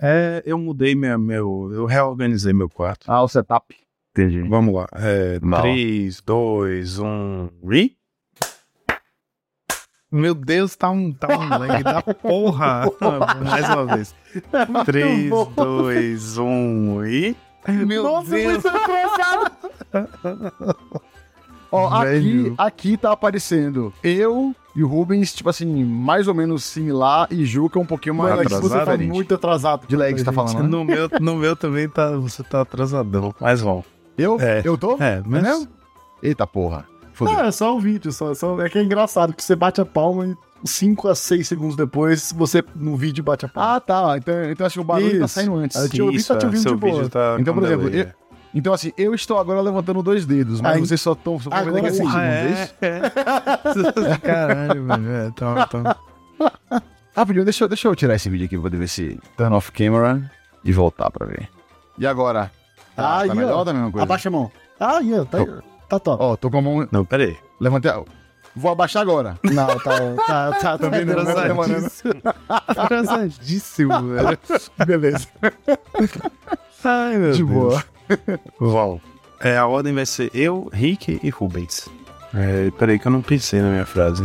É, eu mudei minha, meu. Eu reorganizei meu quarto. Ah, o setup. Entendi. Vamos lá. É, Não. 3, 2, 1. Ri? Meu Deus, tá um, tá um lag da porra. Mais uma vez. 3, 2, 1 e. Meu Nossa, Deus. foi surpresado. Ó, aqui, aqui tá aparecendo eu e o Rubens, tipo assim, mais ou menos similar, e Juca um pouquinho mais Mano, aqui Você tá diferente. muito atrasado. De lag, você tá falando, né? No meu, no meu também tá. Você tá atrasadão. Mas vamos. Eu? É. Eu tô? É, mas. mesmo? Eita porra. Fodeu. Não, é só um vídeo, só, só- é que é engraçado que você bate a palma e 5 a 6 segundos depois, você no vídeo bate a palma. Ah, tá. Então, então acho que o barulho tá Isso. saindo antes. Eu te ouvi, tá te é, ouvindo de boa. vídeo tá Então, por exemplo, eu- Então, assim, eu estou agora levantando dois dedos, mas Aí- vocês só estão só Agora aqui assim, Ah, é isso? é? Caralho, velho. É, então, então. Rapidinho, deixa, eu- deixa eu tirar esse vídeo aqui pra poder ver se turn off camera e voltar pra ver. E agora? Tá, Aí, tá melhor ou tá a mesma coisa? Abaixa a mão. Ah, aí, ó, tá, tá top. Ó, tô com a mão... Não, peraí. Levantei... a- Vou abaixar agora. Não, tá, tá, tá, tá vendo? tá demorando. Atrasadíssimo, velho. Beleza. Ai, meu De Deus. boa. Vamos. É, a ordem vai ser eu, Rick e Rubens. É, peraí que eu não pensei na minha frase.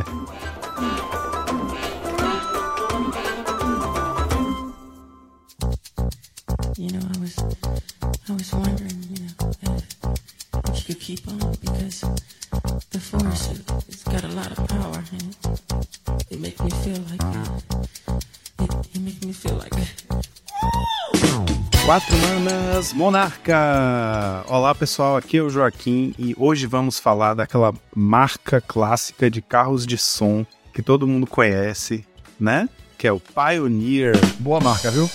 You know, I was, I was wondering, you know, if, if you could keep on because the force, it, got a lot of power and it, it makes me feel like, uh, it, it makes me feel like. Quatro Manas Monarca! Olá pessoal, aqui é o Joaquim e hoje vamos falar daquela marca clássica de carros de som que todo mundo conhece, né? Que é o Pioneer. Boa marca, viu?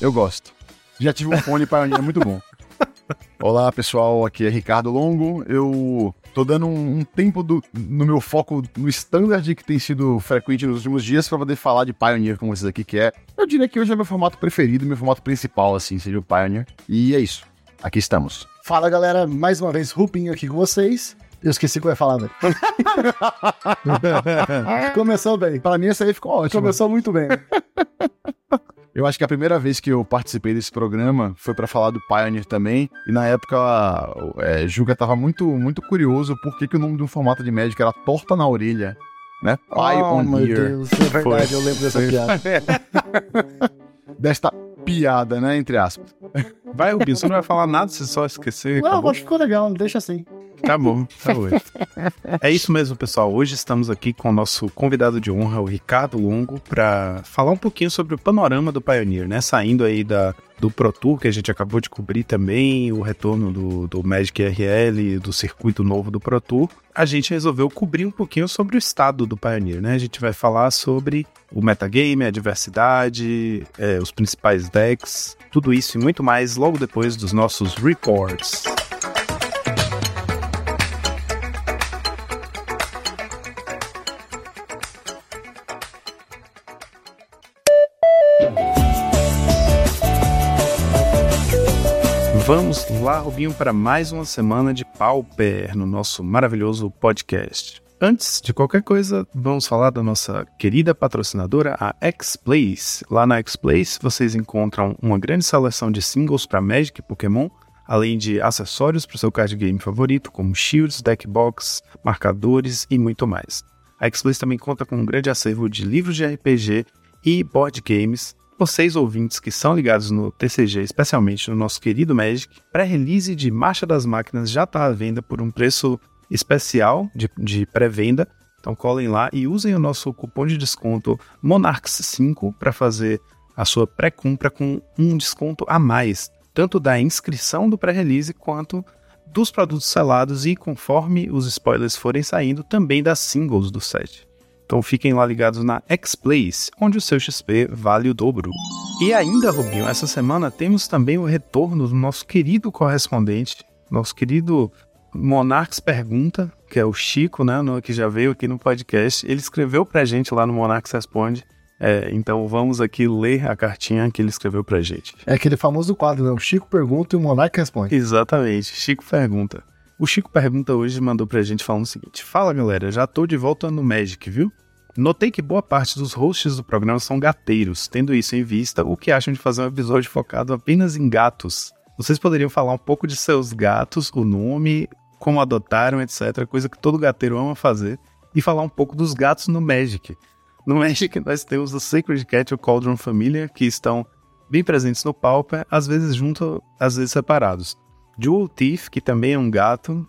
Eu gosto. Já tive um fone Pioneer muito bom. Olá, pessoal. Aqui é Ricardo Longo. Eu tô dando um, um tempo do- no meu foco no standard que tem sido frequente nos últimos dias pra poder falar de Pioneer com vocês aqui, que é... Eu diria que hoje é meu formato preferido, meu formato principal, assim, seja o Pioneer. E é isso. Aqui estamos. Fala, galera. Mais uma vez, Rupinho aqui com vocês. Eu esqueci o que eu ia falar, velho. Começou bem. Pra mim, essa aí ficou ótima. Começou muito bem. Eu acho que a primeira vez que eu participei desse programa foi pra falar do Pioneer também. E na época, é, Juca tava muito, muito curioso por que, que o nome de um formato de Magic era torta na orelha, né? Oh, meu Pioneer. Deus. É verdade, eu lembro dessa piada. Desta piada, né? Entre aspas. Vai, Rubinho, você não vai falar nada, você só esquecer. Não, acho que ficou legal, deixa assim. Tá bom, tá bom. É isso mesmo, pessoal. Hoje estamos aqui com o nosso convidado de honra, o Ricardo Longo, para falar um pouquinho sobre o panorama do Pioneer, né? Saindo aí da, do Pro Tour, que a gente acabou de cobrir também, o retorno do, do Magic RL, do circuito novo do Pro Tour. A gente resolveu cobrir um pouquinho sobre o estado do Pioneer, né? A gente vai falar sobre o metagame, a diversidade, é, os principais decks, tudo isso e muito mais logo depois dos nossos reports. Vamos lá, Rubinho, para mais uma semana de Pauper no nosso maravilhoso podcast. Antes de qualquer coisa, vamos falar da nossa querida patrocinadora, a X-Place. Lá na X-Place vocês encontram uma grande seleção de singles para Magic e Pokémon, além de acessórios para o seu card game favorito, como shields, deck box, marcadores e muito mais. A X-Place também conta com um grande acervo de livros de RPG e board games. Vocês ouvintes que são ligados no TCG, especialmente no nosso querido Magic, pré-release de Marcha das Máquinas já está à venda por um preço especial de, de pré-venda. Então colhem lá e usem o nosso cupom de desconto Monarchs5 para fazer a sua pré-compra com um desconto a mais, tanto da inscrição do pré-release quanto dos produtos selados e conforme os spoilers forem saindo, também das singles do set. Então fiquem lá ligados na X-Place, onde o seu XP vale o dobro. E ainda, Rubinho, essa semana temos também o retorno do nosso querido correspondente, nosso querido Monarques Pergunta, que é o Chico, né, no- que já veio aqui no podcast. Ele escreveu pra gente lá no Monarques Responde. É, então vamos aqui ler a cartinha que ele escreveu pra gente. É aquele famoso quadro, né? O Chico pergunta e o Monarca responde. Exatamente, Chico pergunta. O Chico pergunta hoje mandou pra gente falando o seguinte: Fala galera, já tô de volta no Magic, viu? Notei que boa parte dos hosts do programa são gateiros, tendo isso em vista, o que acham de fazer um episódio focado apenas em gatos? Vocês poderiam falar um pouco de seus gatos, o nome, como adotaram, etc. Coisa que todo gateiro ama fazer. E falar um pouco dos gatos no Magic. No Magic nós temos o Sacred Cat e o Cauldron Família, que estão bem presentes no Pauper, às vezes juntos, às vezes separados. Jewel Thief, que também é um gato.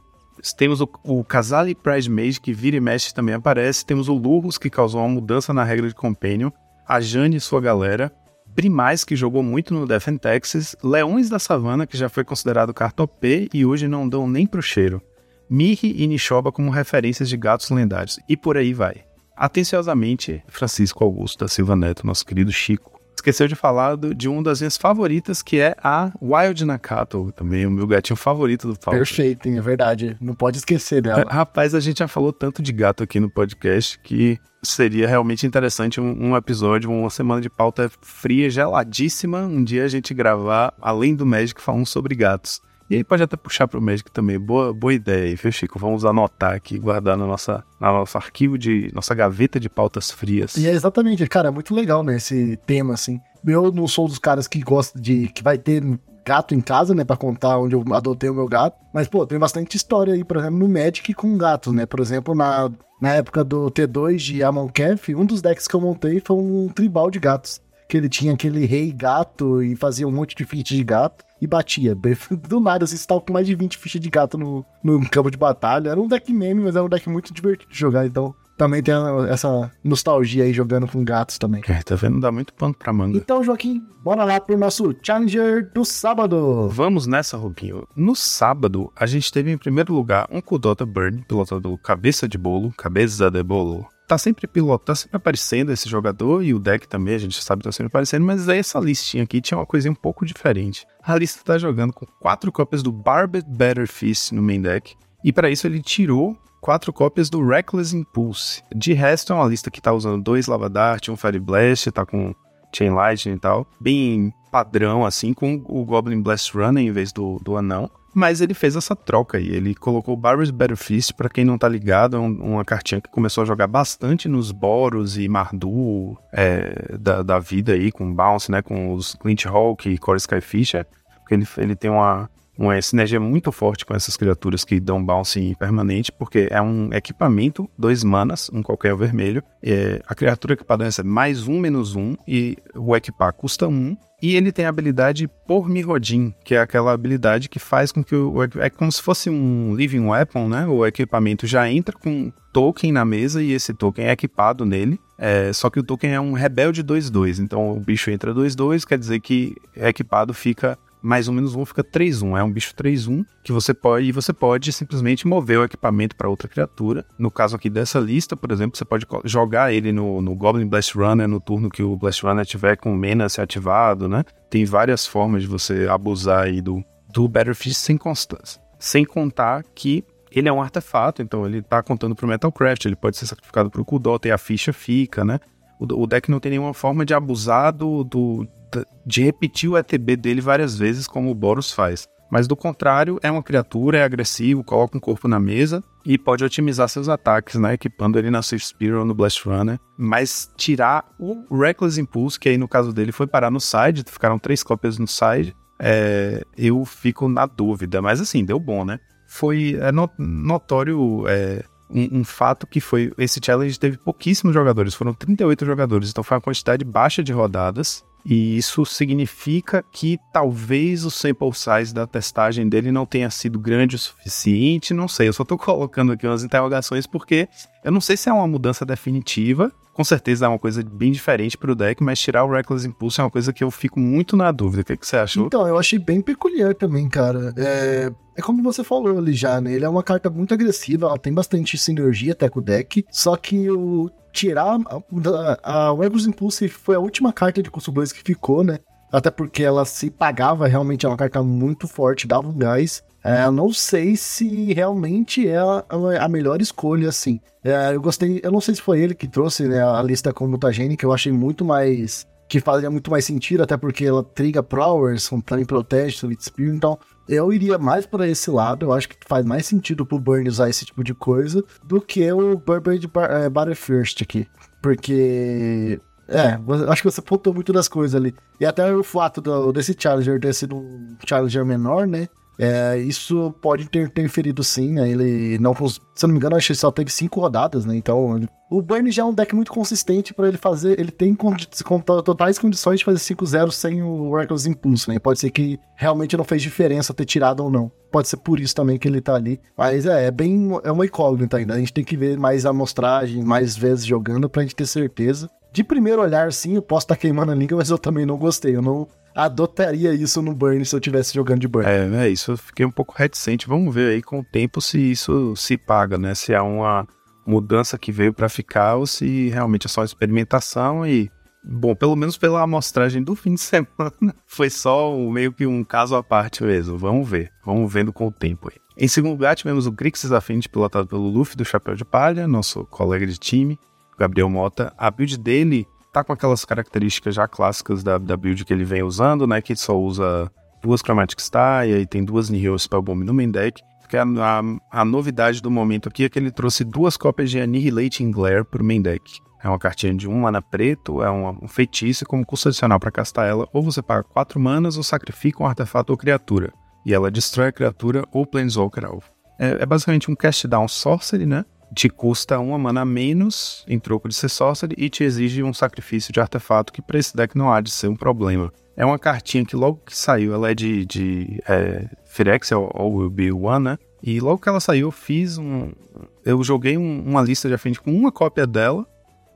Temos o, o Casale Pride Mage, que vira e mexe também aparece. Temos o Lurrus, que causou uma mudança na regra de Companion. A Jane e sua galera. Primais, que jogou muito no Death and Texas, Leões da Savana, que já foi considerado carta OP e hoje não dão nem pro cheiro, Mihi e Nishoba como referências de gatos lendários, e por aí vai. Atenciosamente, Francisco Augusto da Silva Neto, nosso querido Chico. Esqueceu de falar do, de uma das minhas favoritas, que é a Wild Nakato, também o meu gatinho favorito do Paulo. Perfeito, é verdade. Não pode esquecer dela. Rapaz, a gente já falou tanto de gato aqui no podcast que seria realmente interessante um, um, episódio, uma semana de pauta fria, geladíssima, um dia a gente gravar, além do Magic, falando sobre gatos. E aí pode até puxar pro Magic também. Boa, boa ideia aí, viu, Chico? Vamos anotar aqui, guardar no nossa, no nosso arquivo de. nossa gaveta de pautas frias. E é exatamente, cara, é muito legal, né? Esse tema, assim. Eu não sou dos caras que gosta de. que vai ter gato em casa, né, para contar onde eu adotei o meu gato. Mas, pô, tem bastante história aí, por exemplo, no Magic com gatos, né? Por exemplo, na, na época do T2 de Amonkhet, um dos decks que eu montei foi um tribal de gatos. Que ele tinha aquele rei gato e fazia um monte de feat de gato e batia. Do nada, você estava com mais de 20 fichas de gato no, no campo de batalha. Era um deck meme, mas era um deck muito divertido de jogar, então também tem essa nostalgia aí jogando com gatos também. É, tá vendo? Dá muito pano pra manga. Então, Joaquim, bora lá pro nosso Challenger do sábado. Vamos nessa, Rubinho. No sábado, a gente teve em primeiro lugar um Kudota Burn, pilotado Cabeça de Bolo, Cabeça de Bolo, tá sempre pilotando, tá sempre aparecendo esse jogador e o deck também, a gente sabe tá sempre aparecendo, mas essa listinha aqui tinha uma coisinha um pouco diferente. A lista tá jogando com quatro cópias do Barbed Better Fist no main deck, e para isso ele tirou quatro cópias do Reckless Impulse. De resto, é uma lista que tá usando dois Lava Dart, um Fire Blast, tá com Chain Lightning e tal, bem padrão assim, com o Goblin Blast Runner em vez do, do anão. Mas ele fez essa troca aí. Ele colocou Better Fist, pra quem não tá ligado, é um, uma cartinha que começou a jogar bastante nos Boros e Mardu é, da, da vida aí, com Bounce, né? Com os Clint Hawk e Core Skyfisher. Porque ele, ele tem uma, uma sinergia muito forte com essas criaturas que dão bounce permanente, porque é um equipamento, dois manas, um qualquer vermelho. É, a criatura equipada recebe mais um, menos um, e o equipar custa um. E ele tem a habilidade por Mirrodin, que é aquela habilidade que faz com que o. É como se fosse um Living Weapon, né? O equipamento já entra com token na mesa e esse token é equipado nele. É, só que o token é um rebelde 2-2. Então o bicho entra 2-2, quer dizer que equipado fica mais ou menos um fica 3-1. É um bicho 3-1 que você pode. E você pode simplesmente mover o equipamento para outra criatura. No caso aqui dessa lista, por exemplo, você pode jogar ele no, no Goblin Blast Runner no turno que o Blast Runner tiver com Mena ser ativado, né? Tem várias formas de você abusar aí do, do Battlefield sem constância. Sem contar que ele é um artefato, então ele tá contando pro Metalcraft, ele pode ser sacrificado pro Kudota e a ficha fica, né? O, o deck não tem nenhuma forma de abusar do, do, de repetir o ETB dele várias vezes, como o Boros faz. Mas do contrário, é uma criatura, é agressivo, coloca um corpo na mesa e pode otimizar seus ataques, né? Equipando ele na Safe Spear ou no Blast Runner. Mas tirar o Reckless Impulse, que aí no caso dele foi parar no side, ficaram três cópias no side, é, eu fico na dúvida. Mas assim, deu bom, né? Foi é notório é, um, um, fato que foi. Esse challenge teve pouquíssimos jogadores, foram 38 jogadores, então foi uma quantidade baixa de rodadas. E isso significa que talvez o sample size da testagem dele não tenha sido grande o suficiente, não sei. Eu só estou colocando aqui umas interrogações porque eu não sei se é uma mudança definitiva. Com certeza é uma coisa bem diferente para o deck, mas tirar o Reckless Impulse é uma coisa que eu fico muito na dúvida. O que, que você achou? Então, eu achei bem peculiar também, cara. É, é como você falou ali já, né? Ele é uma carta muito agressiva, ela tem bastante sinergia até com o deck, só que o tirar a, a Werewolves Impulse foi a última carta de custo 2 que ficou, né? Até porque ela se pagava, realmente é uma carta muito forte, dava um gás. É, não sei se realmente é a, a melhor escolha, assim. É, eu gostei, eu não sei se foi ele que trouxe né, a lista com mutagênica, eu achei muito mais. Que fazia muito mais sentido, até porque ela triga Prowers, também protege Solid Spear, então eu iria mais para esse lado. Eu acho que faz mais sentido pro Burn usar esse tipo de coisa do que o Burberry de Bar é, First aqui. porque. É, acho que você pontou muito das coisas ali. E até o fato do, desse Challenger ter sido um Challenger menor, né? É, isso pode ter interferido sim, né? Ele não, se eu não me engano, acho que só teve cinco rodadas, né? Então, ele, o Burn já é um deck muito consistente para ele fazer. Ele tem condi totais condições de fazer 5-0 sem o Reckless Impulso, né? Pode ser que realmente não fez diferença ter tirado ou não. Pode ser por isso também que ele tá ali. Mas é, é bem. É uma incógnita ainda. A gente tem que ver mais amostragem, mais vezes jogando pra gente ter certeza. De primeiro olhar, sim, eu posso estar tá queimando a língua, mas eu também não gostei. Eu não adotaria isso no Burn se eu tivesse jogando de Burn. É, é isso. Eu fiquei um pouco reticente. Vamos ver aí com o tempo se isso se paga, né? Se é uma mudança que veio para ficar ou se realmente é só experimentação e Bom, pelo menos pela amostragem do fim de semana, foi só meio que um caso à parte mesmo. Vamos ver. Vamos vendo com o tempo aí. Em segundo lugar, tivemos o Grixis Affinity pilotado pelo Luffy do Chapéu de Palha, nosso colega de time, Gabriel Mota. A build dele tá com aquelas características já clássicas da, da build que ele vem usando, né? Que só usa duas Chromatic Star e aí tem duas Nihil Spellbomb no main deck. Que a, a, a, novidade do momento aqui é que ele trouxe duas cópias de Annihilating Glare pro main deck. É uma cartinha de um mana preto, é um, um feitiço como custo adicional para castar ela, ou você paga quatro manas ou sacrifica um artefato ou criatura. E ela destrói a criatura ou Planeswalker alvo. É, é basicamente um cast down sorcery, né? Te custa uma mana a menos em troco de ser sorcery e te exige um sacrifício de artefato que para esse deck não há de ser um problema. É uma cartinha que logo que saiu, ela é de, de é, Phyrexia ou Will Be One, né? E logo que ela saiu, eu fiz um. Eu joguei um, uma lista de frente com uma cópia dela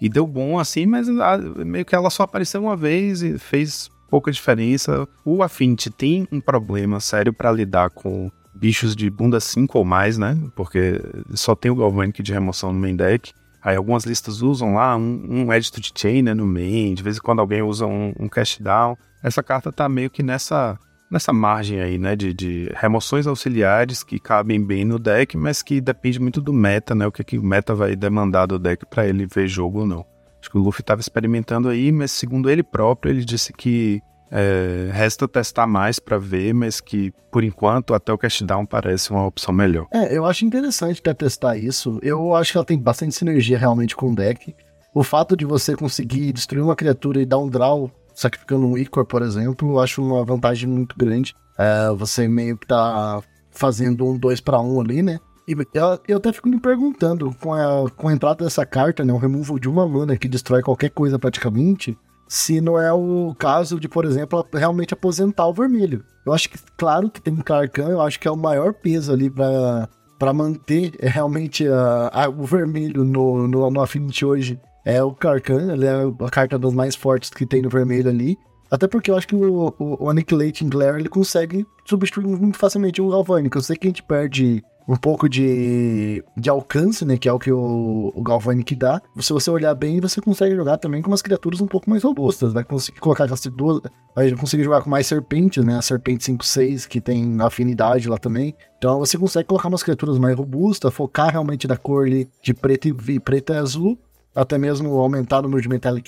e deu bom assim, mas a, meio que ela só apareceu uma vez e fez pouca diferença. O Affinity tem um problema sério para lidar com bichos de bunda 5 ou mais, né? Porque só tem o Galvanic de remoção no main deck. Aí algumas listas usam lá um, um Edge to Chain né, no main, de vez em quando alguém usa um, um Down. Essa carta tá meio que nessa, nessa margem aí, né, de, de remoções auxiliares que cabem bem no deck, mas que depende muito do meta, né, o que, que o meta vai demandar do deck para ele ver jogo ou não. Acho que o Luffy estava experimentando aí, mas segundo ele próprio, ele disse que é, resta testar mais para ver, mas que por enquanto até o Cashdown parece uma opção melhor. É, eu acho interessante até testar isso. Eu acho que ela tem bastante sinergia realmente com o deck. O fato de você conseguir destruir uma criatura e dar um draw sacrificando um Icor, por exemplo, eu acho uma vantagem muito grande. É, você meio que tá fazendo um 2 para 1 um ali, né? E eu, eu, até fico me perguntando, com a, com a entrada dessa carta, né, o removal de uma mana que destrói qualquer coisa praticamente, se não é o caso de, por exemplo, realmente aposentar o vermelho. Eu acho que, claro que tem um Clarkan, eu acho que é o maior peso ali para para manter é, realmente a, o vermelho no, no, no Affinity hoje é o Clarkan, ele é a carta das mais fortes que tem no vermelho ali. Até porque eu acho que o, o, o Annihilating Glare ele consegue substituir muito facilmente o Galvanic. Eu sei que a gente perde um pouco de, de alcance, né? Que é o que o, o Galvanic dá. Se você olhar bem, você consegue jogar também com umas criaturas um pouco mais robustas. Vai conseguir colocar aquelas duas. Vai conseguir jogar com mais serpentes, né? A serpente 5-6, que tem afinidade lá também. Então você consegue colocar umas criaturas mais robustas, focar realmente da cor ali de preto e, preto e azul até mesmo aumentar o número de Metallic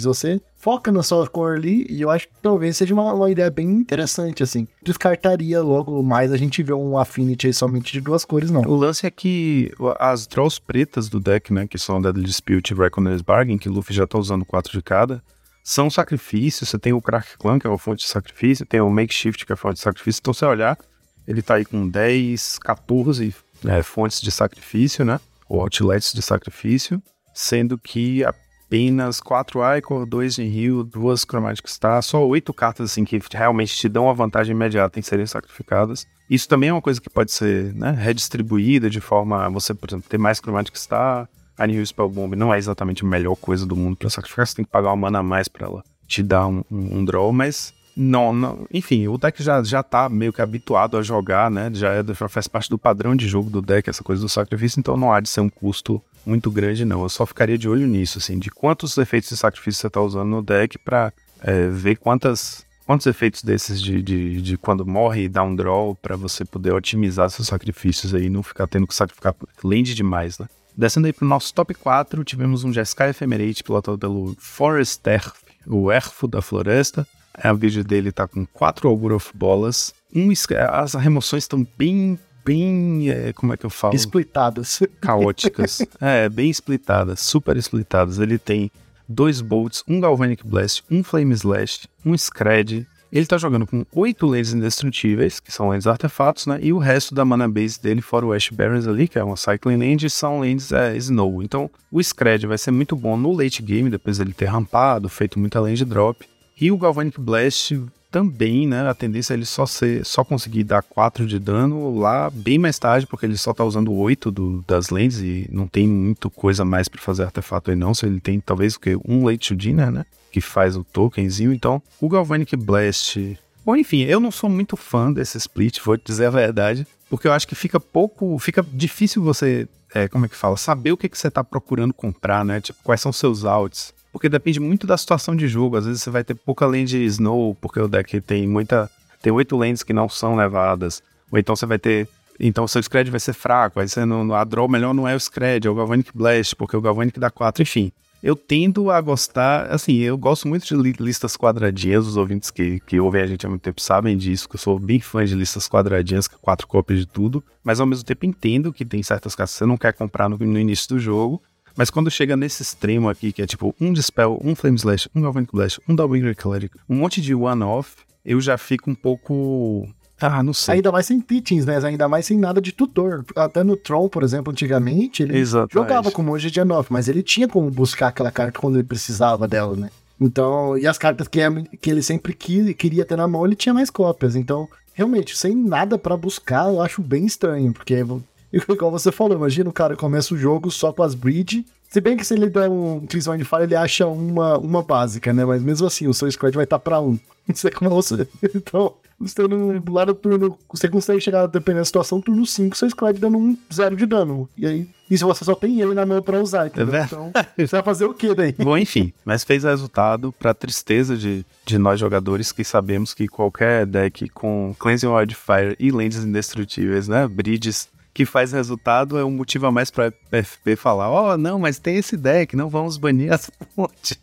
você foca na sua cor ali, e eu acho que talvez seja uma, uma ideia bem interessante, assim. Descartaria logo mais a gente ver um Affinity somente de duas cores, não. O lance é que as draws pretas do deck, né, que são Deadly Dispute e Reckoner's Bargain, que o Luffy já tá usando quatro de cada, são sacrifícios, você tem o Crack Clan, que é uma fonte de sacrifício, tem o Makeshift, que é a fonte de sacrifício, então você olhar, ele tá aí com 10, 14 é, fontes de sacrifício, né, ou outlets de sacrifício, sendo que apenas 4 Icor, 2 em Rio, 2 Chromatic Star, só 8 cartas assim que realmente te dão uma vantagem imediata em serem sacrificadas. Isso também é uma coisa que pode ser né, redistribuída de forma a você, por exemplo, ter mais Chromatic Star. A New Spell Bomb não é exatamente a melhor coisa do mundo para sacrificar, você tem que pagar uma mana a mais para ela te dar um, um, um draw, mas não, não, enfim, o deck já, já tá meio que habituado a jogar, né? Já, é, já faz parte do padrão de jogo do deck, essa coisa do sacrifício, então não há de ser um custo muito grande, não. Eu só ficaria de olho nisso, assim, de quantos efeitos de sacrifício você está usando no deck para é, ver quantas, quantos efeitos desses de, de, de, quando morre e dá um draw para você poder otimizar seus sacrifícios aí, não ficar tendo que sacrificar land demais, né? Descendo aí pro nosso top 4, tivemos um Jeskai Ephemerate pilotado pelo Forest Erf, o Erfo da Floresta. A vídeo dele tá com 4 Augur of Bolas. Um, as remoções estão bem bem, é, como é que eu falo? Splitadas. Caóticas. é, bem splitadas, super splitadas. Ele tem dois bolts, um Galvanic Blast, um Flame Slash, um Scred. Ele tá jogando com oito lentes indestrutíveis, que são lentes artefatos, né? E o resto da mana base dele, fora o Ash Barrens ali, que é uma Cycling Land, são lentes é, Snow. Então, o Scred vai ser muito bom no late game, depois dele ter rampado, feito muita land drop. E o Galvanic Blast também, né? A tendência é ele só ser, só conseguir dar 4 de dano lá bem mais tarde, porque ele só tá usando 8 do, das lentes e não tem muito coisa mais para fazer artefato aí não. Se ele tem talvez o que? Um late dinner, né? Que faz o tokenzinho. Então, o Galvanic Blast. Bom, enfim, eu não sou muito fã desse split, vou te dizer a verdade, porque eu acho que fica pouco. Fica difícil você. É, como é que fala? Saber o que, que você tá procurando comprar, né? Tipo, quais são seus outs porque depende muito da situação de jogo. Às vezes você vai ter pouca land Snow, porque o deck tem muita. Tem oito lands que não são levadas. Ou então você vai ter. Então seu Scred vai ser fraco. Aí você não, a draw melhor não é o Scred, é o Galvanic Blast, porque o Galvanic dá 4, enfim. Eu tendo a gostar, assim, eu gosto muito de li listas quadradinhas, os ouvintes que, que ouvem a gente há muito tempo sabem disso, que eu sou bem fã de listas quadradinhas, quatro cópias de tudo, mas ao mesmo tempo entendo que tem certas cartas que você não quer comprar no, no início do jogo, mas quando chega nesse extremo aqui, que é tipo um Dispel, um Flame Slash, um Galvanic Blast, um Dawnbringer Cleric, um monte de one-off, eu já fico um pouco... Ah, não sei. Ainda mais sem teachings, né? Ainda mais sem nada de tutor. Até no Tron, por exemplo, antigamente, ele Exatamente. jogava com monge de Enough, mas ele tinha como buscar aquela carta quando ele precisava dela, né? Então, e as cartas que, que ele sempre quis, queria ter na mão, ele tinha mais cópias. Então, realmente, sem nada para buscar, eu acho bem estranho, porque igual você falou, imagina o cara começa o jogo só com as bridge. Se bem que se ele der um Crimson de Fire, ele acha uma, uma básica, né? Mas mesmo assim, o seu squad vai estar tá pra um. Isso é como você. Então, você no, lá no turno. Você consegue chegar, dependendo da situação, turno 5, seu squad dando um zero de dano. E aí. E se você só tem ele na mão pra usar, entendeu? É então, você vai fazer o quê daí? Bom, enfim, mas fez resultado pra tristeza de, de nós jogadores que sabemos que qualquer deck com Cleansing Wildfire e Lands Indestrutíveis, né? Bridges que faz resultado é um motivo a mais para FP falar: ó, oh, não, mas tem esse deck, não vamos banir essa ponte.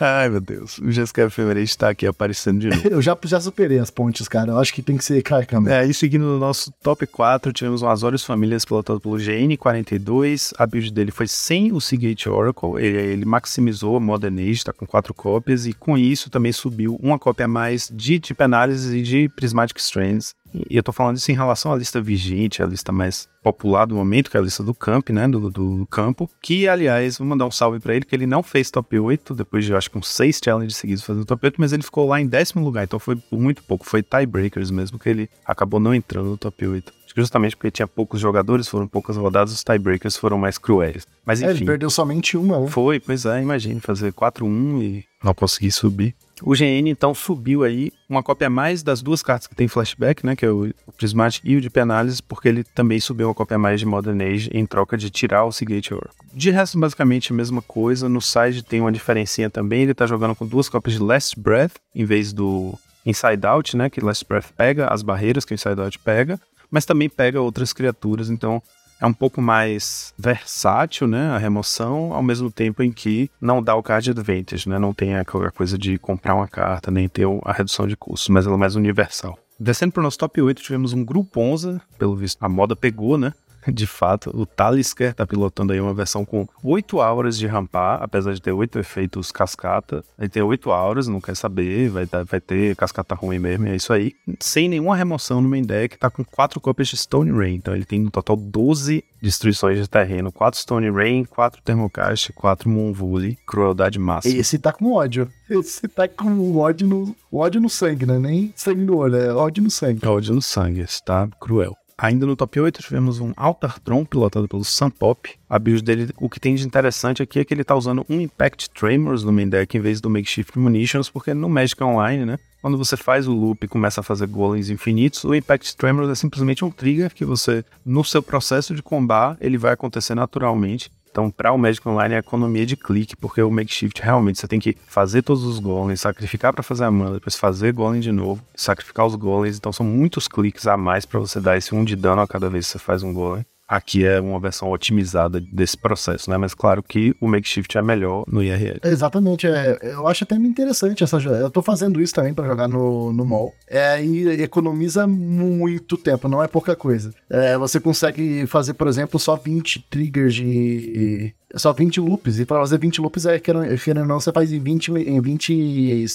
Ai, meu Deus. O Jessica Ephemerate está aqui aparecendo de novo. eu já, já superei as pontes, cara. Eu acho que tem que ser Carcam. É, e seguindo no nosso top 4, tivemos um Azorius Famílias pilotado pelo GN42. A build dele foi sem o Seagate Oracle. Ele, ele maximizou a Modern Age, tá com quatro cópias. E com isso também subiu uma cópia a mais de Tip Analysis e de Prismatic Strands. E eu tô falando isso em relação à lista vigente, a lista mais popular do momento, que é a lista do camp, né, do, do campo, que, aliás, vou mandar um salve para ele, que ele não fez top 8, depois de, acho que uns 6 challenges seguidos fazendo top 8, mas ele ficou lá em décimo lugar, então foi por muito pouco, foi tiebreakers mesmo, que ele acabou não entrando no top 8. Acho que justamente porque tinha poucos jogadores, foram poucas rodadas, os tiebreakers foram mais cruéis. Mas enfim. É, ele perdeu somente uma, né? Foi, pois é, imagine, fazer 4-1 e não conseguir subir. O GN então subiu aí uma cópia a mais das duas cartas que tem flashback, né, que é o Prismatic e o de Penálise, porque ele também subiu uma cópia a mais de Modern Age em troca de tirar o Seagate Oracle. De resto, basicamente a mesma coisa. No side tem uma diferencinha também, ele tá jogando com duas cópias de Last Breath em vez do Inside Out, né, que Last Breath pega as barreiras que o Inside Out pega, mas também pega outras criaturas, então é um pouco mais versátil, né, a remoção, ao mesmo tempo em que não dá o card advantage, né, não tem aquela coisa de comprar uma carta, nem ter a redução de custos, mas ela é mais universal. Descendo para o nosso top 8, tivemos um Grupo 11, pelo visto a moda pegou, né, de fato, o Talisker tá pilotando aí uma versão com 8 auras de rampar, apesar de ter 8 efeitos cascata. Ele tem 8 auras, não quer saber, vai, vai ter cascata ruim mesmo, é isso aí. Sem nenhuma remoção no main deck, tá com 4 cópias de Stone Rain, então ele tem no total 12 destruições de terreno, 4 Stone Rain, 4 Thermocast, 4 Moonvully, crueldade máxima. Esse tá com ódio. Esse tá com ódio no, ódio no sangue, né? Nem sangue no olho, é ódio no sangue. Ódio no sangue, esse tá cruel. Ainda no top 8 tivemos um Altartron pilotado pelo Sun Pop. A build dele, o que tem de interessante aqui é que ele tá usando um Impact Tremors no main deck em vez do Makeshift Munitions, porque no Magic Online, né? Quando você faz o loop e começa a fazer golems infinitos, o Impact Tremors é simplesmente um trigger que você, no seu processo de combar, ele vai acontecer naturalmente então, para o Magic Online é economia de clique, porque o Makeshift realmente você tem que fazer todos os golems, sacrificar para fazer a mana, depois fazer golem de novo, sacrificar os golems. Então, são muitos cliques a mais para você dar esse um de dano a cada vez que você faz um golem. Aqui é uma versão otimizada desse processo, né? Mas claro que o makeshift é melhor no IRL. Exatamente, é, eu acho até interessante essa Eu tô fazendo isso também pra jogar no, no mall. É, e economiza muito tempo, não é pouca coisa. É, você consegue fazer, por exemplo, só 20 triggers de. Só 20 loops. E pra fazer 20 loops, é, querendo ou não, você faz em 20. Em 20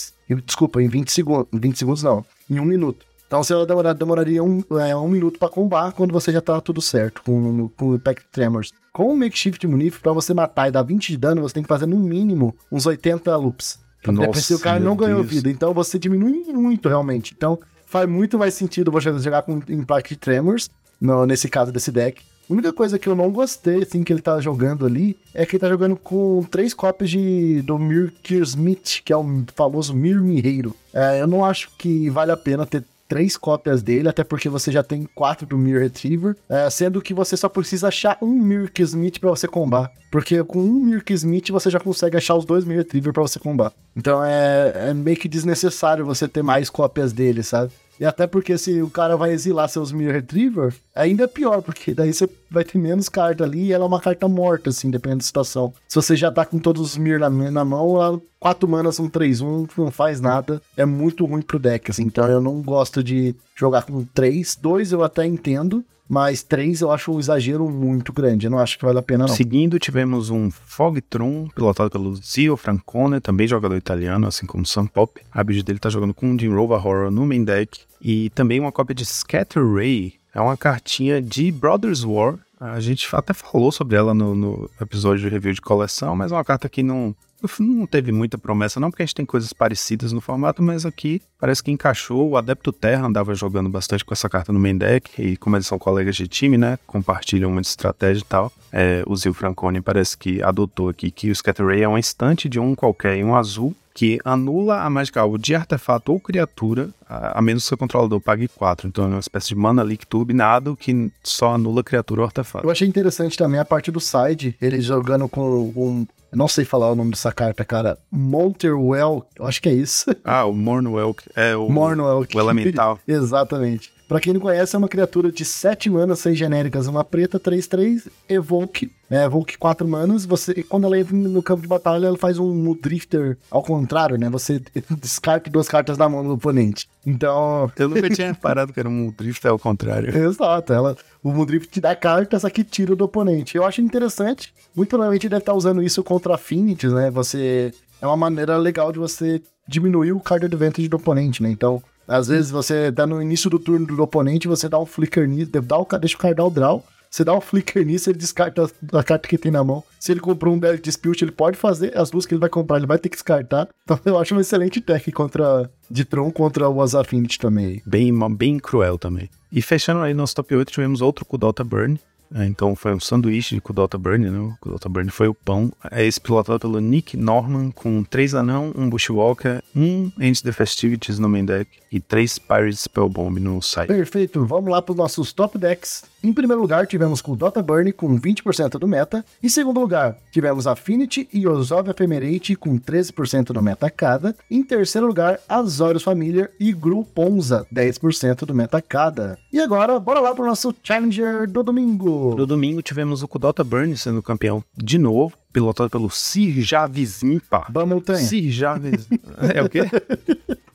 desculpa, em 20 segundos. 20 segundos não, em um minuto. Então você demora- demoraria um, é, um minuto pra combar quando você já tá tudo certo com, com o Impact Tremors. Com o Makeshift Munif, pra você matar e dar 20 de dano, você tem que fazer no mínimo uns 80 loops. Nossa, se o cara não ganhou Deus. vida. Então você diminui muito realmente. Então faz muito mais sentido você jogar com Impact Tremors, no- nesse caso desse deck. A única coisa que eu não gostei, assim, que ele tá jogando ali, é que ele tá jogando com três cópias de, do Mirkir Smith, que é o famoso Mir Mirreiro. É, eu não acho que vale a pena ter três cópias dele, até porque você já tem quatro do Mir Retriever, é, sendo que você só precisa achar um Mirk Smith pra você combar. Porque com um Mirk Smith você já consegue achar os dois Mir Retriever pra você combar. Então é, é meio que desnecessário você ter mais cópias dele, sabe? E até porque se o cara vai exilar seus Mir Retriever, ainda é pior, porque daí você vai ter menos carta ali e ela é uma carta morta, assim, dependendo da situação. Se você já tá com todos os Mir na, na mão, ela, quatro manas, um 3-1, não faz nada. É muito ruim pro deck, assim. Então eu não gosto de jogar com três. Dois eu até entendo, mas três eu acho um exagero muito grande. Eu não acho que vale a pena, não. Seguindo, tivemos um Fogtron, pilotado pelo Zio Francone, também jogador italiano, assim como Sam Pop. A build dele tá jogando com um Jim Rover Horror no main deck. E também uma cópia de Scatter Ray, é uma cartinha de Brothers War. A gente até falou sobre ela no, no episódio de review de coleção, mas é uma carta que não, não teve muita promessa, não, porque a gente tem coisas parecidas no formato, mas aqui parece que encaixou. O Adepto Terra andava jogando bastante com essa carta no main deck, e como eles são colegas de time, né, compartilham muita estratégia e tal. É, o Zil Francone parece que adotou aqui que o Scatter Ray é um instante de um qualquer um azul, que anula a mágica alvo de artefato ou criatura, a, a menos que seu controlador pague 4. Então é uma espécie de mana leak turbinado que só anula criatura ou artefato. Eu achei interessante também a parte do side, ele jogando com um. Eu não sei falar o nome dessa carta, cara. Monterwell, eu acho que é isso. Ah, o Mornwell é o, Mornwell. o elemental. Exatamente. Pra quem não conhece, é uma criatura de 7 manas, 6 genéricas, uma preta, 3, 3, Evoke. É, Evoke 4 manas. Você, quando ela entra no campo de batalha, ela faz um Drifter ao contrário, né? Você descarta duas cartas da mão do oponente. Então, Eu nunca tinha reparado que era um drift ao contrário. Exato, ela, o Mudrift te dá cartas, só que tira do oponente. Eu acho interessante. Muito provavelmente deve estar usando isso contra Affinities, né? Você. É uma maneira legal de você diminuir o card advantage do oponente, né? Então, às vezes você dá no início do turno do oponente, você dá um flicker nisso, dá o, deixa o cara dar o draw. Você dá um flicker nisso, ele descarta a, carta que tem na mão. Se ele comprou um Death Dispute, ele pode fazer. As duas que ele vai comprar, ele vai ter que descartar. Então eu acho um excelente deck contra de Tron contra o Azaffinity também. Bem, bem cruel também. E fechando aí nosso top 8, tivemos outro Kudota Burn. É, então foi um sanduíche de Kudota Burn, né? O Kudota Burn foi o pão. É esse pilotado pelo Nick Norman, com três anão, um Bushwalker, um End the Festivities no main deck e três Pirates Spellbomb no side. Perfeito, vamos lá para os nossos top decks. Em primeiro lugar, tivemos com Dota Burn com 20% do meta. Em segundo lugar, tivemos Affinity e Ozov Ephemerate com 13% do meta cada. Em terceiro lugar, Azorius Familiar e Gru Ponza, 10% do meta cada. E agora, bora lá para o nosso Challenger do domingo. No domingo tivemos o Kudota Burn sendo campeão de novo, pilotado pelo Sir Javisimpa. Ban Montanha. Sir Javis... é o quê?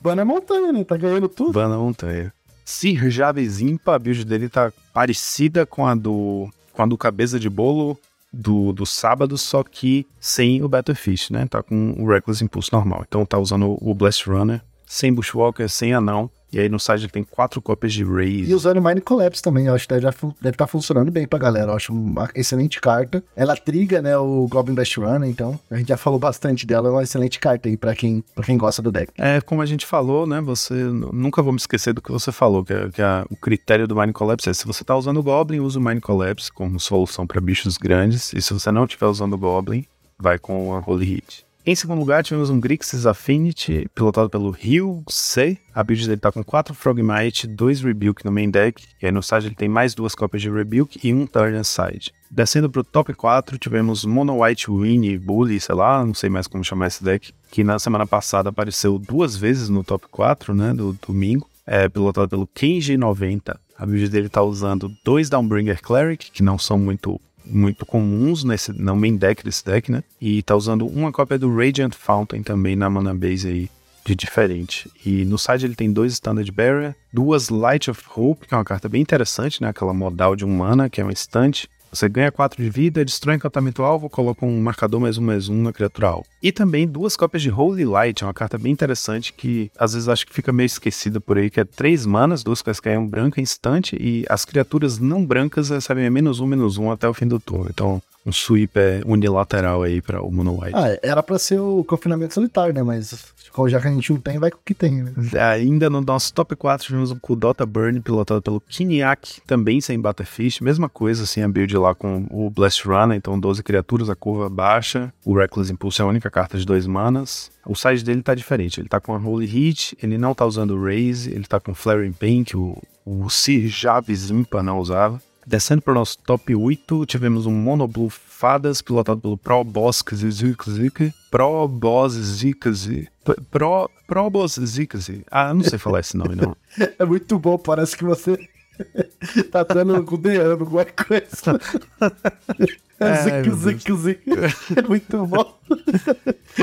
Ban é montanha, né? Tá ganhando tudo. Bana Montanha. Sir Javezimpa, a build dele tá parecida com a do com a do cabeça de bolo do, do sábado, só que sem o Battlefish, né? Tá com o Reckless Impulse normal. Então tá usando o Blast Runner, sem Bushwalker, sem anão. E aí no site tem quatro cópias de Raze. E usando Mind Collapse também, eu acho que deve estar tá funcionando bem pra galera. Eu acho uma excelente carta. Ela triga, né, o Goblin Best Runner, então a gente já falou bastante dela, é uma excelente carta aí pra quem, pra quem gosta do deck. É, como a gente falou, né? Você. Nunca vou me esquecer do que você falou, que, é- que é o critério do Mind Collapse é: se você tá usando o Goblin, usa o Mind Collapse como solução para bichos grandes. E se você não estiver usando o Goblin, vai com a Holy Hit. Em segundo lugar, tivemos um Grixis Affinity, pilotado pelo Ryu C. A build dele tá com 4 Frogmite, 2 Rebuke no main deck. E aí no side ele tem mais duas cópias de Rebuke e um Turn Aside. Descendo pro top 4, tivemos Mono White Winnie Bully, sei lá, não sei mais como chamar esse deck, que na semana passada apareceu duas vezes no top 4, né, do domingo. É pilotado pelo Kenji90. A build dele tá usando dois Downbringer Cleric, que não são muito muito comuns nesse no main deck desse deck, né? E tá usando uma cópia do Radiant Fountain também na mana base aí de diferente. E no side ele tem dois Standard Barrier, duas Light of Hope, que é uma carta bem interessante, né? Aquela modal de um mana, que é um instante. Você ganha 4 de vida, destrói encantamento alvo, coloca um marcador mais um mais um na criatura alvo. E também duas cópias de Holy Light, é uma carta bem interessante que às vezes acho que fica meio esquecida por aí, que é 3 manas, duas coisas que é um branco instante, e as criaturas não brancas recebem menos um, menos um até o fim do turno. Então um sweeper unilateral aí para o Mono White. Ah, era para ser o confinamento solitário, né? Mas já que a gente não tem, vai com o que tem, né? Ainda no nosso top 4 tivemos o Kudota Burn, pilotado pelo Kinyak, também sem Butterfish, mesma coisa, assim, a build lá com o Blast Runner, então 12 criaturas, a curva baixa, o Reckless Impulse é a única carta de 2 manas. O side dele tá diferente, ele tá com a Holy Heat, ele não tá usando o Raze, ele tá com Flaring Pain, que o, o Sir Javis Impa não usava. Descendo para o nosso top 8, tivemos um Monoblue Fadas, pilotado pelo Pro Boss Zikazik. Pro Boss Zikazik. Pro, Pro Boss Zikazik. Ah, não sei falar esse nome, não. é muito bom, parece que você tá dando com o alguma coisa. É, zic, zic, zic. É muito bom.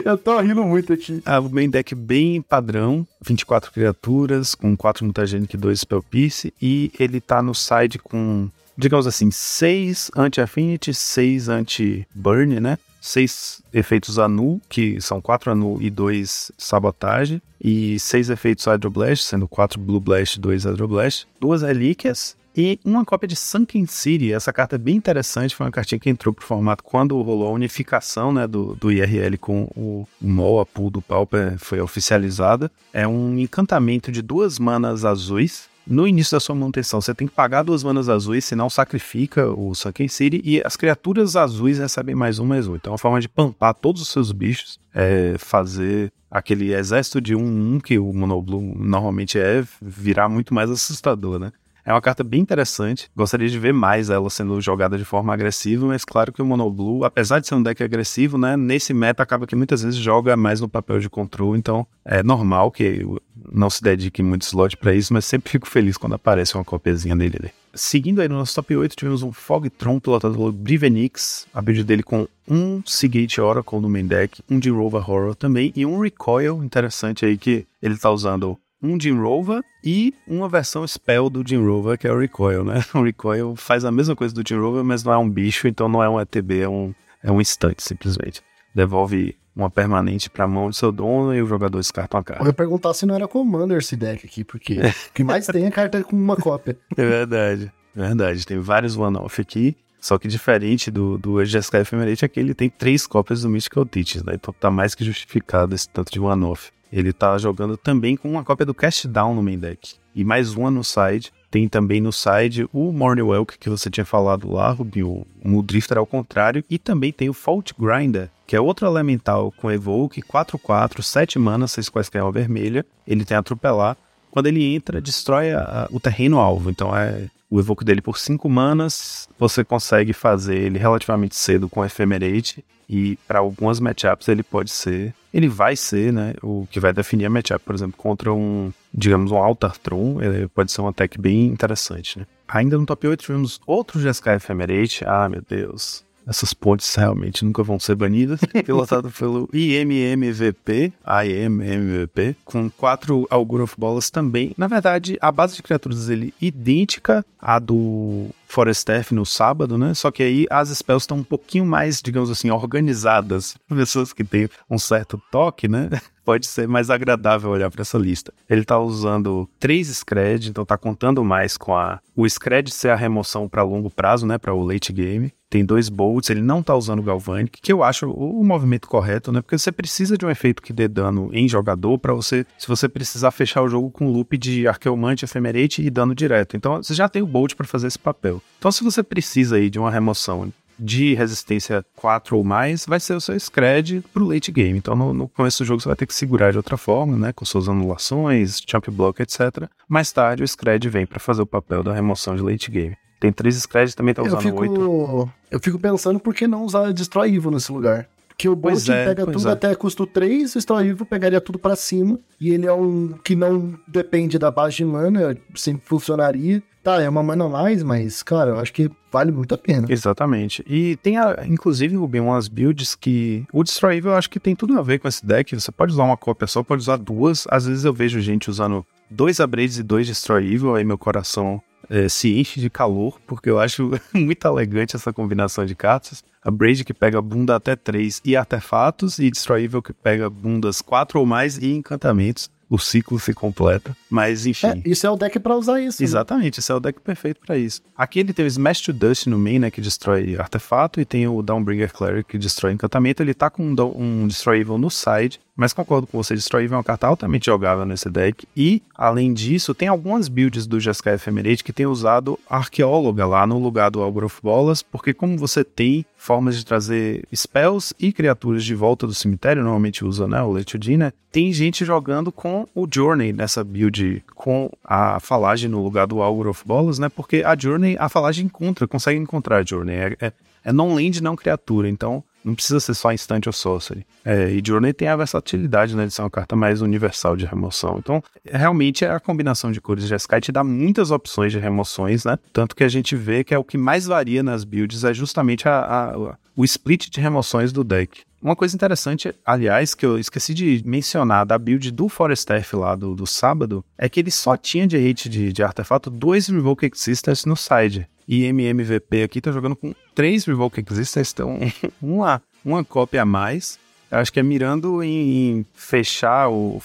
Eu tô rindo muito aqui. Ah, o main deck bem padrão, 24 criaturas, com 4 mutagenic e 2 spell piece, e ele tá no side com digamos assim, seis anti-affinity, seis anti-burn, né? Seis efeitos anu, que são quatro anu e dois sabotagem, e seis efeitos hydroblast, sendo quatro blue blast e dois hydroblast, duas relíquias e uma cópia de Sunken City. Essa carta é bem interessante, foi uma cartinha que entrou pro formato quando rolou a unificação né, do, do IRL com o MOA pool do Pauper foi oficializada. É um encantamento de duas manas azuis, no início da sua manutenção, você tem que pagar duas manas azuis, senão sacrifica o Sunken City e as criaturas azuis recebem mais um, mais um. Então é uma forma de pampar todos os seus bichos, é fazer aquele exército de 1-1 um, um, que o Monoblue normalmente é, virar muito mais assustador, né? É uma carta bem interessante. Gostaria de ver mais ela sendo jogada de forma agressiva, mas claro que o Monoblue, apesar de ser um deck agressivo, né, nesse meta acaba que muitas vezes joga mais no papel de controle, então é normal que não se dedique muito slot para isso, mas sempre fico feliz quando aparece uma copiazinha dele ali. Seguindo aí no nosso top 8, tivemos um Fogtron pilotado pelo Brivenix, a build dele com um Seagate Oracle no main deck, um Rover Horror também e um Recoil interessante aí que ele tá usando um Jim Rover e uma versão spell do Jim Rover, que é o Recoil, né? O Recoil faz a mesma coisa do Jim Rover, mas não é um bicho, então não é um ETB, é um, é um instante, simplesmente. Devolve uma permanente para a mão do seu dono e o jogador descarta uma carta. Eu ia perguntar se não era Commander esse deck aqui, porque o que mais tem é carta com uma cópia. É verdade, é verdade. Tem vários one-off aqui. Só que diferente do, do Jeskai Ephemerate é que ele tem três cópias do Mystical Teachings, né? Então tá mais que justificado esse tanto de one-off. Ele tá jogando também com uma cópia do Cast Down no main deck. E mais uma no side. Tem também no side o Morningwelk que você tinha falado lá, Rubinho. O Drifter ao contrário. E também tem o Fault Grinder, que é outro elemental com Evoke, 4-4, 7 manas, 6 quaisquer uma vermelha. Ele tem atropelar. Quando ele entra, destrói a, a, o terreno alvo. Então é o evoque dele por 5 manas, você consegue fazer ele relativamente cedo com Ephemerate, e para algumas matchups ele pode ser, ele vai ser, né, o que vai definir a matchup, por exemplo, contra um, digamos, um Altar Tron, ele pode ser um attack bem interessante, né. Ainda no top 8 tivemos outro GSK Ephemerate, ah, meu Deus, essas pontes realmente nunca vão ser banidas. Pilotado pelo IMMVP, IMMVP, com quatro Augur of Bolas também. Na verdade, a base de criaturas dele idêntica à do Forestef no sábado, né? Só que aí as spells estão um pouquinho mais, digamos assim, organizadas. Pessoas que têm um certo toque, né? Pode ser mais agradável olhar para essa lista. Ele tá usando três Scred, então tá contando mais com a o Scred ser a remoção para longo prazo, né, para o late game tem dois bolts, ele não tá usando o Galvanic, que eu acho o, movimento correto, né? Porque você precisa de um efeito que dê dano em jogador para você, se você precisar fechar o jogo com loop de Arqueomante, Ephemerate e dano direto. Então você já tem o bolt para fazer esse papel. Então se você precisa aí de uma remoção de resistência 4 ou mais, vai ser o seu Scred pro late game. Então, no, no, começo do jogo, você vai ter que segurar de outra forma, né? Com suas anulações, jump block, etc. Mais tarde, o Scred vem para fazer o papel da remoção de late game. Tem três Scred também tá usando oito. Eu fico pensando por que não usar Destroy Evil nesse lugar. Porque o Bolt é, pega tudo é. até custo 3, o Destroy Evil pegaria tudo para cima. E ele é um que não depende da base de mana, sempre funcionaria. Tá, é uma mana a mais, mas, cara, eu acho que vale muito a pena. Exatamente. E tem, a, inclusive, Rubem, umas builds que. O Destroy Evil eu acho que tem tudo a ver com esse deck. Você pode usar uma cópia só, pode usar duas. Às vezes eu vejo gente usando dois Abrades e dois Destroy Evil, aí meu coração é, se enche de calor, porque eu acho muito elegante essa combinação de cartas. A Braid que pega bunda até 3 e artefatos, e Destroy Evil que pega bundas 4 ou mais e encantamentos o ciclo se completa. Mas enfim. É, isso é o deck para usar isso. Né? Exatamente, né? esse é o deck perfeito para isso. Aqui ele tem o Smash to Dust no main, né, que destrói artefato, e tem o Downbringer Cleric que destrói encantamento. Ele tá com um, um Destroy Evil no side, mas concordo com você, Destroy Evil é uma carta altamente jogável nesse deck. E, além disso, tem algumas builds do Jeskai Ephemerate que tem usado Arqueóloga lá no lugar do Algor of Bolas, porque como você tem formas de trazer spells e criaturas de volta do cemitério, normalmente usa né, o Letudin, né? Tem gente jogando com o Journey nessa build, com a falagem no lugar do Algor of Bolas, né? Porque a Journey, a falagem encontra, consegue encontrar a Journey. É, é, é non-land, não criatura, então não precisa ser só Instant ou Sorcery. É, e Journey tem a versatilidade, né, de ser uma carta mais universal de remoção. Então, realmente, a combinação de cores de Jeskai te dá muitas opções de remoções, né? Tanto que a gente vê que é o que mais varia nas builds é justamente a, a, o split de remoções do deck. Uma coisa interessante, aliás, que eu esqueci de mencionar da build do Forestaff lá do, do sábado, é que ele só tinha de hit de, de artefato dois Revoke Existence no side. E MMVP aqui tá jogando com três Revoke Existence, então uma, uma cópia a mais. Acho que é mirando em, em fechar o, o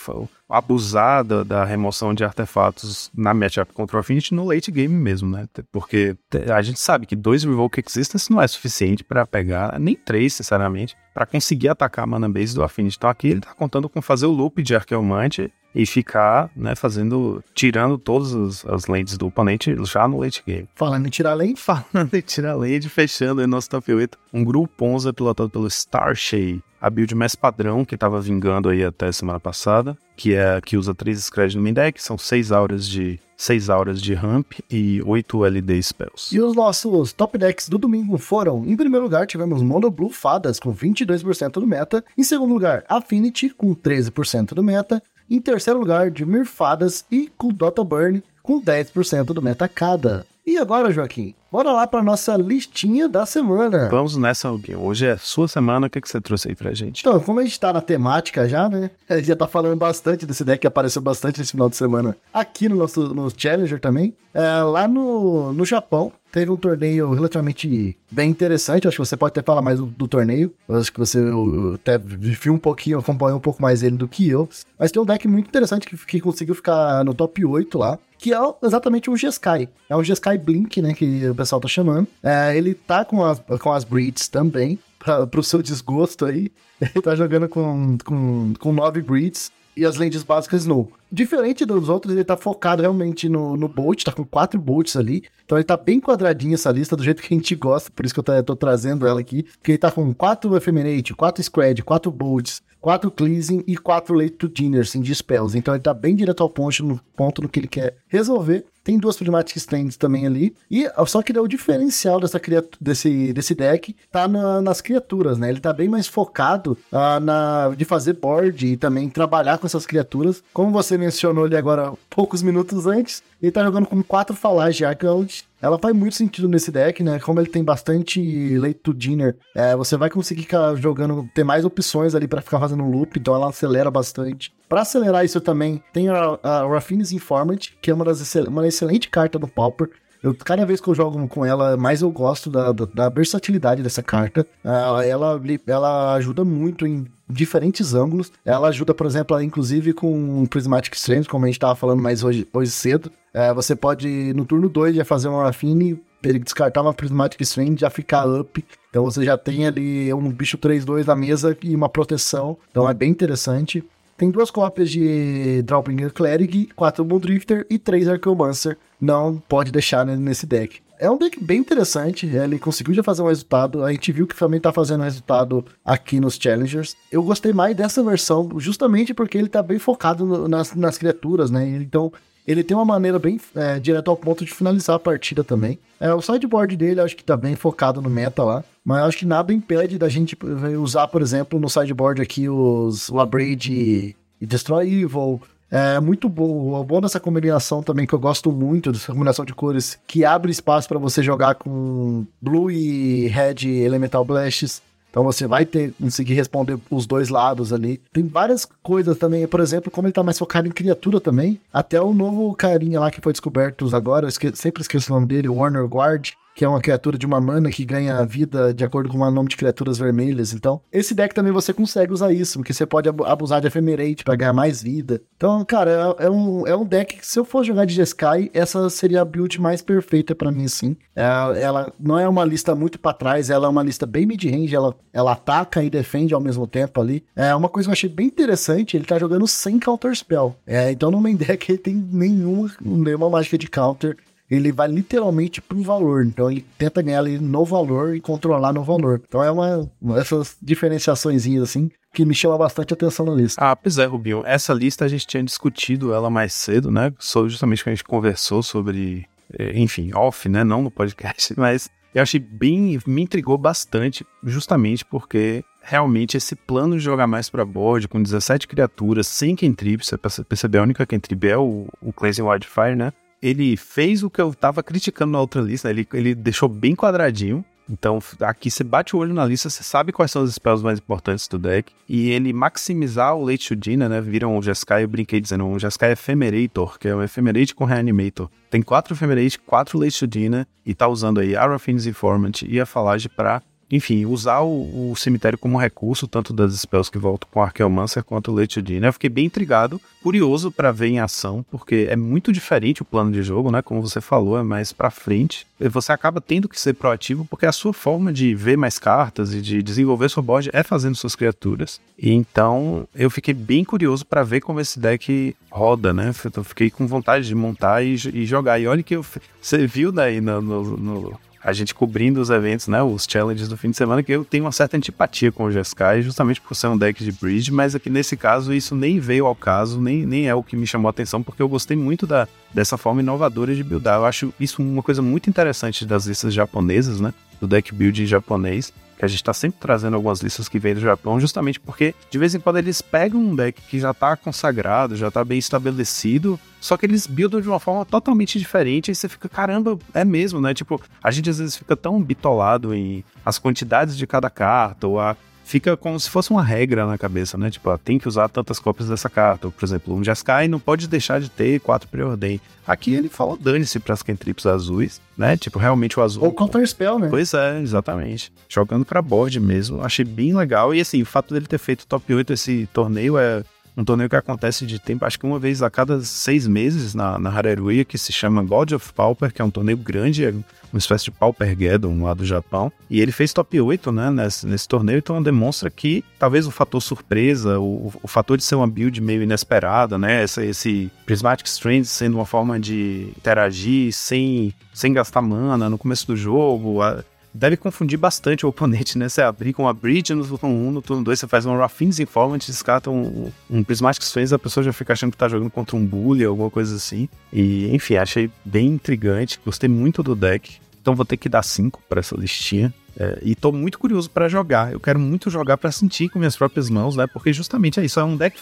abusar da, da, remoção de artefatos na matchup contra o Affinity no late game mesmo, né? Porque a gente sabe que dois Revoke Existence não é suficiente para pegar, nem três, sinceramente, para conseguir atacar a mana base do Affinity. Então aqui ele tá contando com fazer o loop de Arqueomante e ficar, né, fazendo, tirando todas as, as lentes do oponente já no late game. Falando em tirar lente? Falando em tirar lente, fechando aí nosso top 8, um grupo Ponza pilotado pelo Starshade a build mais padrão que estava vingando aí até semana passada, que é que usa 3 scred no main deck, são 6 auras de 6 auras de ramp e 8 LD spells. E os nossos top decks do domingo foram, em primeiro lugar, tivemos Mono Blue Fadas com 22% do meta, em segundo lugar, Affinity com 13% do meta, em terceiro lugar, Dimir Fadas e Dota Burn com 10% do meta cada. E agora, Joaquim, bora lá para nossa listinha da semana. Vamos nessa, alguém. Hoje é sua semana, o que, que você trouxe aí pra gente? Então, como a gente tá na temática já, né? A gente já tá falando bastante desse deck que apareceu bastante nesse final de semana aqui no nosso no Challenger também. É, lá no, no Japão, teve um torneio relativamente bem interessante. Acho que você pode até falar mais do, do torneio. Acho que você eu, até viu um pouquinho, acompanhou um pouco mais ele do que eu. Mas tem um deck muito interessante que, que conseguiu ficar no top 8 lá que é exatamente um Jeskai. É um Jeskai Blink, né, que o pessoal tá chamando. É, ele tá com as, com as breeds também, pra, pro seu desgosto aí. Ele tá jogando com, com, com nove breeds e as lentes básicas no. Diferente dos outros, ele tá focado realmente no, no Bolt, tá com quatro Bolts ali. Então ele tá bem quadradinho essa lista, do jeito que a gente gosta, por isso que eu tô, trazendo ela aqui. Que ele tá com quatro Ephemerate, quatro Scred, quatro Bolts, quatro Cleansing e quatro Late to Dinner, assim, de spells. Então ele tá bem direto ao ponto no, ponto no que ele quer resolver. Tem duas Prismatic Stands também ali. E só que o diferencial dessa desse, desse deck tá na, nas criaturas, né? Ele tá bem mais focado uh, na, de fazer board e também trabalhar com essas criaturas. Como você mencionou ali agora, poucos minutos antes, ele tá jogando com quatro Falage Archaeology ela faz muito sentido nesse deck, né? Como ele tem bastante late to dinner, é, você vai conseguir ficar jogando, ter mais opções ali para ficar fazendo loop, então ela acelera bastante. Para acelerar isso também, tem a, a Raffine's Informant, que é uma, das uma excelente carta do Pauper. Eu, cada vez que eu jogo com ela, mais eu gosto da, da, da versatilidade dessa carta. Uh, ela, ela ajuda muito em diferentes ângulos. Ela ajuda, por exemplo, inclusive com Prismatic Strange, como a gente estava falando mais hoje, hoje cedo. É, você pode, no turno 2, já fazer uma Rafine, descartar uma Prismatic Strange, já ficar up. Então você já tem ali um bicho 3-2 na mesa e uma proteção. Então é bem interessante. Tem duas cópias de Drawbringer Cleric, quatro Drifter e três Archeomancer. Não pode deixar nesse deck. É um deck bem interessante, ele conseguiu já fazer um resultado, a gente viu que também tá fazendo um resultado aqui nos Challengers. Eu gostei mais dessa versão, justamente porque ele tá bem focado no, nas, nas criaturas, né? Então, ele tem uma maneira bem é, direto ao ponto de finalizar a partida também. É, o sideboard dele acho que tá bem focado no meta lá, mas acho que nada impede da gente usar, por exemplo, no sideboard aqui os Labrade e Destroy Evil, É muito bom. O bom dessa combinação também, que eu gosto muito, dessa combinação de cores, que abre espaço para você jogar com Blue e Red Elemental Blasts. Então você vai ter conseguir responder os dois lados ali. Tem várias coisas também, por exemplo, como ele tá mais focado em criatura também. Até o novo carinha lá que foi descoberto agora, esque sempre esqueço o nome dele, Warner Guard que é uma criatura de uma mana que ganha vida de acordo com o nome de criaturas vermelhas. Então, esse deck também você consegue usar isso, porque você pode abusar de Ephemerate para ganhar mais vida. Então, cara, é, é, um, é um deck que se eu for jogar de Jeskai, essa seria a build mais perfeita para mim, sim. É, ela não é uma lista muito para trás, ela é uma lista bem mid-range, ela, ela ataca e defende ao mesmo tempo ali. É uma coisa que eu achei bem interessante, ele tá jogando sem Counter Spell. É, então no main deck ele tem nenhuma, nenhuma mágica de counter ele vai literalmente pro valor. Então ele tenta ganhar ali no valor e controlar no valor. Então é uma, essas diferenciações assim que me chama bastante atenção na lista. Ah, pois é, Rubinho. Essa lista a gente tinha discutido ela mais cedo, né? Justamente quando a gente conversou sobre, eh, enfim, off, né? Não no podcast, mas eu achei bem, me intrigou bastante, justamente porque realmente esse plano de jogar mais para board, com 17 criaturas, sem cantrip, você percebeu a única cantrip é o, o Cleansing Wildfire, né? Ele fez o que eu tava criticando na outra lista, ele, ele deixou bem quadradinho. Então, aqui você bate o olho na lista, você sabe quais são os spells mais importantes do deck. E ele maximizar o Late Shudina, né? Viram o Jeskai, eu brinquei dizendo, um Jeskai Ephemerator, que é um Ephemerate com Reanimator. Tem quatro Ephemerate, quatro Late Shudina, e tá usando aí Arafin's Informant e a Falage pra enfim, usar o, o, cemitério como recurso, tanto das spells que voltam com Archaeomancer quanto o Late Dina. Eu fiquei bem intrigado, curioso para ver em ação, porque é muito diferente o plano de jogo, né? Como você falou, é mais para frente. Você acaba tendo que ser proativo, porque a sua forma de ver mais cartas e de desenvolver sua board é fazendo suas criaturas. E então eu fiquei bem curioso para ver como esse deck roda, né? Eu fiquei com vontade de montar e, e jogar. E olha que eu, você viu daí no, no, no a gente cobrindo os eventos, né, os challenges do fim de semana, que eu tenho uma certa antipatia com o Jeskai, justamente por ser um deck de bridge, mas aqui nesse caso isso nem veio ao caso, nem, nem é o que me chamou a atenção, porque eu gostei muito da, dessa forma inovadora de buildar. Eu acho isso uma coisa muito interessante das listas japonesas, né, do deck build japonês, que a gente está sempre trazendo algumas listas que vêm do Japão, justamente porque de vez em quando eles pegam um deck que já está consagrado, já está bem estabelecido, só que eles buildam de uma forma totalmente diferente e você fica, caramba, é mesmo, né? Tipo, a gente às vezes fica tão bitolado em as quantidades de cada carta ou a fica como se fosse uma regra na cabeça, né? Tipo, tem que usar tantas cópias dessa carta. Ou, por exemplo, um Jeskai não pode deixar de ter quatro preordem. Aqui ele falou dane-se para as cantrips azuis, né? Tipo, realmente o azul. Ou Counter Spell, né? Pois é, exatamente. Jogando para board mesmo. Achei bem legal. E assim, o fato dele ter feito top 8 esse torneio é um torneio que acontece de tempo, acho que uma vez a cada seis meses na, na Hareruya, que se chama God of Pauper, que é um torneio grande, é uma espécie de Paupergeddon lá do Japão. E ele fez top 8, né, nesse, nesse torneio, então demonstra que talvez o fator surpresa, o, o fator de ser uma build meio inesperada, né, essa, esse Prismatic Strands sendo uma forma de interagir sem, sem gastar mana no começo do jogo, a, deve confundir bastante o oponente, né? Você abrir com a Bridge no turno 1, no turno 2 você faz um Raffin's Informant, descarta um, um Prismatic Strands, a pessoa já fica achando que tá jogando contra um Bully, alguma coisa assim. E, enfim, achei bem intrigante, gostei muito do deck. Então vou ter que dar 5 para essa listinha. É, e tô muito curioso para jogar. Eu quero muito jogar para sentir com minhas próprias mãos, né? Porque justamente é isso. É um deck,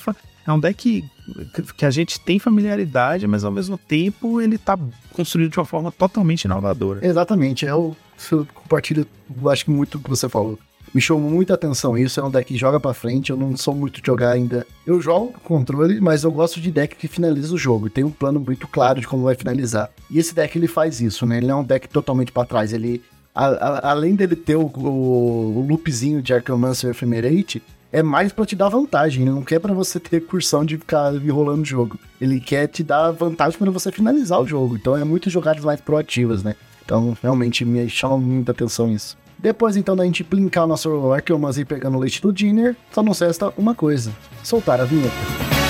é um deck que a gente tem familiaridade, mas ao mesmo tempo ele tá construído de uma forma totalmente inovadora. Exatamente. Eu, eu compartilho, acho que muito o que você falou. Me chamou muita atenção isso. É um deck que joga para frente. Eu não sou muito de jogar ainda. Eu jogo controle, mas eu gosto de deck que finaliza o jogo. Tem um plano muito claro de como vai finalizar. E esse deck ele faz isso, né? Ele é um deck totalmente para trás. Ele a, a, além dele ter o, o, o loopzinho de Archaeomancer Ephemerate, é mais para te dar vantagem. Ele não quer para você ter cursão de ficar enrolando o jogo. Ele quer te dar vantagem para você finalizar o jogo. Então é muito jogadas mais proativas, né? Então realmente me chama muita atenção isso. Depois então da gente brincar o nosso Archaeomancer pegando o leite do Dinner, só nos resta uma coisa: soltar a vinheta.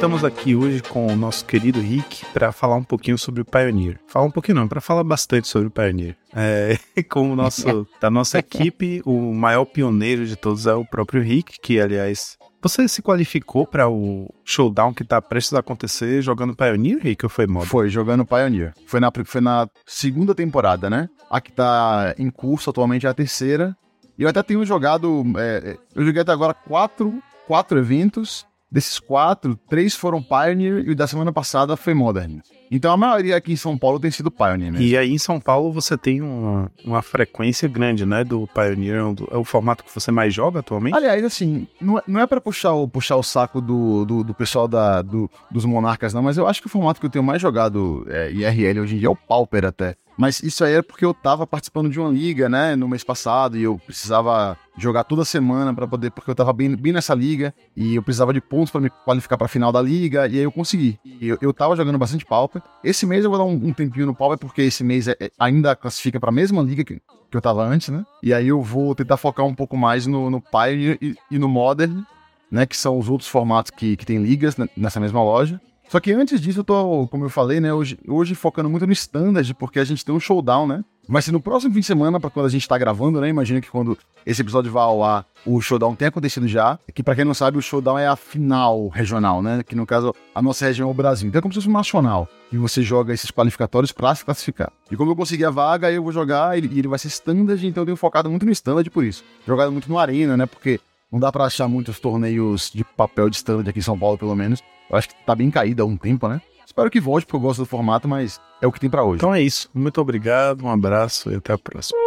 Estamos aqui hoje com o nosso querido Rick para falar um pouquinho sobre o Pioneer. Falar um pouquinho não, para falar bastante sobre o Pioneer. É, com o nosso, da nossa equipe, o maior pioneiro de todos é o próprio Rick, que aliás você se qualificou para o showdown que tá prestes a acontecer jogando Pioneer, Rick, ou foi modo? Foi, jogando Pioneer. Foi na, foi na segunda temporada, né? A que tá em curso atualmente é a terceira. E eu até tenho jogado. É, eu joguei até agora quatro, quatro eventos. Desses quatro, três foram Pioneer e o da semana passada foi Modern. Então a maioria aqui em São Paulo tem sido Pioneer. E aí em São Paulo você tem uma, uma frequência grande, né, do Pioneer, é o- é formato que você mais joga atualmente? Aliás, assim, não é, não é pra puxar o, puxar o saco do, do, do pessoal da, do- dos monarcas, não, mas eu acho que o formato que eu tenho mais jogado é, IRL hoje em dia é o Pauper até. Mas isso aí é porque eu tava participando de uma liga, né, no mês passado, e eu precisava jogar toda semana pra poder, porque eu tava bem, bem nessa liga, e eu precisava de pontos pra me qualificar pra final da liga, e aí eu consegui. E eu, eu tava jogando bastante Pauper. Esse mês eu vou dar um, um tempinho no Pauper, porque esse mês é- é- ainda classifica pra mesma liga que, que eu tava antes, né? E aí eu vou tentar focar um pouco mais no, no Pioneer e, e no Modern, né? Que são os outros formatos que, que tem ligas né, nessa mesma loja. Só que antes disso, eu tô, como eu falei, né? Hoje, hoje focando muito no Standard, porque a gente tem um showdown, né? Vai ser no próximo fim de semana, pra quando a gente tá gravando, né? Imagina que quando esse episódio vai ao ar, o showdown tem acontecido já. Que pra quem não sabe, o showdown é a final regional, né? Que no caso, a nossa região é o Brasil. Então é como se fosse um nacional. E você joga esses qualificatórios pra se classificar. E como eu consegui a vaga, eu vou jogar, e ele vai ser standard, então eu tenho focado muito no standard por isso. Jogado muito no arena, né? Porque não dá pra achar muitos torneios de papel de standard aqui em São Paulo, pelo menos. Eu acho que tá bem caído há um tempo, né? Espero que volte, porque eu gosto do formato, mas é o que tem pra hoje. Então é isso. Muito obrigado, um abraço e até a próxima.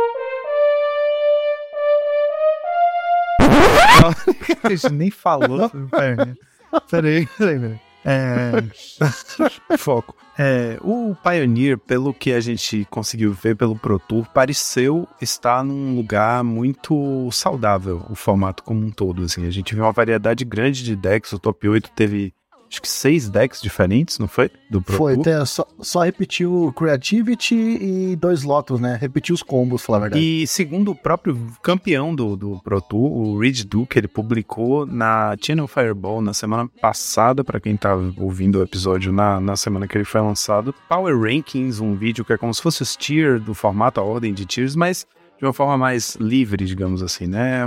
A gente nem falou sobre o Pioneer. Peraí, peraí, peraí. É... Foco. É, o Pioneer, pelo que a gente conseguiu ver pelo Pro Tour, pareceu estar num lugar muito saudável, o formato como um todo. Assim. A gente viu uma variedade grande de decks. O Top 8 teve, acho que, seis decks diferentes, não foi? Do Pro Foi, até só, só repetiu Creativity e dois lotos, né? Repetiu os combos, falar a verdade. E segundo o próprio campeão do, do Pro Tour, o Reed Duke, ele publicou na Channel Fireball na semana passada, pra quem tá ouvindo o episódio na, na semana que ele foi lançado, Power Rankings, um vídeo que é como se fosse os tier do formato, a ordem de tiers, mas de uma forma mais livre, digamos assim, né?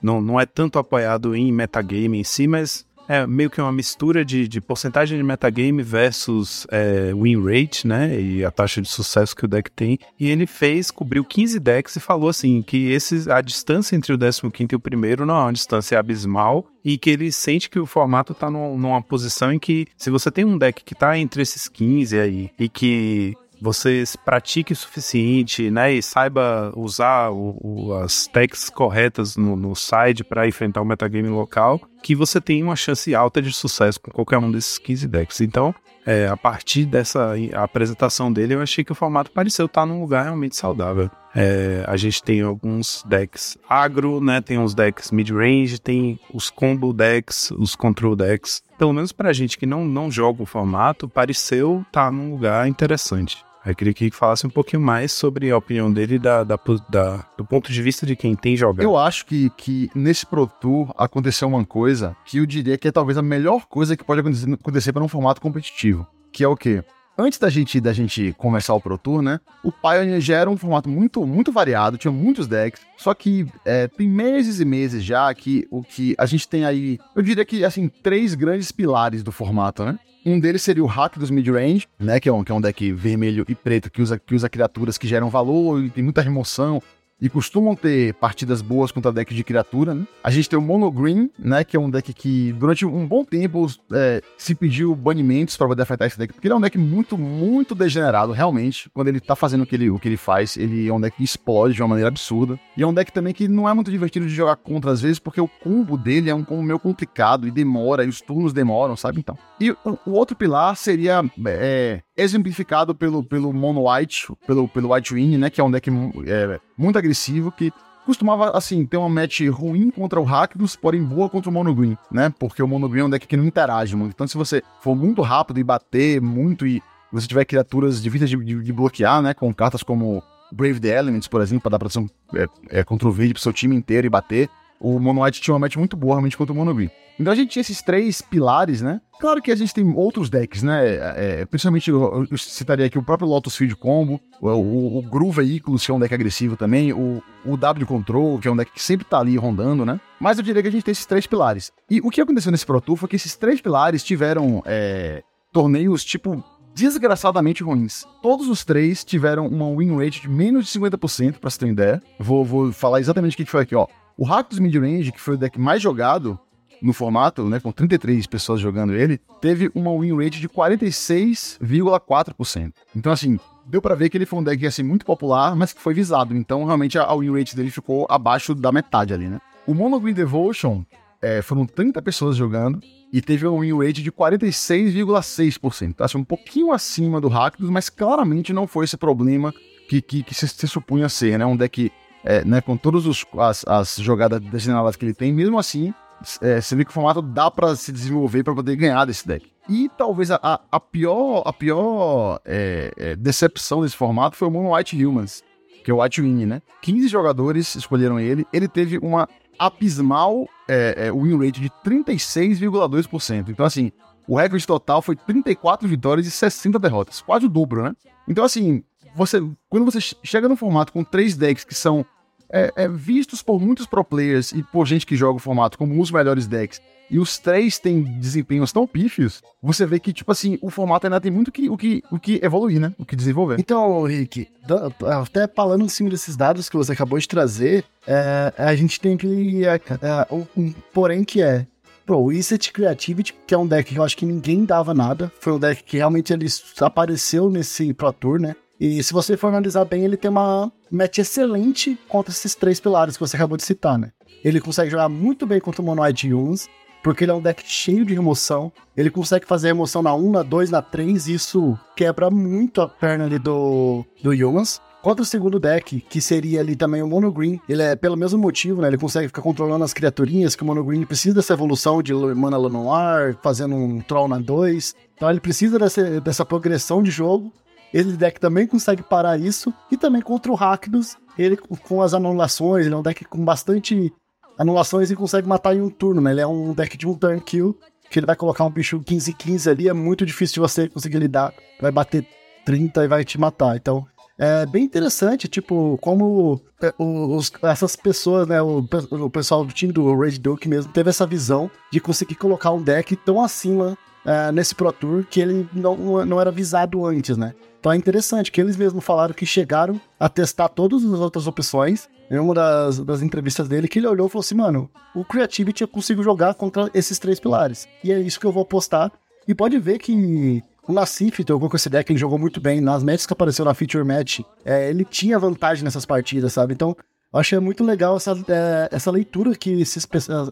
Não, não é tanto apoiado em metagame em si, mas é meio que uma mistura de, de porcentagem de metagame versus é, win rate, né? E a taxa de sucesso que o deck tem. E ele fez, cobriu 15 decks e falou assim: que esses, a distância entre o 15 e o primeiro não é uma distância abismal. E que ele sente que o formato tá num- numa posição em que, se você tem um deck que tá entre esses 15 aí e que você pratique o suficiente, né, e saiba usar o- o- as techs corretas no, no side para enfrentar o metagame local, que você tem uma chance alta de sucesso com qualquer um desses 15 decks. Então, é, a partir dessa apresentação dele, eu achei que o formato pareceu estar num lugar realmente saudável. É, a gente tem alguns decks agro, né? Tem uns decks mid-range, tem os combo decks, os control decks. Pelo menos pra gente que não, não joga o formato, pareceu estar num lugar interessante. Eu queria que falasse um pouquinho mais sobre a opinião dele da, da- da- do ponto de vista de quem tem jogado. Eu acho que, que nesse Pro Tour aconteceu uma coisa que eu diria que é talvez a melhor coisa que pode acontecer, acontecer para um formato competitivo. Que é o quê? Antes da gente, da gente começar o Pro Tour, né? O Pioneer já era um formato muito, muito variado, tinha muitos decks. Só que é, tem meses e meses já que o que a gente tem aí, eu diria que assim, três grandes pilares do formato, né? Um deles seria o hack dos mid-range, né? Que é, um, que é um deck vermelho e preto que usa, que usa criaturas que geram valor e tem muita remoção e costumam ter partidas boas contra deck de criatura, né? A gente tem o Mono Green, né? Que é um deck que durante um bom tempo é, se pediu banimentos para poder afetar esse deck, porque ele é um deck muito, muito degenerado, realmente. Quando ele tá fazendo o que ele, o que ele faz, ele é um deck que explode de uma maneira absurda. E é um deck também que não é muito divertido de jogar contra às vezes, porque o combo dele é um combo meio complicado e demora, e os turnos demoram, sabe? Então. E o, outro pilar seria é, exemplificado pelo, pelo Mono White, pelo, pelo White Win, né? Que é um deck é, muito agressivo, que costumava, assim, ter uma match ruim contra o Rakdos, porém boa contra o Mono Green, né? Porque o Mono Green é um deck que não interage muito. Então, se você for muito rápido e bater muito e você tiver criaturas difíceis de, de, de bloquear, né? Com cartas como Brave the Elements, por exemplo, para dar proteção é, é, contra o verde pro seu time inteiro e bater. O Mono White tinha uma match muito boa realmente contra o Mono Green. Então a gente tinha esses três pilares, né? Claro que a gente tem outros decks, né? É, principalmente eu, eu, citaria aqui o próprio Lotus Field Combo, o, o, o Gru Veículos, que é um deck agressivo também, o, o W Control, que é um deck que sempre tá ali rondando, né? Mas eu diria que a gente tem esses três pilares. E o que aconteceu nesse Pro Tour foi que esses três pilares tiveram é, torneios, tipo, desgraçadamente ruins. Todos os três tiveram uma win rate de menos de 50%, pra você ter uma ideia. Vou, vou falar exatamente o que foi aqui, ó. O Rakdos Midrange, que foi o deck mais jogado, no formato, né, com 33 pessoas jogando ele, teve uma win rate de 46,4%. Então, assim, deu para ver que ele foi um deck assim muito popular, mas que foi visado. Então, realmente a win rate dele ficou abaixo da metade ali, né? O Mono Green Devotion é, foram 30 pessoas jogando e teve um win rate de 46,6%. Tá? Assim, um pouquinho acima do Rakdos, mas claramente não foi esse problema que, que, que se, se supunha ser, né? Um deck é, né, com todas as, as jogadas designadas que ele tem, mesmo assim, é, você vê que o formato dá para se desenvolver para poder ganhar desse deck. E talvez a, a pior, a pior é, é, decepção desse formato foi o Mono White Humans, que é o White Win, né? 15 jogadores escolheram ele, ele teve uma abismal é, é win rate de 36,2%. Então, assim, o recorde total foi 34 vitórias e 60 derrotas, quase o dobro, né? Então, assim, você, quando você chega no formato com três decks que são é, é, vistos por muitos pro players e por gente que joga o formato como os melhores decks, e os três têm desempenhos tão pífios, você vê que, tipo assim, o formato ainda tem muito que, o, que, o que evoluir, né? O que desenvolver. Então, Rick, até falando em cima desses dados que você acabou de trazer, é, a gente tem que. É, é, um, porém, que é. O Iset Creativity, que é um deck que eu acho que ninguém dava nada, foi um deck que realmente ele apareceu nesse Pro Tour, né? E se você for analisar bem, ele tem uma match excelente contra esses três pilares que você acabou de citar, né? Ele consegue jogar muito bem contra o Monoid Humans, porque ele é um deck cheio de remoção. Ele consegue fazer remoção na 1, na 2, na 3, e isso quebra muito a perna ali do, do Humans. Contra o segundo deck, que seria ali também o Mono Green, ele é pelo mesmo motivo, né? Ele consegue ficar controlando as criaturinhas, que o Mono Green precisa dessa evolução de Mana Lanoir, fazendo um Troll na 2. Então ele precisa dessa, dessa progressão de jogo. Esse deck também consegue parar isso. E também contra o Rakdos, ele com as anulações, ele é um deck com bastante anulações e consegue matar em um turno, né? Ele é um deck de um turn kill, que ele vai colocar um bicho 15-15 ali, é muito difícil você conseguir lidar. Vai bater 30 e vai te matar. Então, é bem interessante, tipo, como é, os, essas pessoas, né, o, o, pessoal do time do Red Duke mesmo teve essa visão de conseguir colocar um deck tão acima é, nesse Pro Tour que ele não, não era visado antes, né? Então é interessante que eles mesmos falaram que chegaram a testar todas as outras opções. Em uma das, das entrevistas dele, que ele olhou e falou assim: mano, o Creativity eu consigo jogar contra esses três pilares. E é isso que eu vou apostar. E pode ver que o Nassif jogou com esse deck, ele jogou muito bem. Nas matches que apareceu na Feature Match, é, ele tinha vantagem nessas partidas, sabe? Então, eu achei muito legal essa, é, essa leitura que esses,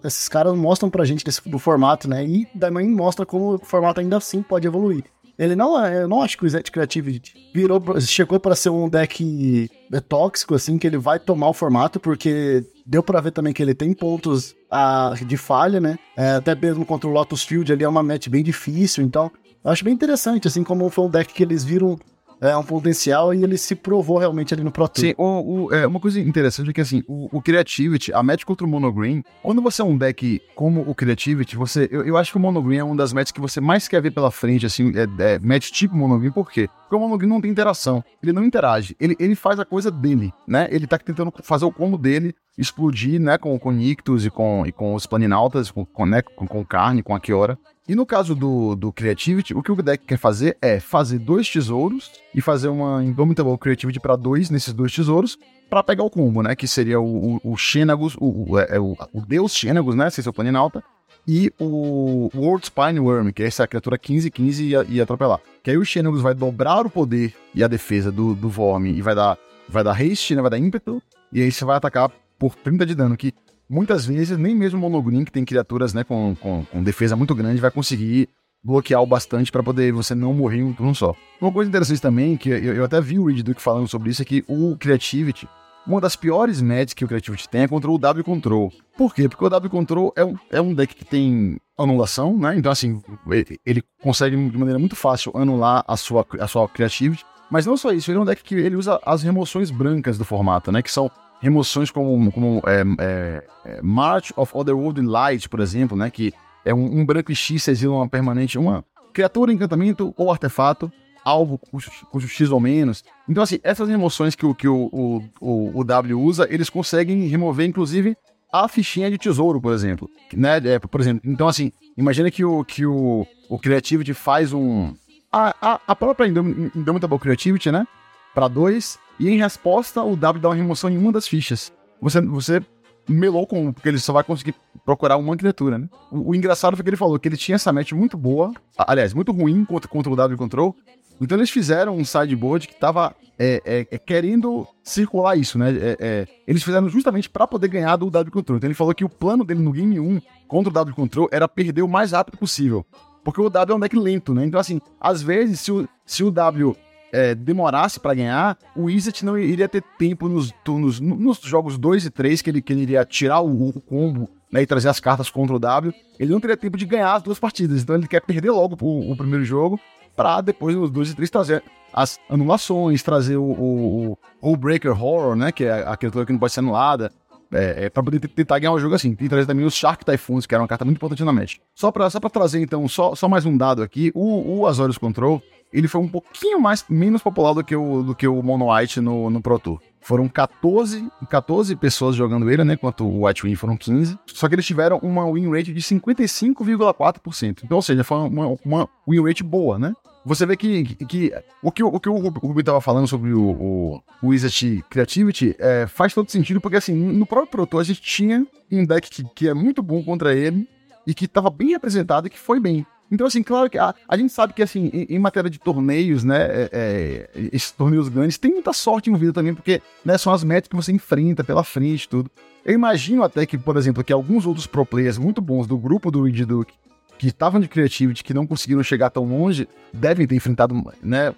esses caras mostram pra gente desse, do formato, né? E também mostra como o formato ainda assim pode evoluir. Ele não é. Eu não acho que o Zet Creativity virou, chegou para ser um deck é, tóxico, assim, que ele vai tomar o formato, porque deu para ver também que ele tem pontos a, de falha, né? É, até mesmo contra o Lotus Field ali é uma match bem difícil, então. Eu acho bem interessante, assim, como foi um deck que eles viram é um potencial e ele se provou realmente ali no Pro Tour. Sim, o, o, é, uma coisa interessante é que assim, o, o Creativity, a match contra o Mono Green, quando você é um deck como o Creativity, você, eu, eu acho que o Mono Green é uma das matches que você mais quer ver pela frente, assim, é, é match tipo Mono Green, por quê? Porque o Mono Green não tem interação, ele não interage, ele, ele faz a coisa dele, né? Ele tá tentando fazer o combo dele explodir, né, com, com Nictus e com, e com os Planinautas, com, com, né, com, com Carne, com a Kiora. E no caso do, do Creativity, o que o deck quer fazer é fazer dois tesouros e fazer uma Indomitable Creativity para dois nesses dois tesouros para pegar o combo, né? Que seria o, o, o Xenagus, o, o, é, o, o Deus Xenagus, né? Sem seu Planinauta. E o World Spine Worm, que é essa criatura 15-15 e, atropelar. Que aí o Xenagus vai dobrar o poder e a defesa do, do Vorm e vai dar, vai dar haste, né? Vai dar ímpeto. E aí você vai atacar por 30 de dano, que muitas vezes nem mesmo o Monogreen, que tem criaturas né, com, com, com defesa muito grande, vai conseguir bloquear o bastante para poder você não morrer em um turno só. Uma coisa interessante também, que eu, eu até vi o Reed Duke falando sobre isso, é que o Creativity, uma das piores matches que o Creativity tem é contra o W Control. Por quê? Porque o W Control é um, é um deck que tem anulação, né? Então, assim, ele, ele consegue de maneira muito fácil anular a sua, a sua Creativity. Mas não só isso, ele é um deck que ele usa as remoções brancas do formato, né? Que são remoções como, como é, é, é, March of Otherworldly Light, por exemplo, né? Que é um, um branco X, você exila uma permanente, uma criatura, encantamento ou artefato, alvo cujo, cujo X ou menos. Então, assim, essas remoções que, o, que o, o, o, o W usa, eles conseguem remover, inclusive, a fichinha de tesouro, por exemplo. Né? É, por exemplo, então, assim, imagina que o, que o, o Creativity faz um. A, a, a própria Indomitable Creativity, né? Para dois, e em resposta, o W dá uma remoção em uma das fichas. Você, você melou com, porque ele só vai conseguir procurar uma criatura, né? O, o, engraçado foi que ele falou que ele tinha essa match muito boa, aliás, muito ruim contra, contra o W Control. Então eles fizeram um sideboard que tava é, é, é, querendo circular isso, né? É, é eles fizeram justamente para poder ganhar do W Control. Então ele falou que o plano dele no Game 1 contra o W Control era perder o mais rápido possível. Porque o W é um deck lento, né? Então, assim, às vezes, se o, se o W é, demorasse para ganhar, o Wizard não iria ter tempo nos, nos, nos jogos 2 e 3, que ele, que ele iria tirar o, o combo né, e trazer as cartas contra o W. Ele não teria tempo de ganhar as duas partidas. Então ele quer perder logo o, o primeiro jogo para depois nos 2 e 3 trazer as anulações, trazer o, o, o Breaker Horror, né? Que é a criatura que não pode ser anulada. É, é pra poder tentar ganhar o jogo assim. E trazer também os Shark Typhoons, que era uma carta muito importante na match. Só pra, só pra trazer, então, só, só mais um dado aqui. O, o Azorius Control, ele foi um pouquinho mais menos popular do que o, do que o Mono White no, no Pro Tour. Foram 14, 14 pessoas jogando ele, né? Enquanto o White Win foram 15. Só que eles tiveram uma win rate de 55,4%. Então, ou seja, foi uma, uma win rate boa, né? Você vê que, que o que o, que o Ruby estava falando sobre o, o, Wizard Creativity é, faz todo sentido, porque assim, no próprio Pro Tour a gente tinha um deck que, que é muito bom contra ele e que estava bem representado e que foi bem. Então, assim, claro que a, a gente sabe que, assim, em, em matéria de torneios, né, é, é, esses torneios grandes, tem muita sorte envolvida também, porque, né, são as metas que você enfrenta pela frente e tudo. Eu imagino até que, por exemplo, que alguns outros pro players muito bons do grupo do Reed Duke, que estavam de Creativity, que não conseguiram chegar tão longe, devem ter enfrentado, né,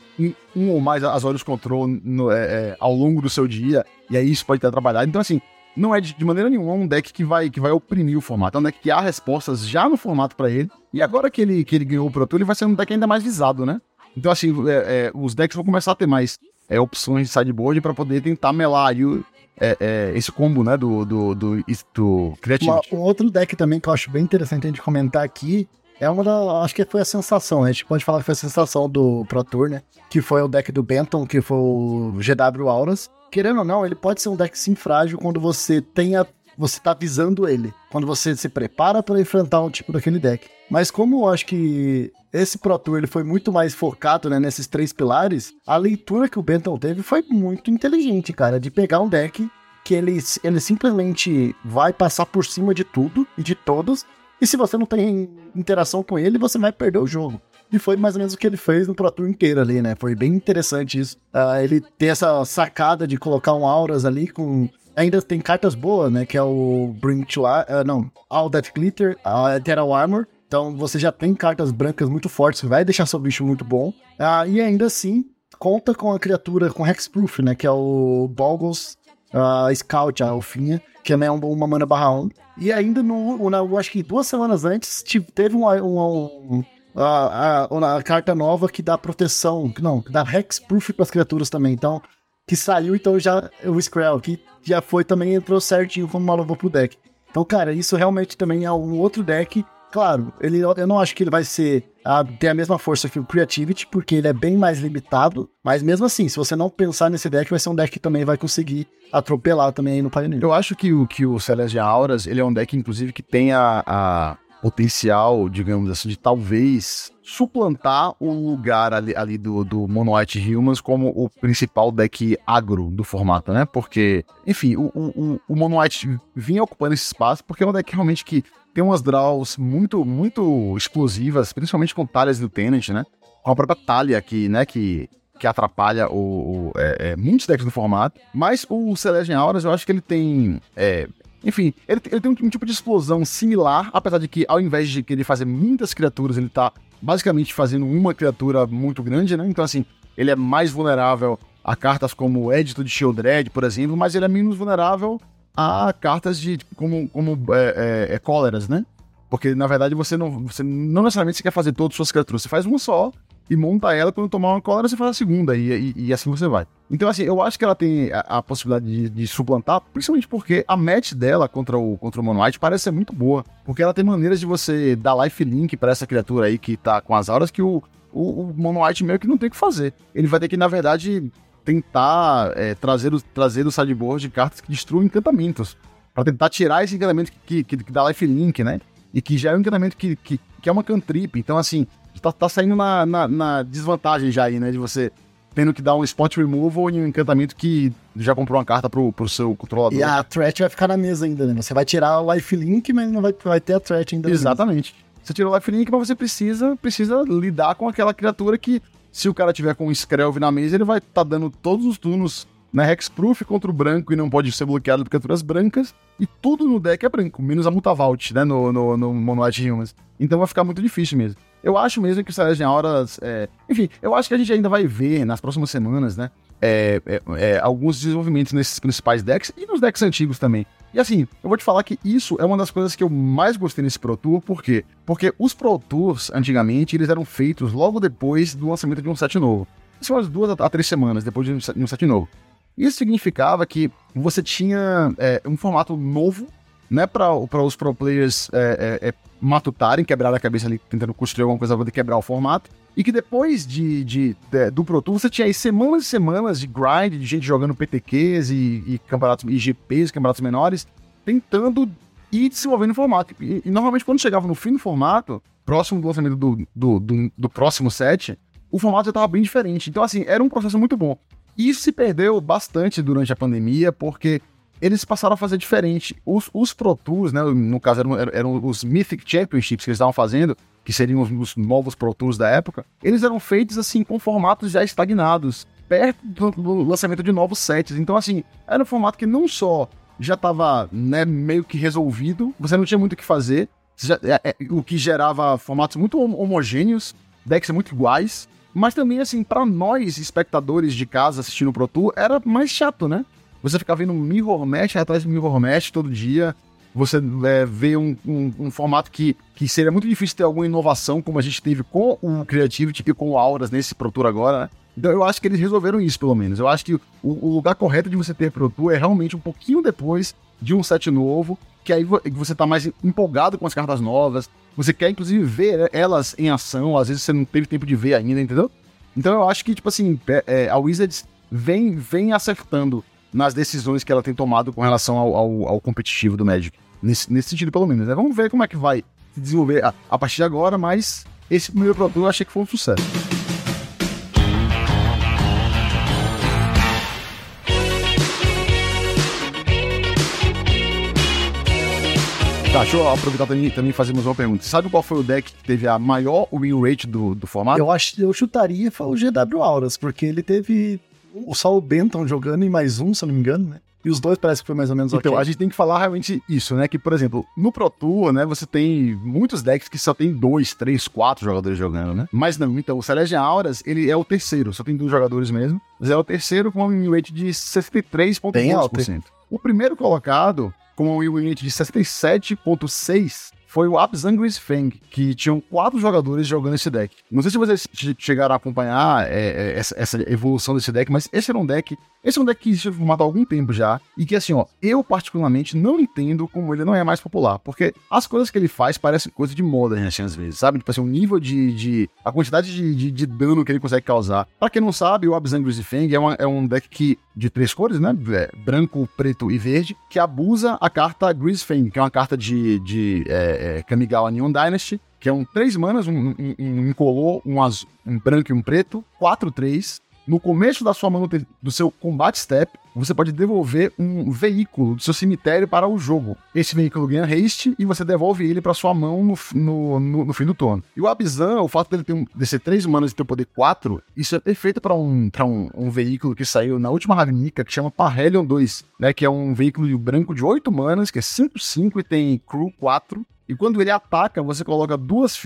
um ou mais as olhos control no, é, é, ao longo do seu dia, e aí isso pode ter trabalhado. Então, assim, não é de, de, maneira nenhuma um deck que vai, que vai oprimir o formato. É um deck que há respostas já no formato para ele. E agora que ele, que ele ganhou o Pro Tour, ele vai ser um deck ainda mais visado, né? Então, assim, é, é, os decks vão começar a ter mais é, opções de sideboard para poder tentar melar aí o, é, é, esse combo, né, do, do, do, do Creativity. Um outro deck também que eu acho bem interessante a gente comentar aqui é uma da. Acho que foi a sensação, né? A gente pode falar que foi a sensação do Pro Tour, né? Que foi o deck do Benton, que foi o GW Auras querendo ou não, ele pode ser um deck sim frágil quando você tenha. Você tá visando ele. Quando você se prepara para enfrentar um tipo daquele deck. Mas como eu acho que esse Pro Tour ele foi muito mais focado né, nesses três pilares, a leitura que o Benton teve foi muito inteligente, cara. De pegar um deck que ele, ele simplesmente vai passar por cima de tudo e de todos. E se você não tem interação com ele, você vai perder o jogo. E foi mais ou menos o que ele fez no Pro Tour inteiro ali, né? Foi bem interessante isso. Uh, ele tem essa sacada de colocar um Auras ali com. Ainda tem cartas boas, né? Que é o Bring to. Uh, não, All That Glitter, Eternal Armor. Então você já tem cartas brancas muito fortes, que vai deixar seu bicho muito bom. Uh, e ainda assim, conta com a criatura com Hexproof, né? Que é o Boggles uh, Scout, a Alfinha, que é uma mana barra 1. E ainda no, na, acho que duas semanas antes, teve um, um, um a, a, a, carta nova que dá proteção, não, que dá hexproof para as criaturas também. Então, que saiu, então já o Skrell, que já foi também entrou certinho como uma luva pro deck. Então, cara, isso realmente também é um outro deck. Claro, ele, eu não acho que ele vai ser a, a mesma força que o Creativity, porque ele é bem mais limitado. Mas mesmo assim, se você não pensar nesse deck, vai ser um deck que também vai conseguir atropelar também aí no Pioneer. Eu acho que o, que o Celestial Auras, ele é um deck, inclusive, que tem a, a potencial, digamos assim, de talvez suplantar o lugar ali, ali do, do Mono White Humans como o principal deck agro do formato, né? Porque, enfim, o, o, o Mono White vinha ocupando esse espaço porque é um deck realmente que tem umas draws muito, muito explosivas, principalmente com talhas do Tenant, né? Com a própria talha aqui, né? Que que atrapalha o, o é, é, muitos decks do formato. Mas o Celestial Auras, eu acho que ele tem é, enfim, ele, ele tem um, um, tipo de explosão similar, apesar de que ao invés de querer fazer muitas criaturas, ele tá basicamente fazendo uma criatura muito grande, né? Então, assim, ele é mais vulnerável a cartas como o Edito de Shieldred, por exemplo, mas ele é menos vulnerável a cartas de como, como é, é, é cóleras, né? Porque, na verdade, você não, você não necessariamente você quer fazer todas as suas criaturas. Você faz uma só e monta ela. Quando tomar uma cólera, você faz a segunda e, e, e assim você vai. Então, assim, eu acho que ela tem a, a possibilidade de, de, suplantar, principalmente porque a match dela contra o, contra o Mono White parece ser muito boa. Porque ela tem maneiras de você dar life link para essa criatura aí que tá com as auras que o, o, o Mono White meio que não tem o que fazer. Ele vai ter que, na verdade, tentar é, trazer, o, trazer do sideboard cartas que destruam encantamentos. para tentar tirar esse encantamento que, que, que, dá life link, né? E que já é um encantamento que, que, que é uma cantrip. Então, assim, tá, tá saindo na, na, na, desvantagem já aí, né? De você tendo que dar um spot removal em um encantamento que já comprou uma carta pro, pro seu controlador. E a threat vai ficar na mesa ainda, né? Você vai tirar o lifelink, mas não vai, vai ter a threat ainda. Exatamente. Você tirou o lifelink, mas você precisa, precisa lidar com aquela criatura que, se o cara tiver com um Skrelv na mesa, ele vai estar tá dando todos os turnos na Hexproof contra o branco e não pode ser bloqueado por criaturas brancas. E tudo no deck é branco, menos a Mutavault, né? No, no, no Mono Humans. Então vai ficar muito difícil mesmo. Eu acho mesmo que o Celeste Auras. É... Enfim, eu acho que a gente ainda vai ver nas próximas semanas, né? É, é, é, alguns desenvolvimentos nesses principais decks e nos decks antigos também. E assim, eu vou te falar que isso é uma das coisas que eu mais gostei nesse Pro Tour, por quê? Porque os Pro Tours, antigamente, eles eram feitos logo depois do lançamento de um set novo. Isso umas duas a três semanas depois de um set novo. Isso significava que você tinha é, um formato novo, né, para os pro players é, é, é, matutarem, quebrar a cabeça ali, tentando construir alguma coisa para poder quebrar o formato. E que depois de, de, de, do Pro Tour, você tinha aí semanas e semanas de grind, de gente jogando PTQs e, e campeonatos GPs, campeonatos menores, tentando ir desenvolvendo o formato. E, e, normalmente quando chegava no fim do formato, próximo do lançamento do, do, do, do próximo set, o formato já estava bem diferente. Então, assim, era um processo muito bom. Isso se perdeu bastante durante a pandemia, porque eles passaram a fazer diferente. Os, os Pro Tours, né, no caso eram, eram os Mythic Championships que eles estavam fazendo, que seriam os, os, novos Pro Tours da época, eles eram feitos assim com formatos já estagnados, perto do, do lançamento de novos sets. Então, assim, era um formato que não só já estava né, meio que resolvido, você não tinha muito o que fazer, já, é, é, o que gerava formatos muito homogêneos, decks muito iguais, mas também, assim, para nós, espectadores de casa assistindo o Pro Tour, era mais chato, né? Você ficar vendo mirror match atrás de mirror match todo dia. Você é, vê um, um, um, formato que, que seria muito difícil ter alguma inovação, como a gente teve com o Creativity e com o Auras nesse Pro Tour agora, né? Então eu acho que eles resolveram isso, pelo menos. Eu acho que o, o lugar correto de você ter Pro Tour é realmente um pouquinho depois de um set novo, que aí você tá mais empolgado com as cartas novas, você quer, inclusive, ver elas em ação. Às vezes você não teve tempo de ver ainda, entendeu? Então eu acho que, tipo assim, é, a Wizards vem, vem acertando nas decisões que ela tem tomado com relação ao, ao, ao competitivo do Magic. Nesse, nesse sentido, pelo menos. Né? Vamos ver como é que vai se desenvolver a, a partir de agora, mas esse primeiro produto eu achei que foi um sucesso. Tá, deixa eu aproveitar também, também fazer mais uma pergunta. Você sabe qual foi o deck que teve a maior win rate do, do formato? Eu acho eu chutaria foi o GW Auras, porque ele teve o Benton jogando e mais um, se eu não me engano, né? E os dois parece que foi mais ou menos então, okay. a gente tem que falar realmente isso, né? Que, por exemplo, no Pro Tour, né, você tem muitos decks que só tem dois, três, quatro jogadores jogando, né? Mas não, então, o Celestial Auras, ele é o terceiro, só tem dois jogadores mesmo. Mas é o terceiro com uma win rate de 63,2%. O primeiro colocado com uma win rate de 67,6%, foi o Abzangris Fang, que tinham quatro jogadores jogando esse deck. Não sei se vocês chegaram a acompanhar é, é, essa, essa, evolução desse deck, mas esse era um deck. Esse é um deck que existe no formato há algum tempo já. E que, assim, ó, eu particularmente não entendo como ele não é mais popular. Porque as coisas que ele faz parecem coisa de Modern, assim, às vezes, sabe? Tipo assim, o nível de. de a quantidade de, de, de, dano que ele consegue causar. Pra quem não sabe, o Abzangris Fang é, uma, é um deck que. De três cores, né? É, branco, preto e verde, que abusa a carta Fang, que é uma carta de. de é, é, Kamigawa Neon Dynasty, que é um 3 manas, um, um, um incolor, um, azul, um branco e um preto, 4-3. No começo da sua mão do seu combat step, você pode devolver um veículo do seu cemitério para o jogo. Esse veículo ganha haste e você devolve ele para sua mão no, no, no, no, fim do turno. E o Abzan, o fato dele ter um, descer 3 manas e ter poder 4, isso é perfeito para um, um, um veículo que saiu na última Ravnica, que chama Parhelion 2, né? Que é um veículo branco de 8 manas, que é 5-5 e tem crew 4. E quando ele ataca, você coloca duas.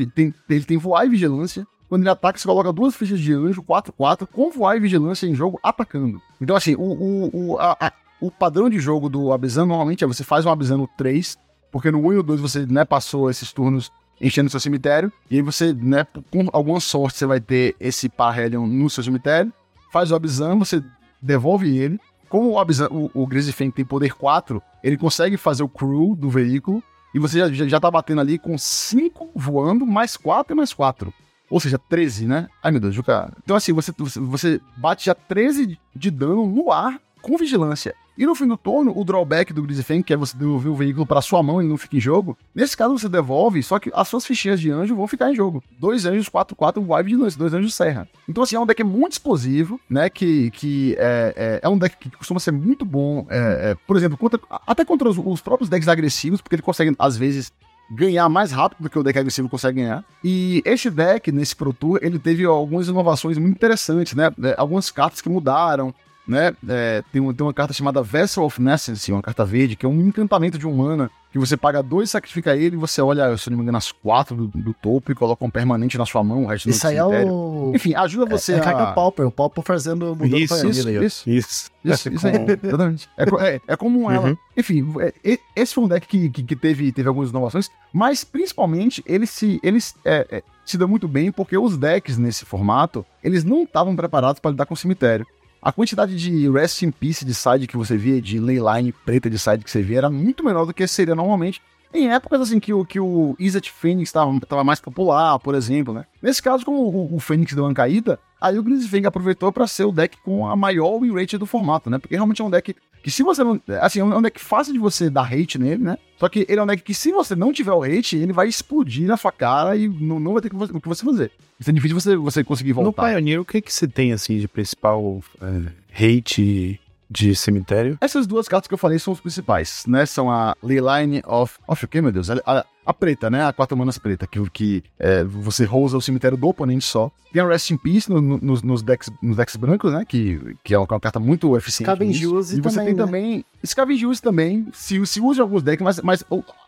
Ele tem voar e vigilância. Quando ele ataca, você coloca duas fichas de anjo, 4-4, com voar e vigilância em jogo, atacando. Então, assim, o, o, o, a, a, o padrão de jogo do Abizan normalmente é você faz um Abizan no 3, porque no 1 e no 2 você né, passou esses turnos enchendo seu cemitério. E aí você, né, com alguma sorte, você vai ter esse Parhelion no seu cemitério. Faz o Abzan, você devolve ele. Como o, Abzan, o, o Fang tem poder 4, ele consegue fazer o crew do veículo. E você já, já, já tá batendo ali com 5 voando, mais 4 e mais 4. Ou seja, 13, né? Ai meu Deus, Juca. Então assim, você, você bate já 13 de dano no ar com vigilância. E no fim do turno, o drawback do Grisifang, que é você devolver o veículo para sua mão e não fica em jogo, nesse caso você devolve, só que as suas fichinhas de anjo vão ficar em jogo. Dois anjos 4-4 Vibe de lance, dois anjos serra. Então, assim, é um deck muito explosivo, né? Que, que é, é, é um deck que costuma ser muito bom, é, é, por exemplo, contra, até contra os, os próprios decks agressivos, porque ele consegue, às vezes, ganhar mais rápido do que o deck agressivo consegue ganhar. E este deck, nesse Pro Tour, ele teve algumas inovações muito interessantes, né? É, algumas cartas que mudaram, né? É, tem, tem uma carta chamada Vessel of Nescence, uma carta verde, que é um encantamento de um mana, que você paga dois, sacrifica ele e você olha, se eu não me engano, as quatro do, do topo e coloca um permanente na sua mão, o resto Isso aí é o... Enfim, ajuda você é, é a... a carta Pauper, o Pauper fazendo, mudando isso, pra isso, ele. Isso, isso. Isso, isso aí, exatamente. É, é, é como ela. Uhum. Enfim, é, esse foi um deck que, que, que, teve, teve algumas inovações, mas principalmente ele se, ele, é, é, se deu muito bem porque os decks nesse formato, eles não estavam preparados para lidar com o cemitério. A quantidade de Rest in Peace de side que você via, de leyline preta de side que você via, era muito menor do que seria normalmente. Em épocas assim que o, que o Izzet Phoenix estava mais popular, por exemplo, né? Nesse caso, como o, o Phoenix deu uma caída, aí o Grizzfang aproveitou para ser o deck com a maior win rate do formato, né? Porque realmente é um deck que se você não... Assim, é um deck fácil de você dar hate nele, né? Só que ele é um deck que se você não tiver o hate, ele vai explodir na sua cara e não, não vai ter o que você fazer. Isso é difícil você, você conseguir voltar. No Pioneer, o que que você tem, assim, de principal é, hate de cemitério? Essas duas cartas que eu falei são os principais, né? São a Leyline of... Of o que, meu Deus? A, a, a, preta, né? A quatro manas preta, que, que é, você rousa o cemitério do oponente só. Tem a Rest in Peace no, no, nos, nos, decks, nos decks brancos, né? Que, que é uma, uma carta muito eficiente. Scavenge E você também, tem né? também... Scavenge também, se, se usa em alguns decks, mas, mas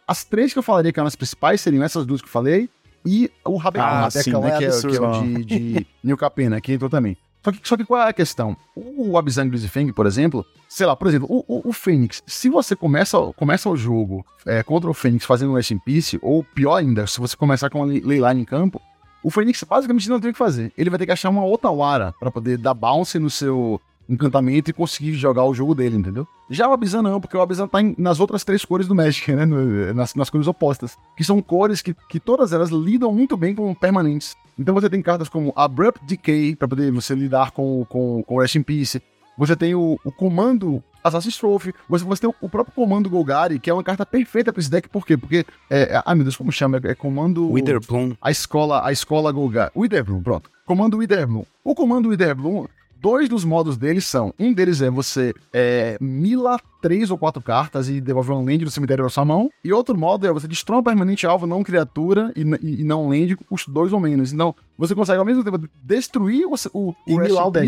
as três que eu falaria que eram as principais seriam essas duas que eu falei e o Rabeca, Ah, né, sim, que, é, é que é o de, de New Capena, que entrou também. Só que, só que qual é a questão? O Abzang Feng, por exemplo, sei lá, por exemplo, o, o, o Fênix, se você começa, começa o jogo é, contra o Fênix fazendo um Rest in Peace, ou pior ainda, se você começar com uma Leyline em campo, o Fênix basicamente não tem o que fazer. Ele vai ter que achar uma outra Wara para poder dar bounce no seu encantamento e conseguir jogar o jogo dele, entendeu? Já o Abzan não, porque o Abzan tá em- nas outras três cores do Magic, né? Nas, nas cores opostas. Que são cores que, que todas elas lidam muito bem com permanentes. Então você tem cartas como Abrupt Decay, para poder você lidar com, com, com Rest in Peace. Você tem o, o comando Assassin's Trophy. Você, você tem o, o próprio comando Golgari, que é uma carta perfeita pra esse deck. Por quê? Porque, é, é- ai meu Deus, como chama? É, é comando... Witherbloom. A escola, a escola Golgari. Witherbloom, pronto. Comando Witherbloom. O comando Witherbloom, dois dos modos deles são. Um deles é você é, mila três ou quatro cartas e devolver um land do cemitério da sua mão. E outro modo é você destrói um permanente alvo, não criatura e, n- e não land com custo dois ou menos. Então, você consegue ao mesmo tempo destruir o, o, E o milar o deck.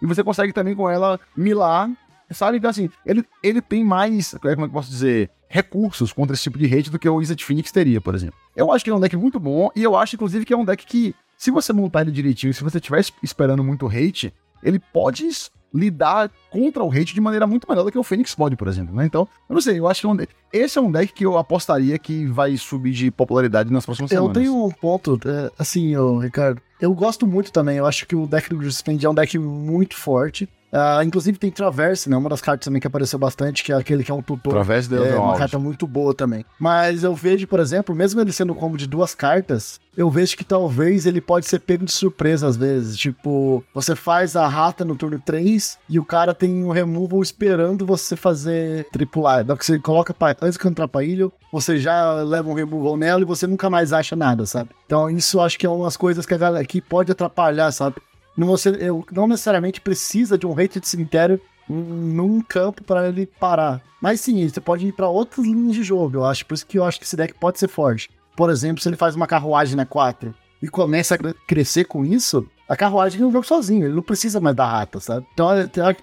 E você consegue também com ela milar. Sabe? Então, assim, ele, ele tem mais, como é que eu posso dizer, recursos contra esse tipo de hate do que o Izzet Phoenix teria, por exemplo. Eu acho que é um deck muito bom e eu acho, inclusive, que é um deck que, se você montar ele direitinho, se você estiver es- esperando muito hate, ele pode lidar contra o hate de maneira muito melhor do que o Fênix pode, por exemplo, né? Então, eu não sei, eu acho que é um deck, esse é um deck que eu apostaria que vai subir de popularidade nas próximas Eu semanas. tenho um ponto, é, assim, ô, Ricardo. Eu gosto muito também. Eu acho que o deck do Grizzfend é um deck muito forte. Ah, inclusive tem Traverse, né? Uma das cartas também que apareceu bastante, que é aquele que é um tutor. Através de É uma carta muito boa também. Mas eu vejo, por exemplo, mesmo ele sendo um combo de duas cartas, eu vejo que talvez ele pode ser pego de surpresa às vezes. Tipo, você faz a rata no turno 3 e o cara tem um removal esperando você fazer tripular. Então que você coloca pa- antes que entrar pra ilha, você já leva um removal nela e você nunca mais acha nada, sabe? Então isso acho que é umas coisas que a galera aqui pode atrapalhar, sabe? Não, você, eu, não necessariamente precisa de um rate de cemitério num campo para ele parar. Mas sim, você pode ir para outras linhas de jogo, eu acho. Por isso que eu acho que esse deck pode ser forte. Por exemplo, se ele faz uma carruagem na 4 e começa a cre- crescer com isso, A carruagem é um jogo sozinho, ele não precisa mais da rata, sabe? Então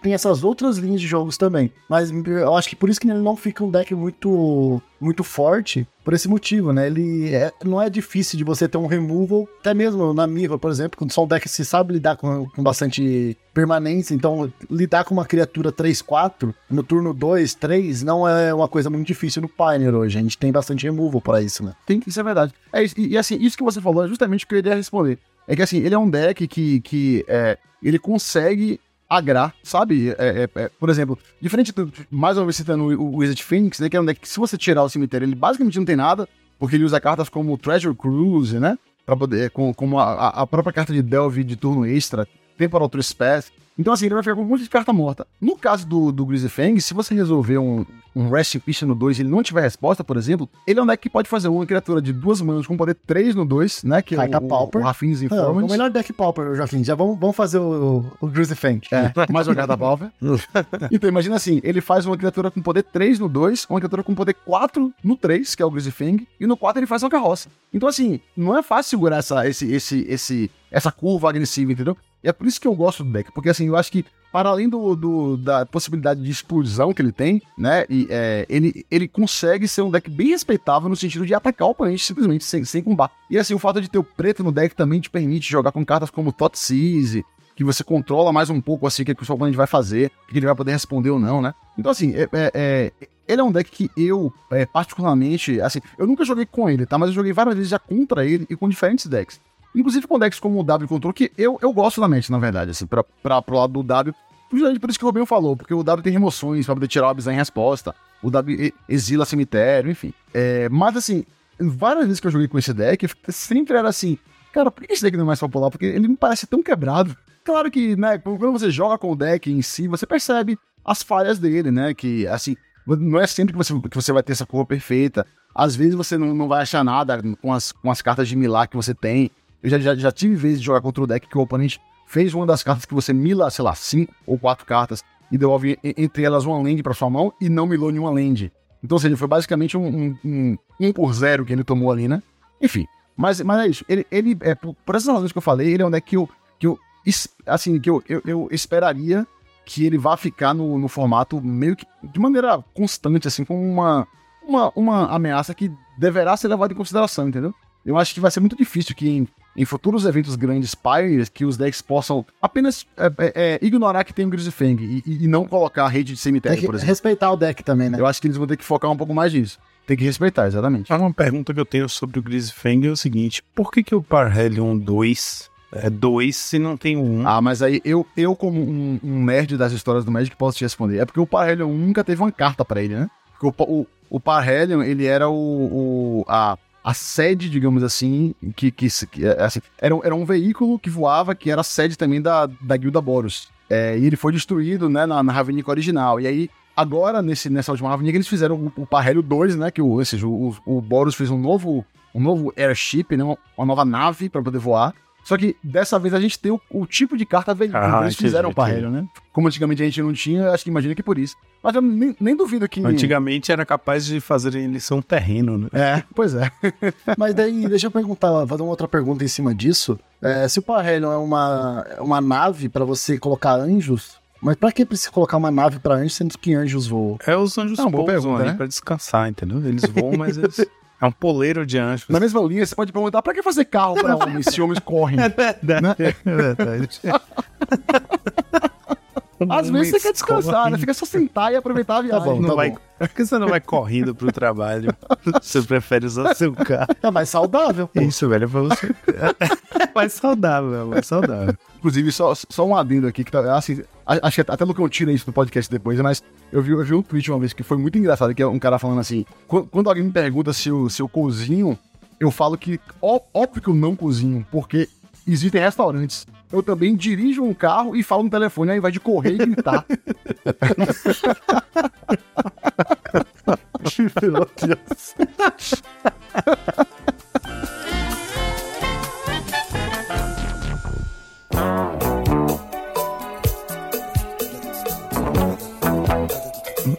tem- essas outras linhas de jogos também. Mas eu acho que por isso que ele não fica um deck muito muito forte, por esse motivo, né? Ele é- não é difícil de você ter um removal, até mesmo na Mirror, por exemplo, quando só um deck que se sabe lidar com, com bastante permanência, então lidar com uma criatura 3-4 no turno 2, 3 não é uma coisa muito difícil no Pioneer hoje. A gente tem bastante removal para isso, né? Tem, isso é verdade. É, e, e, assim, isso que você falou é justamente o que eu iria responder. É que assim, ele é um deck que, que é, ele consegue agrar, sabe? É, é, é, por exemplo, diferente do. Mais uma vez citando o, Wizard Phoenix, né? Que é um deck que, se você tirar o cemitério, ele basicamente não tem nada, porque ele usa cartas como Treasure Cruise, né? Pra poder. Com, como a, a- a própria carta de Delve de turno extra, Temporal Trespass. Então, assim, ele vai ficar com um monte de carta morta. No caso do, do Greasy Fang, se você resolver um, um Rest in Peace no 2 e ele não tiver resposta, por exemplo, ele é um deck que pode fazer uma criatura de duas manas com poder 3 no 2, né? Que é Caica o, o, Pauper. o Raffin's Ah, Informant. o melhor deck Pauper, Joaquim. Já vamos, vamos fazer o, o, Greasy Fang. É, mais uma carta Pauper. então, imagina assim, ele faz uma criatura com poder 3 no 2, uma criatura com poder 4 no 3, que é o Greasy Fang, e no 4 ele faz uma carroça. Então, assim, não é fácil segurar essa, esse, esse, esse, essa curva agressiva, entendeu? É por isso que eu gosto do deck, porque assim, eu acho que para além do, do- da possibilidade de explosão que ele tem, né? E, é, ele, ele consegue ser um deck bem respeitável no sentido de atacar o oponente simplesmente sem, sem combate. E assim, o fato de ter o preto no deck também te permite jogar com cartas como Tot Seize, que você controla mais um pouco assim o que, que o seu oponente vai fazer, o que ele vai poder responder ou não, né? Então, assim, é, é- é- ele é um deck que eu, é, particularmente, assim, eu nunca joguei com ele, tá? Mas eu joguei várias vezes já contra ele e com diferentes decks. Inclusive com decks como o W Control, que eu, eu gosto da mente, na verdade, assim, pra, pra, pro lado do W. Justamente por isso que o Rubinho falou, porque o W tem remoções pra poder tirar o Abzan em resposta. O W exila cemitério, enfim. É, mas assim, várias vezes que eu joguei com esse deck, sempre era assim, cara, por que esse deck não é mais popular? Porque ele me parece tão quebrado. Claro que, né, quando você joga com o deck em si, você percebe as falhas dele, né? Que, assim, não é sempre que você, que você vai ter essa cor perfeita. Às vezes você não, não vai achar nada com as, com as cartas de milar que você tem. Eu já, já, já tive vezes de jogar contra o deck que o oponente fez uma das cartas que você mila, sei lá, cinco ou quatro cartas e devolve entre elas uma land pra sua mão e não milou nenhuma land. Então, ou seja, foi basicamente um, um, um, um por zero que ele tomou ali, né? Enfim, mas, mas é isso. Ele, ele é, por, por essas razões que eu falei, ele é um deck que eu, que eu assim, que eu, eu, eu esperaria que ele vá ficar no, no formato meio que de maneira constante, assim, com uma, uma, uma ameaça que deverá ser levada em consideração, entendeu? Eu acho que vai ser muito difícil que em, em futuros eventos grandes Pioneers, que os decks possam apenas é, é, é, ignorar que tem o Grizzly Fang e, e- não colocar a rede de Tem cemitério, que por exemplo. respeitar o deck também, né? Eu acho que eles vão ter que focar um pouco mais nisso. Tem que respeitar, exatamente. Uma pergunta que eu tenho sobre o Grizzfang é o seguinte: por que, que o Parhelion 2 é 2 se não tem o 1? Ah, mas aí eu, eu como um, um nerd das histórias do Magic, posso te responder. É porque o Parhelion nunca teve uma carta pra ele, né? Porque o, o, o Parhelion, ele era o, o- a, a sede, digamos assim, que, que, que, é, assim, era, era um veículo que voava, que era a sede também da, da Guilda Boros. É, e ele foi destruído, né, na, na Ravnica original. E aí, agora, nesse, nessa última Ravnica, eles fizeram o, o Parhelio 2, né, que o, ou seja, o, o Boros fez um novo, um novo airship, né, uma, nova nave pra poder voar. Só que dessa vez a gente tem o, o tipo de carta veículo. Ah, eles fizeram o entendi. Parhelio, né? Como antigamente a gente não tinha, acho que imagina que por isso. Mas eu nem, nem duvido que. Antigamente era capaz de fazerem eles um terreno, né? É, pois é. Mas daí, deixa eu perguntar, fazer uma outra pergunta em cima disso. É, se o Parhelion é uma, é uma nave pra você colocar anjos, mas pra que precisa colocar uma nave pra anjos, sendo que anjos voam? É os anjos Não, boa pousam pergunta, né? pra descansar, entendeu? Eles voam, mas eles... É um poleiro de anjos. Na mesma linha, você pode perguntar pra que fazer carro pra homens se homens correm? verdade, é verdade. Às vezes você quer descansar, né? Fica só sentar e aproveitar a viagem. bom, Não tá vai... bom. Por que você não vai correndo pro trabalho? Você prefere usar seu carro? É mais saudável. pô. Isso, velho, é pra você. É mais saudável, é mais saudável. Inclusive, só, só um adendo aqui, que tá, assim, a- acho que até Lucão tira isso no podcast depois, mas eu vi, eu vi um tweet uma vez que foi muito engraçado, que é um cara falando assim, quando, quando alguém me pergunta se eu, se eu cozinho, eu falo que, ó, óbvio que eu não cozinho, porque existem restaurantes. Eu também dirijo um carro e falo no telefone, aí vai de correr e gritar. Meu Deus.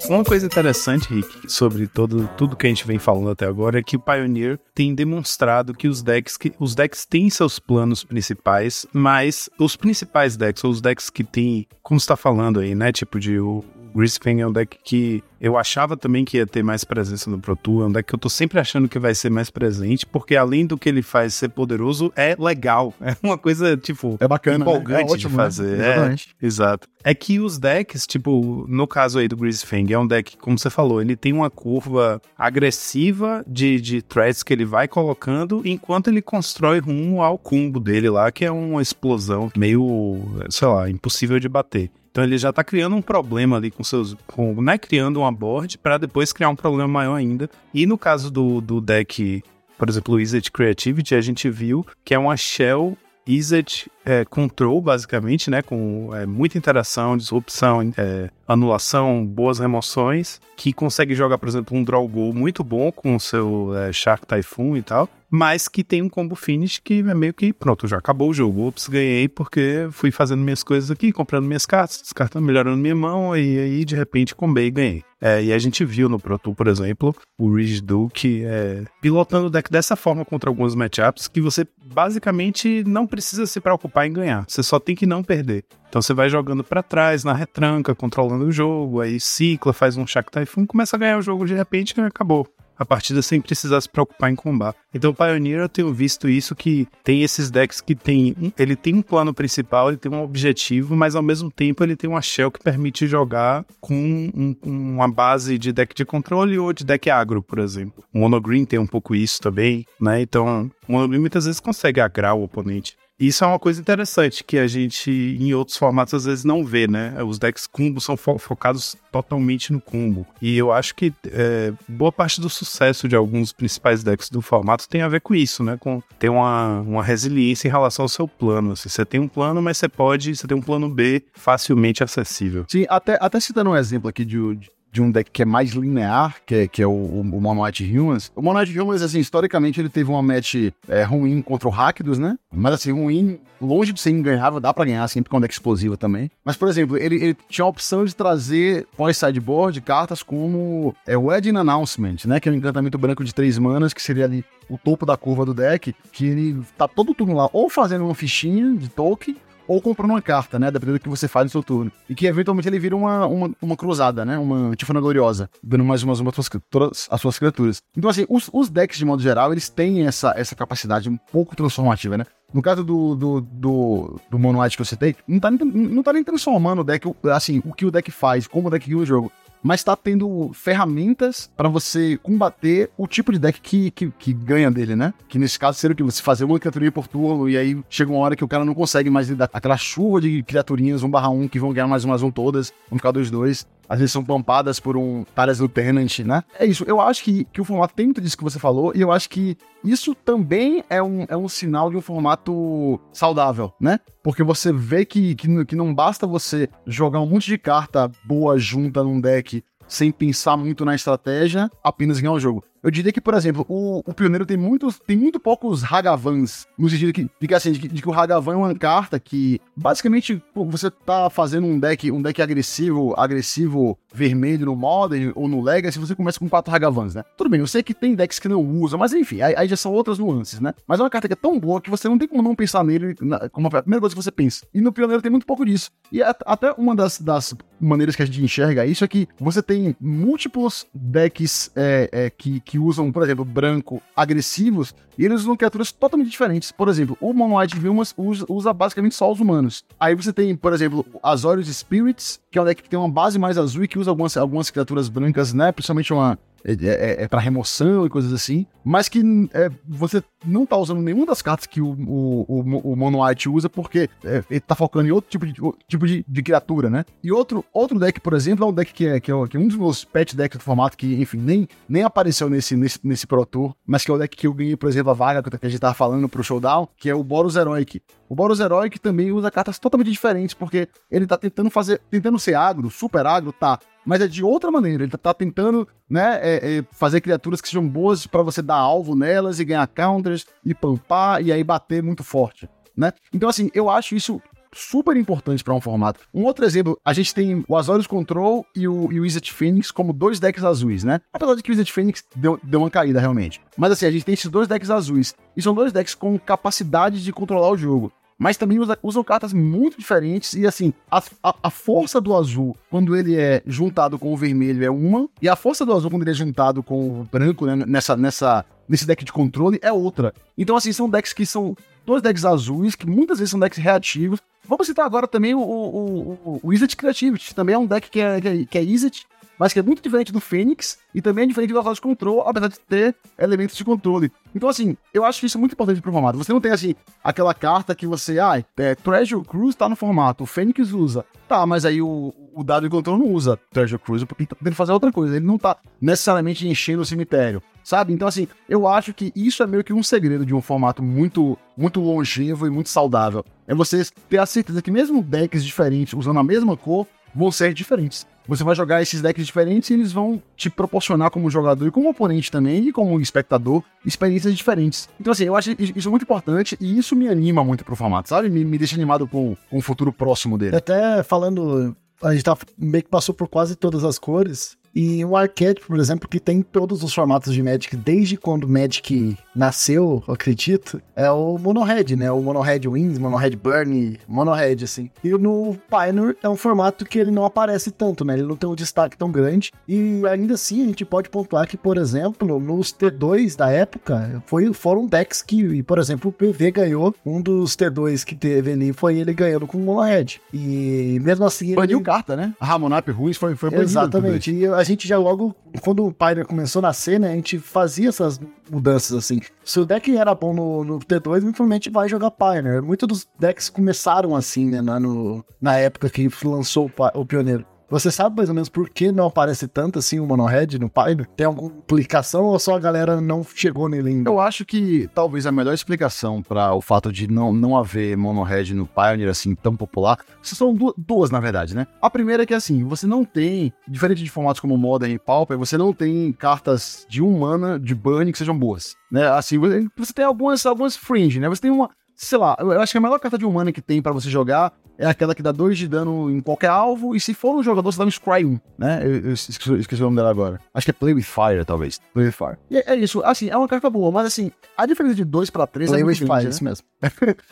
Uma coisa interessante, Rick, sobre todo, tudo que a gente vem falando até agora é que o Pioneer tem demonstrado que os decks que os decks têm seus planos principais, mas os principais decks, ou os decks que tem, como está falando aí, né, tipo de o Greasefang é um deck que eu achava também que ia ter mais presença no Pro Tour, é um deck que eu tô sempre achando que vai ser mais presente, porque além do que ele faz ser poderoso, é legal. É uma coisa, tipo, é bacana, empolgante né? é ótimo, de fazer. Né? É, exato. É que os decks, tipo, no caso aí do Greasefang, é um deck, como você falou, ele tem uma curva agressiva de, de threats que ele vai colocando, enquanto ele constrói rumo ao combo dele lá, que é uma explosão meio, sei lá, impossível de bater. Então ele já está criando um problema ali com seus. Com, né, criando uma board para depois criar um problema maior ainda. E no caso do, do deck, por exemplo, o Wizard Creativity, a gente viu que é uma shell Wizard é, Control, basicamente, né? Com é, muita interação, disrupção, é, anulação, boas remoções, que consegue jogar, por exemplo, um draw goal muito bom com o seu é, Shark Typhoon e tal mas que tem um combo finish que é meio que pronto, já acabou o jogo. Ops, ganhei porque fui fazendo minhas coisas aqui, comprando minhas cartas, descartando, melhorando minha mão, e aí de repente combei e ganhei. É, e a gente viu no Pro Tour, por exemplo, o Ridge Duke é, pilotando o deck dessa forma contra alguns matchups que você basicamente não precisa se preocupar em ganhar, você só tem que não perder. Então você vai jogando para trás, na retranca, controlando o jogo, aí cicla, faz um Shack Typhoon, começa a ganhar o jogo de repente e acabou a partida sem precisar se preocupar em combar. Então, Pioneer eu tenho visto isso que tem esses decks que tem, ele tem um plano principal, ele tem um objetivo, mas ao mesmo tempo ele tem uma shell que permite jogar com um, uma base de deck de controle ou de deck agro, por exemplo. O Monogreen tem um pouco isso também, né? Então, o Monogreen muitas vezes consegue agrar o oponente. Isso é uma coisa interessante que a gente, em outros formatos, às vezes não vê, né? Os decks combo são fo focados totalmente no combo. E eu acho que é, boa parte do sucesso de alguns principais decks do formato tem a ver com isso, né? Com ter uma, uma resiliência em relação ao seu plano. Assim, você tem um plano, mas você pode, você tem um plano B facilmente acessível. Sim, até, até citando um exemplo aqui de, de um deck que é mais linear, que é, que é o, o, o Mono White Humans. O Mono White Humans, assim, historicamente ele teve uma match é, ruim contra o Rakdos, né? Mas assim, ruim, longe de ser inganhável, dá pra ganhar sempre com um deck explosivo também. Mas, por exemplo, ele, ele tinha a opção de trazer pós-sideboard cartas como é, Wedding Announcement, né? Que é um encantamento branco de três manas, que seria ali o topo da curva do deck, que ele tá todo turno lá ou fazendo uma fichinha de token, ou comprando uma carta, né? Dependendo do que você faz no seu turno. E que eventualmente ele vira uma, uma, uma cruzada, né? Uma Tifana Gloriosa, dando mais umas uma todas as suas criaturas. Então, assim, os, os decks, de modo geral, eles têm essa, essa capacidade um pouco transformativa, né? No caso do, do, do, do Mono White que eu citei, não tá, nem, não tá nem transformando o deck, assim, o que o deck faz, como o deck guia o jogo mas tá tendo ferramentas para você combater o tipo de deck que, que, que, ganha dele, né? Que nesse caso seria o que? Você fazer uma criaturinha por turno e aí chega uma hora que o cara não consegue mais lidar aquela chuva de criaturinhas 1/1 que vão ganhar mais umas um todas, vão ficar 2-2 às vezes são pampadas por um Taras Lieutenant, né? É isso. Eu acho que, que o formato tem muito disso que você falou, e eu acho que isso também é um, é um sinal de um formato saudável, né? Porque você vê que, que, que não basta você jogar um monte de carta boa junta num deck sem pensar muito na estratégia, apenas ganhar o jogo. Eu diria que, por exemplo, o, o Pioneiro tem muitos, tem muito poucos Hagavans, no sentido que, fica assim, de, de, que o Hagavan é uma carta que, basicamente, pô, você tá fazendo um deck, um deck agressivo, agressivo vermelho no Modern ou no Legacy, você começa com quatro Hagavans, né? Tudo bem, eu sei que tem decks que não usam, mas enfim, aí, aí já são outras nuances, né? Mas é uma carta que é tão boa que você não tem como não pensar nele na, como a primeira coisa que você pensa. E no Pioneiro tem muito pouco disso. E a, até uma das, das maneiras que a gente enxerga isso é que você tem múltiplos decks é, é, que, que usam, por exemplo, branco agressivos, e eles usam criaturas totalmente diferentes. Por exemplo, o Mono White Vilmas usa, usa, basicamente só os humanos. Aí você tem, por exemplo, Azorius Spirits, que é um deck que tem uma base mais azul e que usa algumas, algumas criaturas brancas, né? Principalmente uma é, é, é, é para remoção e coisas assim, mas que é, você não tá usando nenhuma das cartas que o, o, o, o Mono White usa, porque é, ele tá focando em outro tipo, de, tipo de, de, criatura, né? E outro, outro deck, por exemplo, é um deck que é, que é, que é um dos meus pet decks do formato, que, enfim, nem, nem apareceu nesse, nesse, nesse Pro Tour, mas que é o deck que eu ganhei, por exemplo, a vaga que a gente tava falando pro Showdown, que é o Boros Heroic. O Boros Heroic também usa cartas totalmente diferentes, porque ele tá tentando fazer, tentando ser agro, super agro, tá, mas é de outra maneira. Ele tá tentando, né, é, é fazer criaturas que sejam boas para você dar alvo nelas e ganhar counters e pampar e aí bater muito forte, né? Então, assim, eu acho isso super importantes para um formato. Um outro exemplo, a gente tem o Azorius Control e o, e o Wizard Phoenix como dois decks azuis, né? Apesar de que o Wizard Phoenix deu, deu uma caída realmente. Mas assim, a gente tem esses dois decks azuis. E são dois decks com capacidade de controlar o jogo mas também usa, usam cartas muito diferentes. E assim, a, a, a, força do azul, quando ele é juntado com o vermelho, é uma, e a força do azul, quando ele é juntado com o branco, né, nessa, nessa, nesse deck de controle, é outra. Então, assim, são decks que são dois decks azuis, que muitas vezes são decks reativos. Vamos citar agora também o, o, o, o Izzet Creativity, também é um deck que é, que é, que é Izzet, mas que é muito diferente do Fênix e também é diferente do Assault Control, apesar de ter elementos de controle. Então, assim, eu acho isso muito importante pro formato. Você não tem, assim, aquela carta que você, ah, é, Treasure Cruise tá no formato, o Fênix usa. Tá, mas aí o, o dado de controle não usa Treasure Cruise porque ele tá tentando fazer outra coisa. Ele não tá necessariamente enchendo o cemitério, sabe? Então, assim, eu acho que isso é meio que um segredo de um formato muito, muito longevo e muito saudável. É você ter a certeza que mesmo decks diferentes usando a mesma cor vão ser diferentes. Você vai jogar esses decks diferentes e eles vão te proporcionar como jogador e como oponente também, e como espectador, experiências diferentes. Então, assim, eu acho isso muito importante e isso me anima muito pro formato, sabe? Me, me deixa animado com, com o futuro próximo dele. Até falando, a gente tá, meio que passou por quase todas as cores. E um arquétipo, por exemplo, que tem todos os formatos de Magic desde quando o Magic nasceu, eu acredito, é o Mono Red, né? O Mono Red Wings, Mono Red Burn, Mono Red, assim. E no Pioneer é um formato que ele não aparece tanto, né? Ele não tem um destaque tão grande. E ainda assim, a gente pode pontuar que, por exemplo, nos T2 da época, foi, foram decks que, por exemplo, o PV ganhou. Um dos T2 que teve ali foi ele ganhando com o Mono Red. E mesmo assim. Baniu ele... carta, né? A Ramonap Ruiz foi, foi banido. Exatamente. E a gente já logo, quando o Pioneer começou a nascer, né? A gente fazia essas mudanças assim. Se o deck era bom no, no T2, provavelmente vai jogar Pioneer. Muitos dos decks começaram assim, né? Na, no, na época que lançou o, o Pioneiro. Você sabe mais ou menos por que não aparece tanto assim o Monohead no Pioneer? Tem alguma explicação ou só a galera não chegou nele ainda? Eu acho que talvez a melhor explicação para o fato de não, não haver Monohead no Pioneer assim tão popular são duas, duas, na verdade, né? A primeira é que assim, você não tem, diferente de formatos como Modern e Pauper, você não tem cartas de um mana de burn que sejam boas, né? Assim, você tem algumas, algumas fringe, né? Você tem uma, sei lá, eu acho que a melhor carta de um mana que tem para você jogar é aquela que dá 2 de dano em qualquer alvo, e se for um jogador, você dá um Scry 1, né? Eu, eu esqueci, esqueci, o nome dela agora. Acho que é Play with Fire, talvez. Play with Fire. E é, é isso, assim, é uma carta boa, mas assim, a diferença de 2 pra 3 é muito with grande, Fire, né? isso mesmo.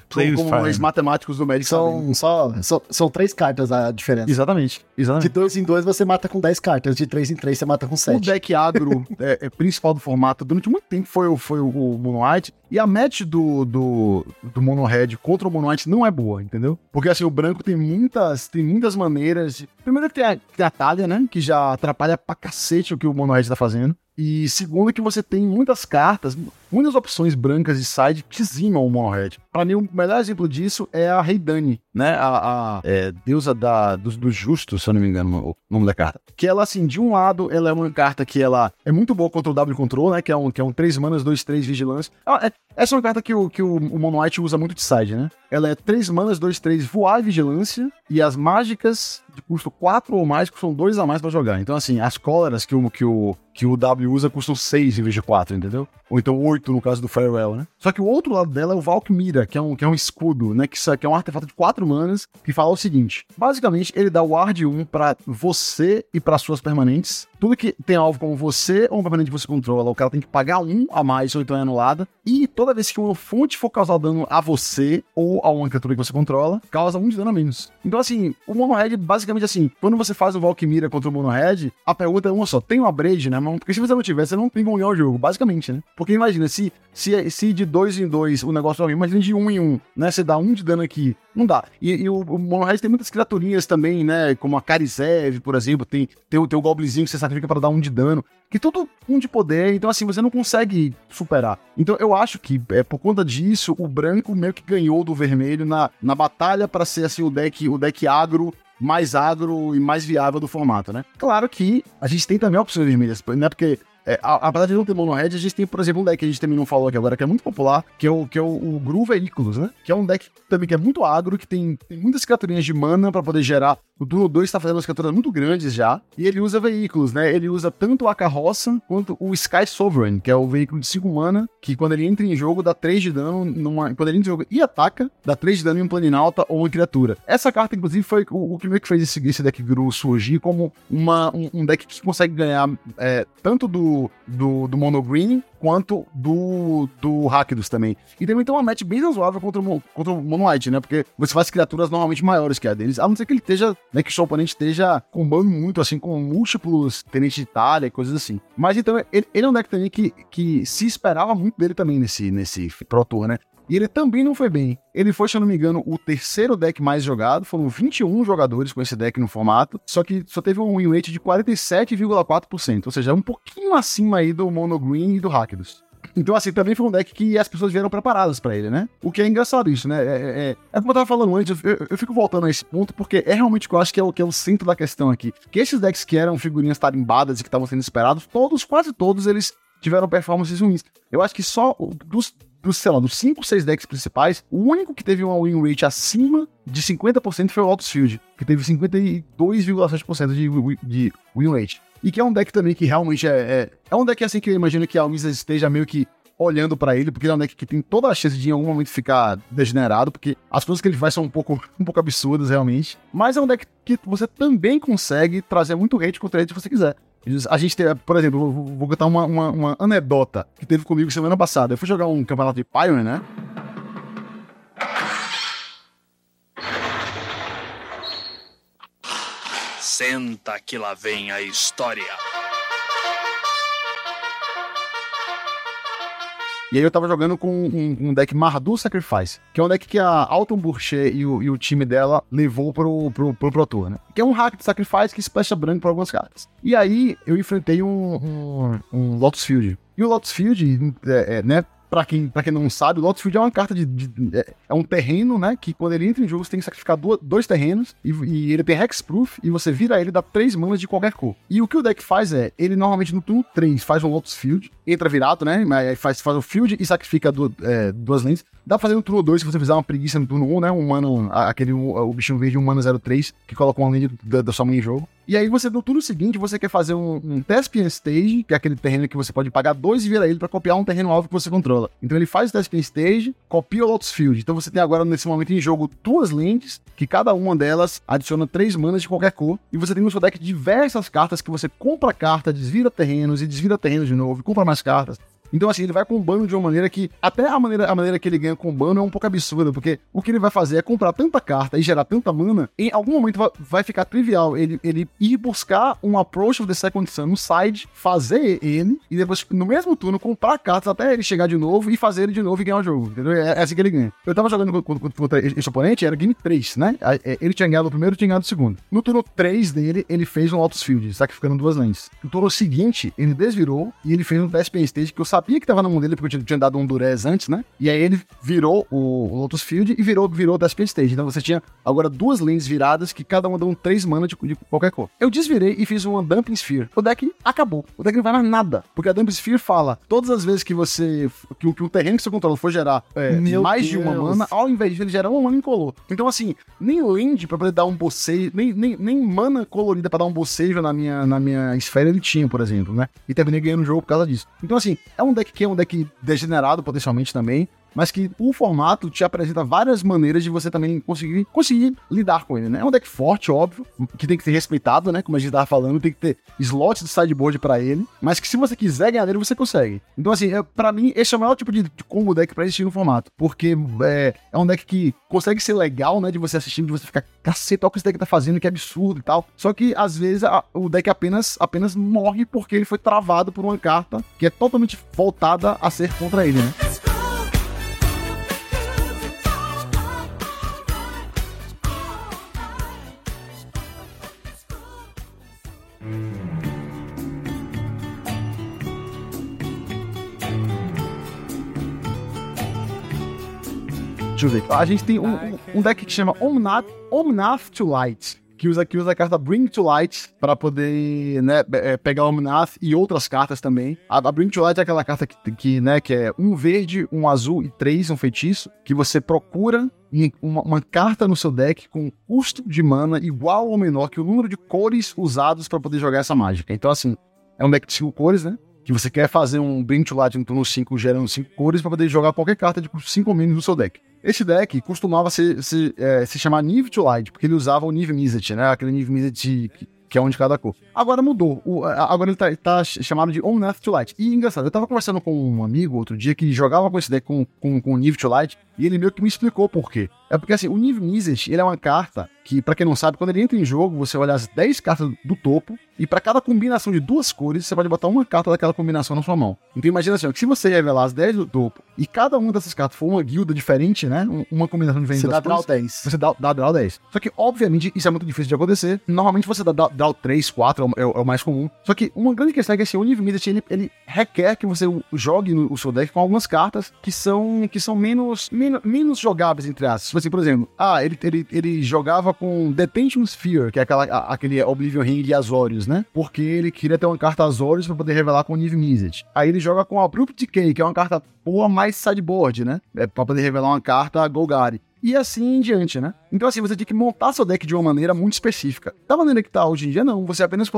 Play como, como os matemáticos do Magic são, só, são, são três cartas a diferença. Exatamente, exatamente. De 2 em 2 você mata com 10 cartas, de 3 em 3 você mata com 7. O deck agro é, é, principal do formato durante muito tempo foi, o, foi o, o Mono White, e a match do, do, do Mono Red contra o Mono White não é boa, entendeu? Porque assim, o branco tem muitas, tem muitas maneiras. De... Primeiro tem a, a talha, né? Que já atrapalha pra cacete o que o Mono Red tá fazendo. E segundo que você tem muitas cartas, muitas opções brancas de side que dizimam o Mono Red. Pra mim, o melhor exemplo disso é a Reidani, né? A, a é, deusa da, dos, dos justos, se eu não me engano, o nome da carta. Que ela, assim, de um lado, ela é uma carta que ela é muito boa contra o W Control, né? Que é um, que é um 3 manas, 2, 3 vigilância. Ela, é, essa é uma carta que o, que o, o Mono White usa muito de side, né? Ela é 3 manas, 2, 3 voar e vigilância. E as mágicas de custo 4 ou mais custam 2 a mais pra jogar. Então, assim, as cóleras que o, que o, que o W usa custam 6 em vez de 4, entendeu? Ou então 8 no caso do Farewell, né? Só que o outro lado dela é o Que é um, que é um escudo, né? Que, que é um artefato de 4 manas, que fala o seguinte: basicamente, ele dá o Ward 1 pra você e para suas permanentes. Tudo que tem alvo como você ou um permanente que você controla, o cara tem que pagar um a mais ou então é anulada. E toda vez que uma fonte for causar dano a você ou a uma criatura que você controla, causa um de dano a menos. Então, assim, o Mono Red, basicamente assim, quando você faz o Valkmira contra o Mono Red, a pergunta é uma só: tem uma Braid, né? Porque se você não tiver, você não tem como ganhar o jogo, basicamente, né? Porque imagina, se, se, se de dois em dois o negócio vir, imagina de um em um, né? Você dá um de dano aqui, não dá. E, e o, o Mono Red tem muitas criaturinhas também, né? Como a Karizev, por exemplo, tem, tem, o, tem o Goblinzinho que você sacrifica para dar um de dano, que tudo um de poder, então assim, você não consegue superar. Então eu acho que, é, por conta disso, o branco meio que ganhou do vermelho na, na batalha para ser assim o deck, o deck agro mais agro e mais viável do formato, né? Claro que a gente tem também opções vermelhas, né? Porque é, a- apesar de não ter mono red, a gente tem, por exemplo, um deck que a gente também não falou aqui agora, que é muito popular, que é o, que é o, o Gru Veículos, né? Que é um deck também que é muito agro, que tem, tem muitas criaturinhas de mana pra poder gerar. O turno 2 tá fazendo umas criaturas muito grandes já. E ele usa veículos, né? Ele usa tanto a carroça quanto o Sky Sovereign, que é o veículo de 5 mana, que quando ele entra em jogo dá 3 de dano. Numa, quando ele entra em jogo e ataca, dá 3 de dano em um planinauta ou em criatura. Essa carta, inclusive, foi o, o que meio que fez esse, esse deck Gru surgir como uma, um, um deck que consegue ganhar é, tanto do, do, do Mono Green quanto do, do Rakdos também. E também tem uma match bem razoável contra o, contra o Mono White, né? Porque você faz criaturas normalmente maiores que a deles, a não ser que ele esteja, né? Que o seu oponente esteja combando muito, assim, com múltiplos Tenente de Itália e coisas assim. Mas então, ele, ele é um deck também que, que se esperava muito dele também nesse, nesse Pro Tour, né? E ele também não foi bem. Ele foi, se eu não me engano, o terceiro deck mais jogado. Foram 21 jogadores com esse deck no formato. Só que só teve um win rate de 47,4%. Ou seja, um pouquinho acima aí do Mono Green e do Rakdos. Então, assim, também foi um deck que as pessoas vieram preparadas pra ele, né? O que é engraçado isso, né? É, é, é, é como eu tava falando antes, eu, eu- eu fico voltando a esse ponto, porque é realmente o que eu acho que é o, que é o centro da questão aqui. Que esses decks que eram figurinhas tarimbadas e que estavam sendo esperados, todos, quase todos, eles tiveram performances ruins. Eu acho que só dos, dos sei lá, dos 5, 6 decks principais, o único que teve uma win rate acima de 50% foi o Lotus Field, que teve 52,7% de, de win rate. E que é um deck também que realmente é, é. É um deck assim que eu imagino que a Wizards esteja meio que olhando pra ele, porque ele é um deck que tem toda a chance de em algum momento ficar degenerado, porque as coisas que ele faz são um pouco, um pouco absurdas realmente. Mas é um deck que você também consegue trazer muito hate contra ele se você quiser. A gente tem, por exemplo, vou- vou contar uma, uma, uma anedota que teve comigo semana passada. Eu fui jogar um campeonato de Pioneer, né? Senta que lá vem a história. E aí eu tava jogando com um, um deck Mardu Sacrifice, que é um deck que a Alton Burcher e o, e o time dela levou pro, pro, pro Pro Tour, né? Que é um hack de Sacrifice que splasha branco por algumas cartas. E aí eu enfrentei um, um, um Lotus Field. E o Lotus Field, é, é, né? Pra quem, pra quem não sabe, o Lotus Field é uma carta de. de- é, é um terreno, né? Que quando ele entra em jogo, você tem que sacrificar duas- dois terrenos. E, e ele tem Hexproof. E você vira ele, dá três manas de qualquer cor. E o que o deck faz é: ele normalmente no turno 3 faz um Lotus Field. Entra virado, né? Aí faz, faz o field e sacrifica du- é, duas lentes. Dá pra fazer no turno 2 se você fizer uma preguiça no turno 1, né? Um mana, a- aquele o, bichinho verde, um mana 03, que coloca uma lente da, da sua mãe em jogo. E aí você, no turno seguinte, você quer fazer um, um Thespian Stage, que é aquele terreno que você pode pagar dois e vira ele pra copiar um terreno alvo que você controla. Então ele faz o Thespian Stage, copia o Lotus Field. Então você tem agora, nesse momento, em jogo, duas lentes, que cada uma delas adiciona três manas de qualquer cor. E você tem no seu deck diversas cartas que você compra carta, desvira terrenos e desvira terrenos de novo, e compra mais cartas. Então, assim, ele vai combando de uma maneira que. Até a maneira, a maneira que ele ganha combando é um pouco absurda, porque o que ele vai fazer é comprar tanta carta e gerar tanta mana, em algum momento vai, vai ficar trivial ele, ele ir buscar um approach of the second sun no side, fazer ele, e depois, no mesmo turno, comprar cartas até ele chegar de novo e fazer ele de novo e ganhar o jogo. Entendeu? É, é assim que ele ganha. Eu tava jogando contra, esse oponente, era game 3, né? É, Ele tinha ganhado o primeiro e tinha ganhado o segundo. No turno 3 dele, ele fez um Lotus Field, sacrificando duas lentes. No turno seguinte, ele desvirou e ele fez um Thespian Stage que eu sabia que tava na mão dele, porque eu tinha, dado um Durez antes, né? E aí ele virou o, o Lotus Field e virou, virou o Thespian Stage. Então você tinha agora duas lentes viradas que cada uma dão três mana de, de qualquer cor. Eu desvirei e fiz uma Dumping Sphere. O deck acabou. O deck não vai mais nada. Porque a Dumping Sphere fala, todas as vezes que você, que, o- que um terreno que você controla for gerar é, mais de uma Deus. mana, ao invés disso ele gera uma mana incolor. Então assim, nem land pra poder dar um bocejo, nem, nem, nem mana colorida pra dar um bocejo na minha, na minha esfera ele tinha, por exemplo, né? E terminei ganhando o jogo por causa disso. Então assim, é um deck que é um deck degenerado potencialmente também, mas que o formato te apresenta várias maneiras de você também conseguir, conseguir lidar com ele, né? É um deck forte, óbvio, que tem que ser respeitado, né? Como a gente tava falando, tem que ter slots de sideboard pra ele, mas que se você quiser ganhar dele, você consegue. Então, assim, é, para mim, esse é o maior tipo de, combo deck pra existir no formato, porque é, é um deck que consegue ser legal, né? De você assistir, de você ficar, caceta, olha o que esse deck tá fazendo, que absurdo e tal. Só que, às vezes, a- o deck apenas, apenas morre porque ele foi travado por uma carta que é totalmente voltada a ser contra ele, né? Deixa eu ver. A gente tem um, um- deck que chama Omnath, Omnath to Light. que usa, que usa a carta Bring to Light para poder né, é, pegar Omnath e outras cartas também. A, a, Bring to Light é aquela carta que, que, né, que é um verde, um azul e três, um feitiço, que você procura uma, uma, carta no seu deck com custo de mana igual ou menor que o número de cores usados para poder jogar essa mágica. Então, assim, é um deck de 5 cores, né? Que você quer fazer um Bring to Light no turno 5 gerando 5 cores para poder jogar qualquer carta de 5 ou menos no seu deck. Esse deck costumava se, se, é, se chamar Niv to Light, porque ele usava o Niv Mizzet, né? Aquele Niv Mizzet que, que é um de cada cor. Agora mudou. O, agora ele tá, tá, chamado de Omnath to Light. E engraçado, eu tava conversando com um amigo outro dia que jogava com esse deck com, com, com to Light, e ele meio que me explicou por quê. É porque assim, o Niv Mizzet, ele é uma carta que, para quem não sabe, quando ele entra em jogo, você olha as 10 cartas do topo, e para cada combinação de duas cores, você pode botar uma carta daquela combinação na sua mão. Então imagina assim, ó, que se você revelar as 10 do topo, e cada uma dessas cartas for uma guilda diferente, né? Uma combinação diferente Você dá draw cores, 10. Você dá, dá draw 10. Só que, obviamente, isso é muito difícil de acontecer. Normalmente você dá draw, draw 3, 4, é, é, o mais comum. Só que uma grande questão é que assim, o Niv Mizzet, ele, ele requer que você jogue no, o seu deck com algumas cartas que são, que são menos, menos, jogáveis, entre aspas. Tipo assim, por exemplo, ah, ele, ele, ele jogava com Detention Sphere, que é aquela, aquele Oblivion Ring de Azorius, né? Porque ele queria ter uma carta Azorius para poder revelar com o Niv Mizzet. Aí ele joga com Abrupt Decay, que é uma carta boa mais sideboard, né? É pra poder revelar uma carta Golgari e assim em diante, né? Então, assim, você tem que montar seu deck de uma maneira muito específica. Da maneira que tá hoje em dia, não. Você apenas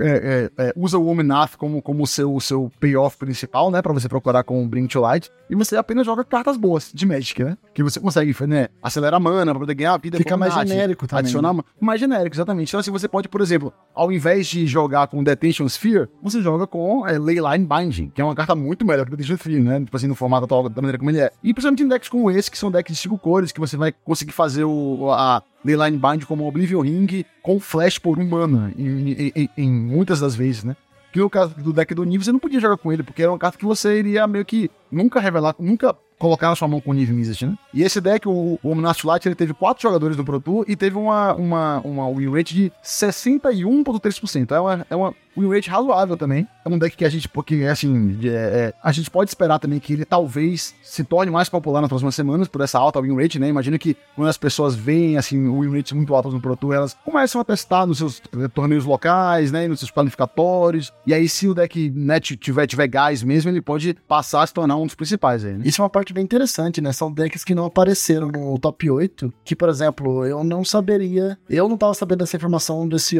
é, é, é, usa o Omnath como, como seu, seu payoff principal, né? Pra você procurar com o Bring to Light. E você apenas joga cartas boas de Magic, né? Que você consegue, né? Acelerar mana pra poder ganhar vida. Fica mais genérico também. Adicionar né? mais genérico, exatamente. Então, assim, você pode, por exemplo, ao invés de jogar com Detention Sphere, você joga com é, Leyline Binding, que é uma carta muito melhor que Detention Sphere, né? Tipo assim, no formato atual, da maneira como ele é. E principalmente em decks como esse, que são decks de cinco cores, que você vai conseguir fazer o, a Leyline Bind como Oblivion Ring com flash por um mana, em, em, em, muitas das vezes, né? Que no caso do deck do Niv, você não podia jogar com ele, porque era uma carta que você iria meio que nunca revelar, nunca colocar na sua mão com o Niv Mizzet, né? E esse deck, o, o Light, ele teve quatro jogadores no Pro Tour e teve uma, uma, uma win rate de 61,3%. É uma, é uma win rate razoável também. É um deck que a gente, porque assim, é, é, a gente pode esperar também que ele talvez se torne mais popular nas próximas semanas por essa alta win rate, né? Imagina que quando as pessoas veem, assim, win rates muito altas no Pro Tour, elas começam a testar nos seus eh, torneios locais, né? Nos seus qualificatórios. E aí, se o deck né, tiver, tiver gás mesmo, ele pode passar a se tornar um dos principais aí, né? Isso é uma parte bem interessante, né? São decks que não apareceram no top 8, que, por exemplo, eu não saberia, eu não tava sabendo dessa informação desse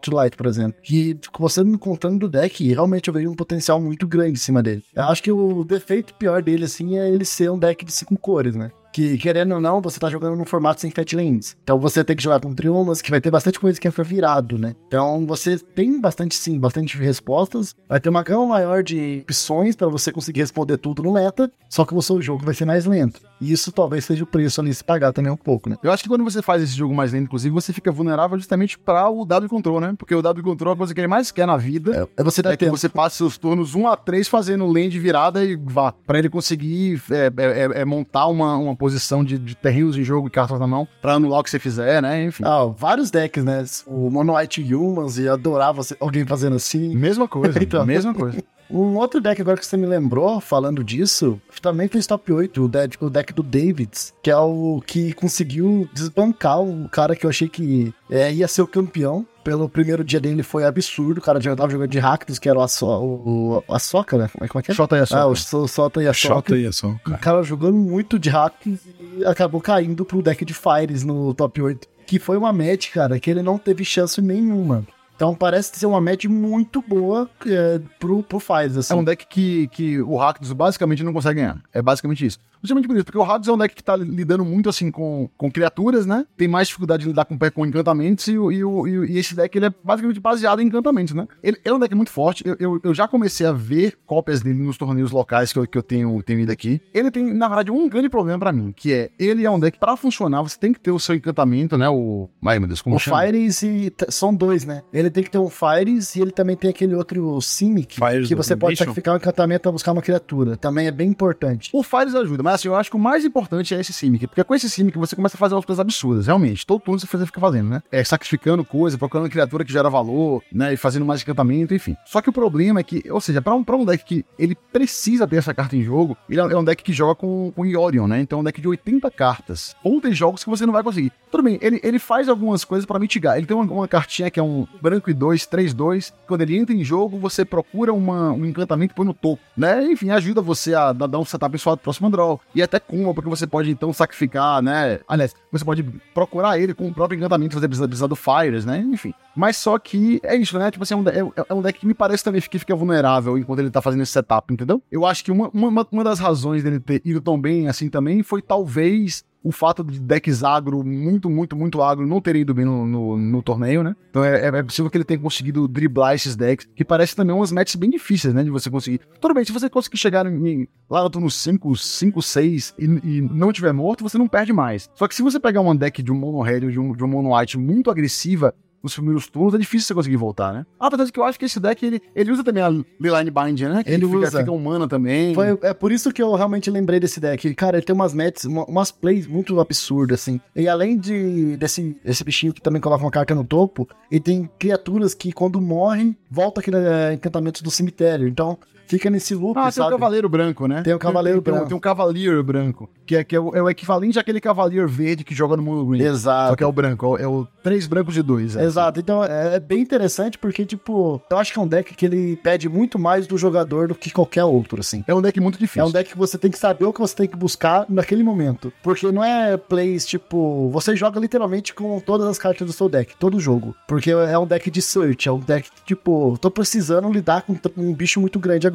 to Light, por exemplo, que você me contando do deck, realmente eu vejo um potencial muito grande em cima dele. Eu acho que o defeito pior dele, assim, é ele ser um deck de cinco cores, né? que, querendo ou não, você tá jogando num formato sem fat lanes. Então você tem que jogar com triomas, que vai ter bastante coisa que é virado, né? Então você tem bastante, sim, bastante respostas. Vai ter uma gama maior de opções para você conseguir responder tudo no meta, só que o seu jogo vai ser mais lento. E isso talvez seja o preço ali se pagar também um pouco, né? Eu acho que quando você faz esse jogo mais lento, inclusive, você fica vulnerável justamente para o de control, né? Porque o de control é a coisa que ele mais quer na vida. É, é você é que você passe seus turnos 1 a 3 fazendo lane de virada e vá. para ele conseguir é, é, é, é, montar uma, uma posição de, de terrenos em jogo e cartas na mão pra anular o que você fizer, né? Enfim. Ah, vários decks, né? O Mono White Humans e adorava alguém fazendo assim. Mesma coisa, então. mesma coisa. Um outro deck agora que você me lembrou, falando disso, também fez top 8, o deck, o deck do Davids, que é o que conseguiu desbancar o cara que eu achei que é, ia ser o campeão. Pelo primeiro dia dele foi absurdo, o cara já tava jogando de Rakdos, que era o, Aço, o, o né? Como é, que é? Shota e Açoka. Ah, o Sota e Açoka. Shota e Açoka. O cara jogando muito de Rakdos e acabou caindo pro deck de Fires no top 8. Que foi uma match, cara, que ele não teve chance nenhuma. Então parece ser uma match muito boa é, pro, pro Fires, assim. É um deck que, que o Rakdos basicamente não consegue ganhar. É basicamente isso. Justamente por isso, porque o Rakdos é um deck que tá lidando muito assim com, com criaturas, né? Tem mais dificuldade de lidar com, com encantamentos e, e, e, e esse deck ele é basicamente baseado em encantamentos, né? Ele, ele é um deck muito forte. Eu, eu, eu, já comecei a ver cópias dele nos torneios locais que eu, que eu tenho, tenho ido aqui. Ele tem, na verdade, um grande problema para mim, que é ele é um deck para funcionar, você tem que ter o seu encantamento, né? O. Ai, meu Deus, como o chama? Fires e. São dois, né? Ele tem que ter um Fires e ele também tem aquele outro Simic Fires que você pode sacrificar um encantamento pra buscar uma criatura. Também é bem importante. O Fires ajuda, mas assim, eu acho que o mais importante é esse Simic, porque com esse Simic você começa a fazer umas coisas absurdas, realmente. Todo turno você fica fazendo, né? É sacrificando coisa, procurando criatura que gera valor, né? E fazendo mais encantamento, enfim. Só que o problema é que, ou seja, pra um, pra um deck que ele precisa ter essa carta em jogo, ele é um deck que joga com, com Iorion, né? Então é um deck de 80 cartas. Ou tem jogos que você não vai conseguir. Tudo bem, ele, ele faz algumas coisas pra mitigar. Ele tem uma, uma cartinha que é um branco e 2, 3, 2. Quando ele entra em jogo, você procura uma, um encantamento e põe no topo, né? Enfim, ajuda você a dar um setup pessoal do próximo draw. E até combo, porque você pode então sacrificar, né? Aliás, você pode procurar ele com o próprio encantamento, fazer precisar do Fires, né? Enfim. Mas só que é isso, né? Tipo assim, é um, é, é um deck que me parece também que fica vulnerável enquanto ele tá fazendo esse setup, entendeu? Eu acho que uma, uma, uma das razões dele ter ido tão bem assim também foi talvez o fato de decks agro, muito, muito, muito agro, não terem ido bem no, no, no torneio, né? Então é, é, possível que ele tenha conseguido driblar esses decks, que parece também umas matches bem difíceis, né? De você conseguir. Tudo bem, se você conseguir chegar em, lá no turno 5, 5, 6 e, e não tiver morto, você não perde mais. Só que se você pegar uma deck de um mono red ou de um, de um mono white muito agressiva, nos primeiros turnos, é difícil você conseguir voltar, né? Ah, apesar de que eu acho que esse deck, ele, ele usa também a Leyline Bind, né? Que Ele fica, usa. fica humana também. Foi, é por isso que eu realmente lembrei desse deck. Cara, ele tem umas uma- umas plays muito absurdas, assim. E além de desse, desse bichinho que também coloca uma carta no topo, ele tem criaturas que quando morrem, volta aquele é, encantamento do cemitério. Então, fica nesse loop, Ah, tem o sabe? Cavaleiro Branco, né? Tem o Cavaleiro tem, Branco. Tem o Cavaleiro Branco, que é, que é, o, é o equivalente àquele Cavaleiro Verde que joga no Mono Green. Exato. Só que é o branco, é o, é o três brancos de dois. É. Exato, então é, é bem interessante porque, tipo, eu acho que é um deck que ele pede muito mais do jogador do que qualquer outro, assim. É um deck muito difícil. É um deck que você tem que saber o que você tem que buscar naquele momento. Porque não é plays tipo. Você joga literalmente com todas as cartas do seu deck, todo jogo. Porque é um deck de search, é um deck que, tipo, tô precisando lidar com um bicho muito grande agora.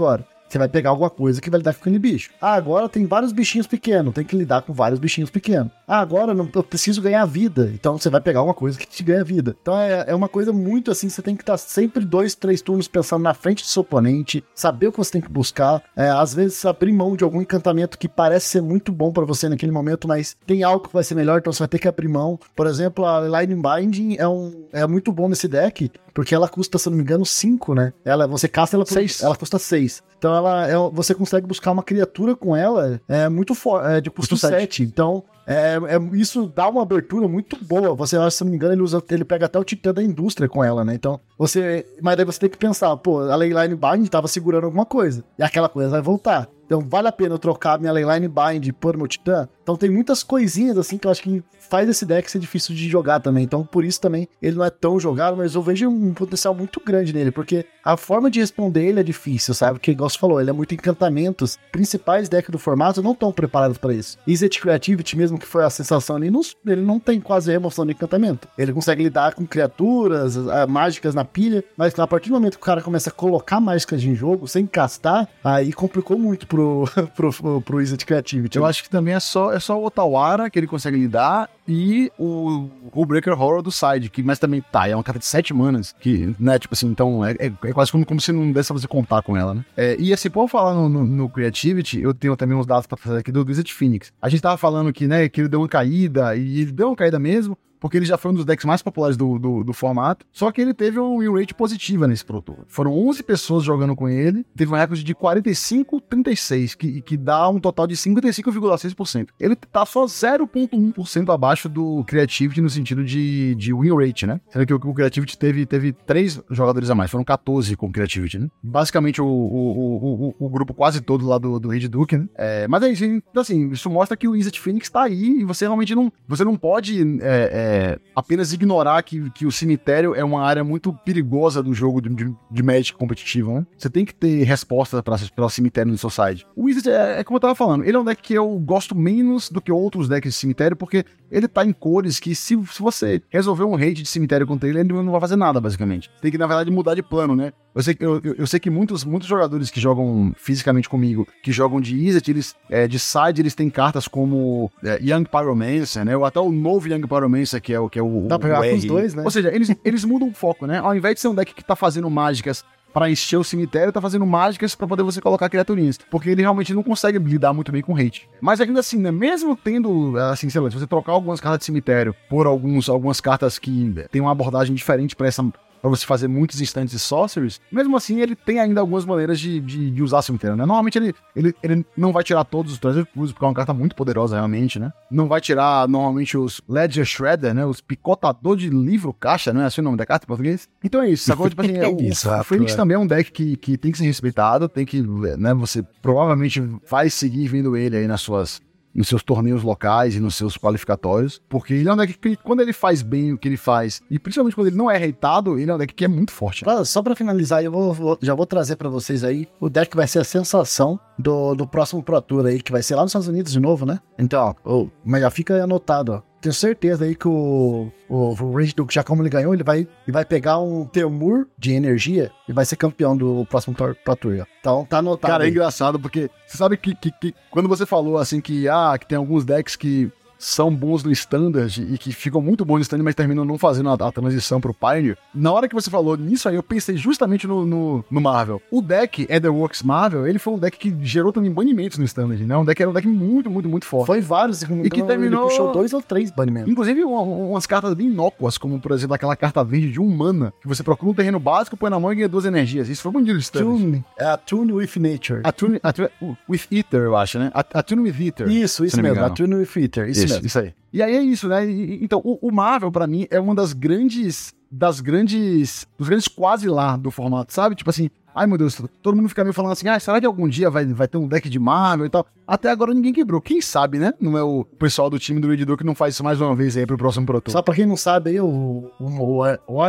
Você vai pegar alguma coisa que vai lidar com aquele bicho. Ah, agora tem vários bichinhos pequenos, tem que lidar com vários bichinhos pequenos. Ah, agora não, eu preciso ganhar vida. Então você vai pegar alguma coisa que te ganha vida. Então é, é uma coisa muito assim, você tem que estar sempre dois, três turnos pensando na frente do seu oponente, saber o que você tem que buscar. É, às vezes abrir mão de algum encantamento que parece ser muito bom pra você naquele momento, mas tem algo que vai ser melhor, então você vai ter que abrir mão. Por exemplo, a Lightning Binding é, um, é muito bom nesse deck, porque ela custa, se não me engano, 5, né? Ela, você casta ela por, Seis. ela custa 6. Então ela é, você consegue buscar uma criatura com ela é muito forte, é de custo Custo sete. 7. Então, é, é- isso dá uma abertura muito boa. Você, se não me engano, ele, usa, ele pega até o titã da indústria com ela, né? Então, você. Mas daí você tem que pensar, pô, a Leyline Bind tava segurando alguma coisa. E aquela coisa vai voltar. Então, vale a pena eu trocar minha Leyline Bind por meu titã? Então, tem muitas coisinhas assim que eu acho que faz esse deck ser difícil de jogar também. Então, por isso também ele não é tão jogado, mas eu vejo um potencial muito grande nele, porque a forma de responder ele é difícil, sabe? Porque, igual você falou, ele é muito encantamentos. Principais decks do formato não estão preparados para isso. Exit Creativity, mesmo que foi a sensação ali, não- ele não tem quase remoção de encantamento. Ele consegue lidar com criaturas, mágicas na pilha, mas a partir do momento que o cara começa a colocar mágicas em jogo sem castar, aí complicou muito pro, pro, pro, pro Exit Creativity. Eu acho que também é só, é só o Otawara que ele consegue lidar e o, o Breaker Horror do side, que, mas também tá, é uma carta de 7 manas, que, né, tipo assim, então é, é, é quase como, como se não desse pra você contar com ela, né? É, e assim, por falar no, no, no Creativity, eu tenho também uns dados pra fazer aqui do Wizard Phoenix. A gente tava falando que, né, que ele deu uma caída, e ele deu uma caída mesmo, porque ele já foi um dos decks mais populares do, do, do formato. Só que ele teve um win rate positiva nesse Pro Tour. Foram 11 pessoas jogando com ele, teve um recorde de 45,36, que, que dá um total de 55,6%. Ele tá só 0,1% abaixo do Creativity no sentido de, de win rate, né? Sendo que o, o Creativity teve, teve 3 jogadores a mais, foram 14 com o Creativity, né? Basicamente o, o, o, o, o grupo quase todo lá do, do Reed Duke, né? É, mas é isso, então, assim, isso mostra que o Izzet Phoenix tá aí e você realmente não. Você não pode é, é, apenas ignorar que, que o cemitério é uma área muito perigosa do jogo de, de, de Magic competitivo, né? Você tem que ter resposta para o cemitério no seu side. O Izzet é, é como eu tava falando, ele é um deck que eu gosto menos do que outros decks de cemitério, porque ele tá em cores que, se, se você resolver um raid de cemitério contra ele, ele não vai fazer nada, basicamente. Tem que, na verdade, mudar de plano, né? Eu sei, que- eu, eu, sei que muitos, muitos jogadores que jogam fisicamente comigo, que jogam de Izzet, eles, é, de side, eles têm cartas como é, Young Pyromancer, né? Ou até o novo Young Pyromancer, que é o que é o, Dá pra jogar com os dois, né? Ou seja, eles, eles mudam o foco, né? Ao invés de ser um deck que tá fazendo mágicas pra encher o cemitério, tá fazendo mágicas pra poder você colocar criaturinhas. Porque ele realmente não consegue lidar muito bem com hate. Mas ainda assim, né? Mesmo tendo, assim, sei lá, se você trocar algumas cartas de cemitério por alguns, algumas cartas que tem uma abordagem diferente pra essa pra você fazer muitos instantes de sorceries, mesmo assim ele tem ainda algumas maneiras de, de, de usar cemitério, né? Normalmente ele, ele, ele não vai tirar todos os Treasure Pools, porque é uma carta muito poderosa realmente, né? Não vai tirar normalmente os Ledger Shredder, né? Os picotador de livro caixa, não é assim o nome da carta em português? Então é isso, sacou? Tipo assim, é, o, Exato, o Fênix é. também é um deck que, que tem que ser respeitado, tem que, né? Você provavelmente vai seguir vendo ele aí nas suas nos seus torneios locais e nos seus qualificatórios, porque ele é um deck que, quando ele faz bem o que ele faz, e principalmente quando ele não é reitado, ele é um deck que é muito forte. Só pra finalizar, eu vou, vou- já vou trazer pra vocês aí o deck que vai ser a sensação do, do próximo Pro Tour aí, que vai ser lá nos Estados Unidos de novo, né? Então, ó, ô, mas já fica anotado, ó. Tenho certeza aí que o, o, o Rage Duke, já como ele ganhou, ele vai, ele vai pegar um Temur de energia e vai ser campeão do próximo Pro Tour. Então tá anotado. Cara, é aí. engraçado, porque você sabe que, que- que quando você falou assim que, ah, que tem alguns decks que são bons no Standard e que ficam muito bons no Standard, mas terminam não fazendo a, a transição pro Pioneer, na hora que você falou nisso aí, eu pensei justamente no, no, no Marvel. O deck Etherworks Marvel, ele foi um deck que gerou também banimentos no Standard, né? Um deck era um deck muito, muito, muito forte. Foi vários, me E que terminou- puxou dois ou três banimentos. Inclusive uma- umas cartas bem inócuas, como por exemplo aquela carta verde de um mana, que você procura um terreno básico, põe na mão e ganha duas energias. Isso foi banido no Standard. Tune, é a Tune with Nature. Attune, Attune, with Ether, eu acho, né? At- Attune with Ether. Isso, isso mesmo, a. Tune with Ether, isso, Isso, mesmo. isso aí. E aí é isso, né? E- então, o, o Marvel, pra mim, é uma das grandes. Das grandes. Dos grandes quase lá do formato, sabe? Tipo assim, ai meu Deus, todo mundo fica meio falando assim, ah, será que algum dia vai, vai ter um deck de Marvel e tal? Até agora ninguém quebrou. Quem sabe, né? Não é o pessoal do time do Duke que não faz isso mais uma vez aí pro próximo Pro Tour. Só pra quem não sabe aí, o, o, o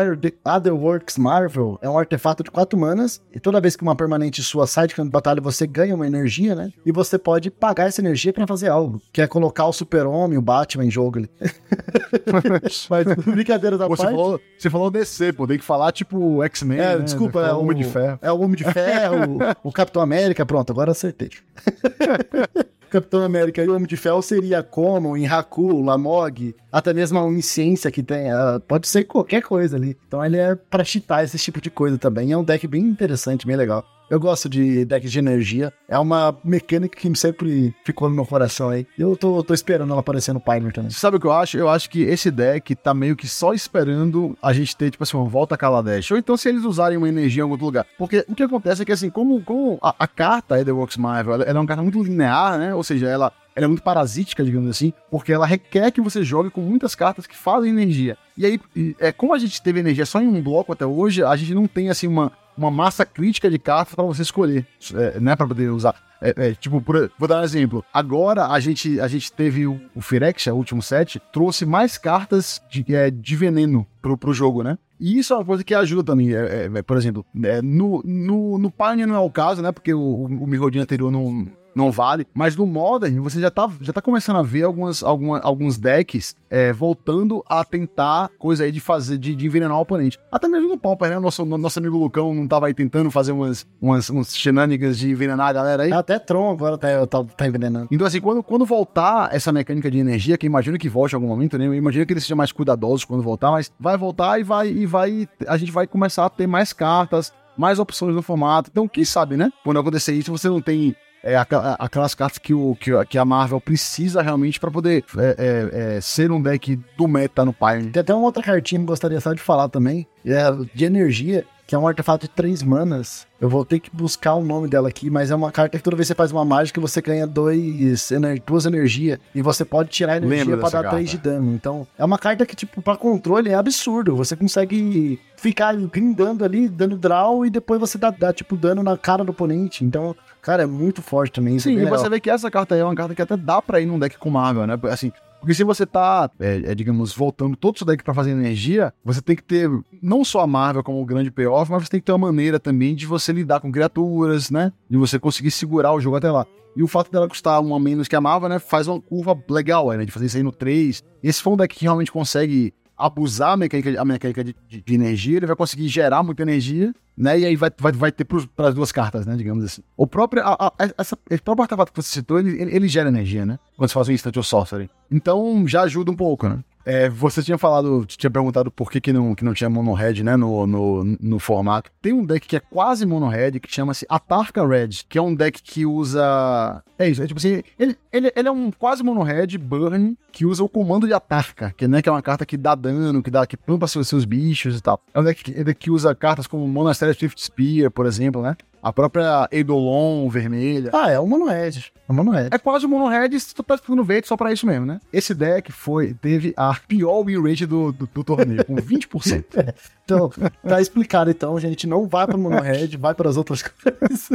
Otherworks Marvel é um artefato de 4 manas, e toda vez que uma permanente sua sai de campo de batalha, você ganha uma energia, né? E você pode pagar essa energia pra fazer algo, que é colocar o Super-Homem, o Batman em jogo ali. Mas brincadeira da Pô, você, parte. falou, você falou DC, pô, tem que falar tipo X-Men. É, né? desculpa, é o Homem de Ferro. É o Homem de Ferro, o Capitão América, pronto, agora acertei. Capitão América e o Homem de Ferro seria como em Haku, Lamog, até mesmo a onisciência que tem, pode ser qualquer coisa ali. Então ele é pra cheatar esse tipo de coisa também. É um deck bem interessante, bem legal. Eu gosto de decks de energia. É uma mecânica que sempre ficou no meu coração aí. Eu tô, tô esperando ela aparecer no Pioneer também. Sabe o que eu acho? Eu acho que esse deck tá meio que só esperando a gente ter, tipo assim, uma volta a Kaladesh. Ou então se eles usarem uma energia em algum outro lugar. Porque o que acontece é que, assim, como, como a, a carta Etherworks Marvel, ela, ela é uma carta muito linear, né? Ou seja, ela, ela é muito parasítica, digamos assim, porque ela requer que você jogue com muitas cartas que fazem energia. E aí, é, como a gente teve energia só em um bloco até hoje, a gente não tem, assim, uma, uma massa crítica de cartas pra você escolher, é, né? Pra poder usar. É, é, tipo, por- vou dar um exemplo. Agora a gente, a gente teve o, o Phyrexia, o último set, trouxe mais cartas de, é, de veneno pro, pro jogo, né? E isso é uma coisa que ajuda também. é, é, é, por exemplo, é, no, no, no Pioneer não é o caso, né? Porque o, o, o Mirrodin anterior não, não vale. Mas no Modern, você já tá, já tá começando a ver algumas, alguma, alguns decks é, voltando a tentar coisa aí de fazer, de, de envenenar o oponente. Até mesmo no Pauper, né? Nosso, nosso amigo Lucão não tava aí tentando fazer umas, umas, uns shenanigans de envenenar a galera aí. Até Tron agora tá, tá, tá envenenando. Então, assim, quando, quando voltar essa mecânica de energia, que imagino que volte em algum momento, né? Eu imagino que eles sejam mais cuidadosos quando voltar, mas vai voltar e vai, e vai. A gente vai começar a ter mais cartas, mais opções no formato. Então, quem sabe, né? Quando acontecer isso, você não tem. É, aquelas cartas que, o, que, a- Marvel precisa realmente pra poder é, é, é, ser um deck do meta no Pioneer. Tem até uma outra cartinha que eu gostaria só de falar também, é de energia, que é um artefato de três manas. Eu vou ter que buscar o nome dela aqui, mas é uma carta que toda vez que você faz uma mágica, você ganha dois, ener duas energias, e você pode tirar energia dessa dar três de dano. Então, é uma carta que, tipo, pra controle é absurdo. Você consegue ficar grindando ali, dando draw, e depois você dá, dá, tipo, dano na cara do oponente. Então, cara, é muito forte também. Isso é Sim, bem e você vê que essa carta aí é uma carta que até dá pra ir num deck com Marvel, né? Assim, porque se você tá, é, é, digamos, voltando todo o seu deck pra fazer energia, você tem que ter não só a Marvel como o grande payoff, mas você tem que ter uma maneira também de você lidar com criaturas, né? De você conseguir segurar o jogo até lá. E o fato dela custar um a menos que a Marvel, né? Faz uma curva legal, aí, né? De fazer isso aí no 3. Esse foi um deck que realmente consegue abusar a mecânica, a mecânica de, de- de energia, ele vai conseguir gerar muita energia, né? E aí vai, vai, vai ter para as duas cartas, né? Digamos assim. O próprio, a, a, essa, esse próprio artefato que você citou, ele, ele, ele gera energia, né? Quando você faz um instant ou sorcery. Então já ajuda um pouco, né? É, você tinha falado, tinha perguntado por que, que, não, que não tinha mono-red, né, no, no, no formato. Tem um deck que é quase mono-red, que chama-se Atarka Red, que é um deck que usa... É isso, é tipo assim, ele, ele, ele é um quase mono-red burn que usa o comando de Atarka, que, né, que é uma carta que dá dano, que dá que pampa seus, seus bichos e tal. É um deck que, é um deck que usa cartas como Monastery Swift Spear, por exemplo, né? A própria Eidolon vermelha. Ah, é o Mono Red. É o Mono Red. É quase o Mono Red, se tu tá ficando verde só pra isso mesmo, né? Esse deck foi, teve a pior win rate do, do, do torneio, com 20%. Então, tá explicado então, gente. Não vai pra Mono Red, vai para as outras coisas.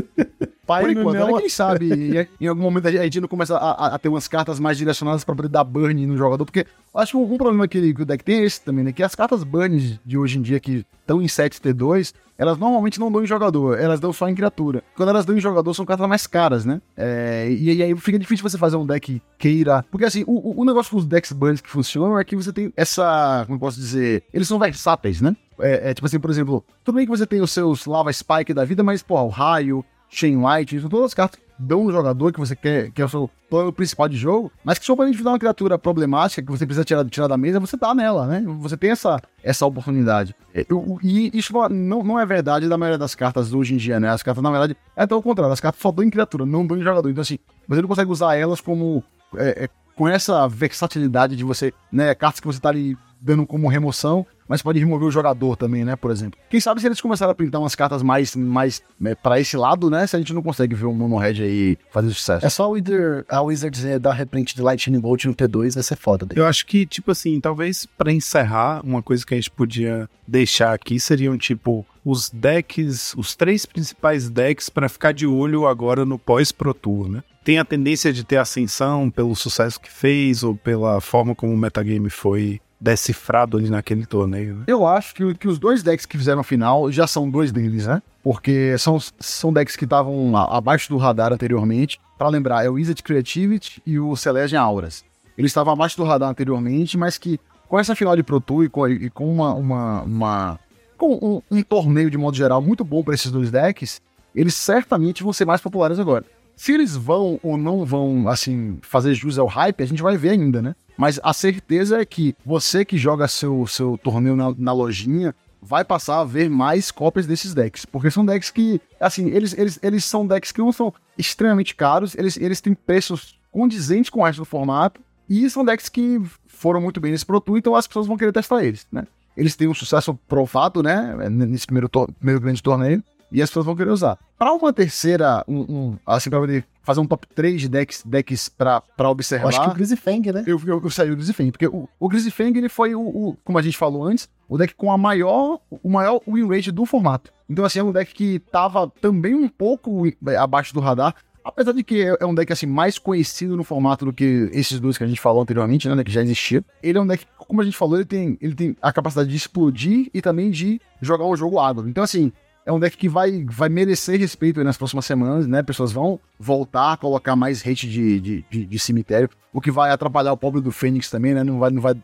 Pai Por enquanto, não- quem sabe em- em algum momento a gente não começa a, a- ter umas cartas mais direcionadas pra poder dar burn no jogador, porque eu acho que um problema que, que o deck tem é esse também, né? Que as cartas burns de hoje em dia que estão em 7T2, elas normalmente não dão em jogador, elas dão só em criatura. Quando elas dão em jogador, são cartas mais caras, né? É, e, e aí fica difícil você fazer um deck queira. Porque assim, o, o- negócio com os decks burns que funcionam é que você tem essa. Como eu posso dizer? Eles são versáteis, né? É, é tipo assim, por exemplo, tudo bem que você tem os seus Lava Spike da vida, mas, pô, o raio, Chain Light, são todas as cartas que dão no jogador que você quer, que é o seu plano principal de jogo, mas que só pra dar uma criatura problemática que você precisa tirar, tirar da mesa, você dá nela, né? Você tem essa, essa oportunidade. É, o- E isso não, não é verdade da maioria das cartas hoje em dia, né? As cartas, na verdade, é até o contrário, as cartas só dão em criatura, não dão em jogador. Então, assim, você não consegue usar elas como. é, é, com essa versatilidade de você, né? Cartas que você tá ali dando como remoção, mas pode remover o jogador também, né? Por exemplo. Quem sabe se eles começarem a pintar umas cartas mais, mais né, para esse lado, né? Se a gente não consegue ver o Mono Red aí fazer sucesso. É só o Wither, a Wizards eh, dar reprint de Lightning Bolt no T2, vai ser foda dele. Eu acho que, tipo assim, talvez pra encerrar, uma coisa que a gente podia deixar aqui seriam, tipo, os decks, os três principais decks pra ficar de olho agora no pós-Pro Tour, né? Tem a tendência de ter ascensão pelo sucesso que fez ou pela forma como o metagame foi decifrado ali naquele torneio, né? Eu acho que, que os dois decks que fizeram a final já são dois deles, né? Porque são, são decks que estavam abaixo do radar anteriormente. Pra lembrar, é o Wizard Creativity e o Celestial Auras. Eles estavam abaixo do radar anteriormente, mas que com essa final de Pro Tour e com, e com uma, uma, uma- com um, um torneio de modo geral muito bom para esses dois decks, eles certamente vão ser mais populares agora. Se eles vão ou não vão, assim, fazer jus ao hype, a gente vai ver ainda, né? Mas a certeza é que você que joga seu, seu torneio na, na lojinha vai passar a ver mais cópias desses decks. Porque são decks que, assim, eles, eles, eles são decks que não são extremamente caros, eles, eles têm preços condizentes com o resto do formato, e são decks que foram muito bem nesse Pro Tour, então as pessoas vão querer testar eles, né? Eles têm um sucesso provado, né? Nesse primeiro, primeiro grande torneio. E as pessoas vão querer usar. Para uma terceira, um, um- assim, pra poder fazer um top 3 de decks, decks pra, pra observar. Eu acho que o Grisifang, né? Eu, eu, eu saí do Grisifang, porque o, o Grisifang, ele foi o, o- como a gente falou antes, o deck com a maior, o maior win rate do formato. Então, assim, é um deck que tava também um pouco eh, abaixo do radar, apesar de que é é um deck, assim, mais conhecido no formato do que esses dois que a gente falou anteriormente, né, que já existia. Ele é um deck, como a gente falou, ele tem, ele tem a capacidade de explodir e também de jogar um jogo água. Então, assim, é um deck que vai, vai merecer respeito aí nas próximas semanas, né? Pessoas vão voltar a colocar mais hate de, de, de, de cemitério, o que vai atrapalhar o pobre do Fênix também, né? Não vai, não vai.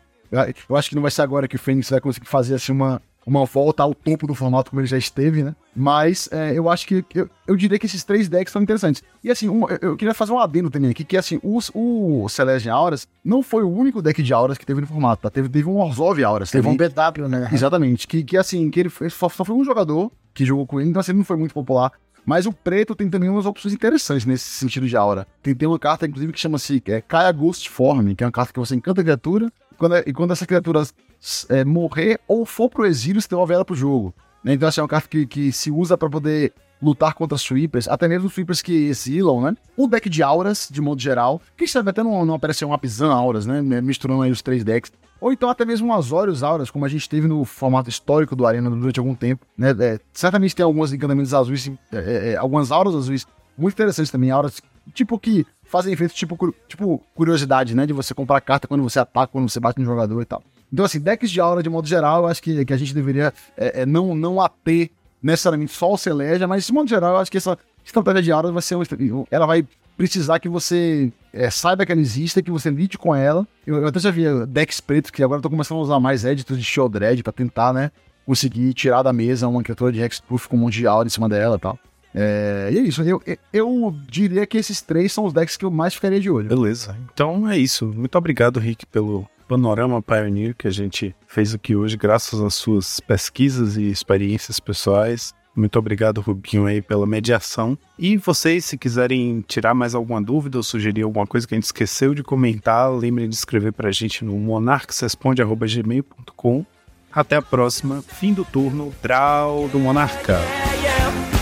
Eu acho que não vai ser agora que o Fênix vai conseguir fazer assim uma, uma volta ao topo do formato como ele já esteve, né? Mas é, eu acho que. Eu, eu diria que esses três decks são interessantes. E assim, um- eu, eu queria fazer um adendo também aqui, que assim, os, o Celestial Auras não foi o único deck de Auras que teve no formato, tá? Teve, teve um Orzhov Auras. Teve um também. BW, né? Exatamente. Que, que assim, que ele foi- só, só foi um jogador que jogou com ele, então assim, ele não foi muito popular. Mas o preto tem também umas opções interessantes nesse sentido de aura. Tem, tem uma carta, inclusive, que chama-se é, Kaya Ghost Form, que é uma carta que você encanta a criatura, e quando, e quando essa criatura é, morrer ou for pro exílio, você devolve ela pro jogo. né? Então, assim, é uma carta que, que se usa pra poder lutar contra sweepers, até mesmo sweepers que exilam, né? O deck de auras, de modo geral, que serve até não, não aparecer um Apizan auras, né? Misturando aí os três decks. Ou então até mesmo um Azorius Auras, como a gente teve no formato histórico do Arena durante algum tempo. Né? É, certamente tem alguns encantamentos azuis, é, é, é, algumas auras azuis muito interessantes também, auras tipo que fazem efeito tipo, tipo curiosidade, né? De você comprar carta quando você ataca, quando você bate no jogador e tal. Então, assim, decks de aura de modo geral, eu acho que, que a gente deveria é, é, não, não ater necessariamente só o Celeja, mas de modo geral, eu acho que essa estratégia de aura vai ser uma, ela vai precisar que você é, saiba que ela existe, que você lide com ela. Eu, eu até já vi decks pretos que agora eu tô começando a usar mais editors de Shieldred pra tentar, né, conseguir tirar da mesa uma criatura de Hexproof com um monte de aura em cima dela e tal. É, e é isso, eu- eu diria que esses três são os decks que eu mais ficaria de olho. Beleza. Então é isso. Muito obrigado, Rick, pelo panorama Pioneer que a gente fez aqui hoje, graças às suas pesquisas e experiências pessoais. Muito obrigado, Rubinho, aí pela mediação. E vocês, se quiserem tirar mais alguma dúvida ou sugerir alguma coisa que a gente esqueceu de comentar, lembrem de escrever para a gente no monarquesresponde.gmail.com. Até a próxima. Fim do turno. Draw do Monarca. I'm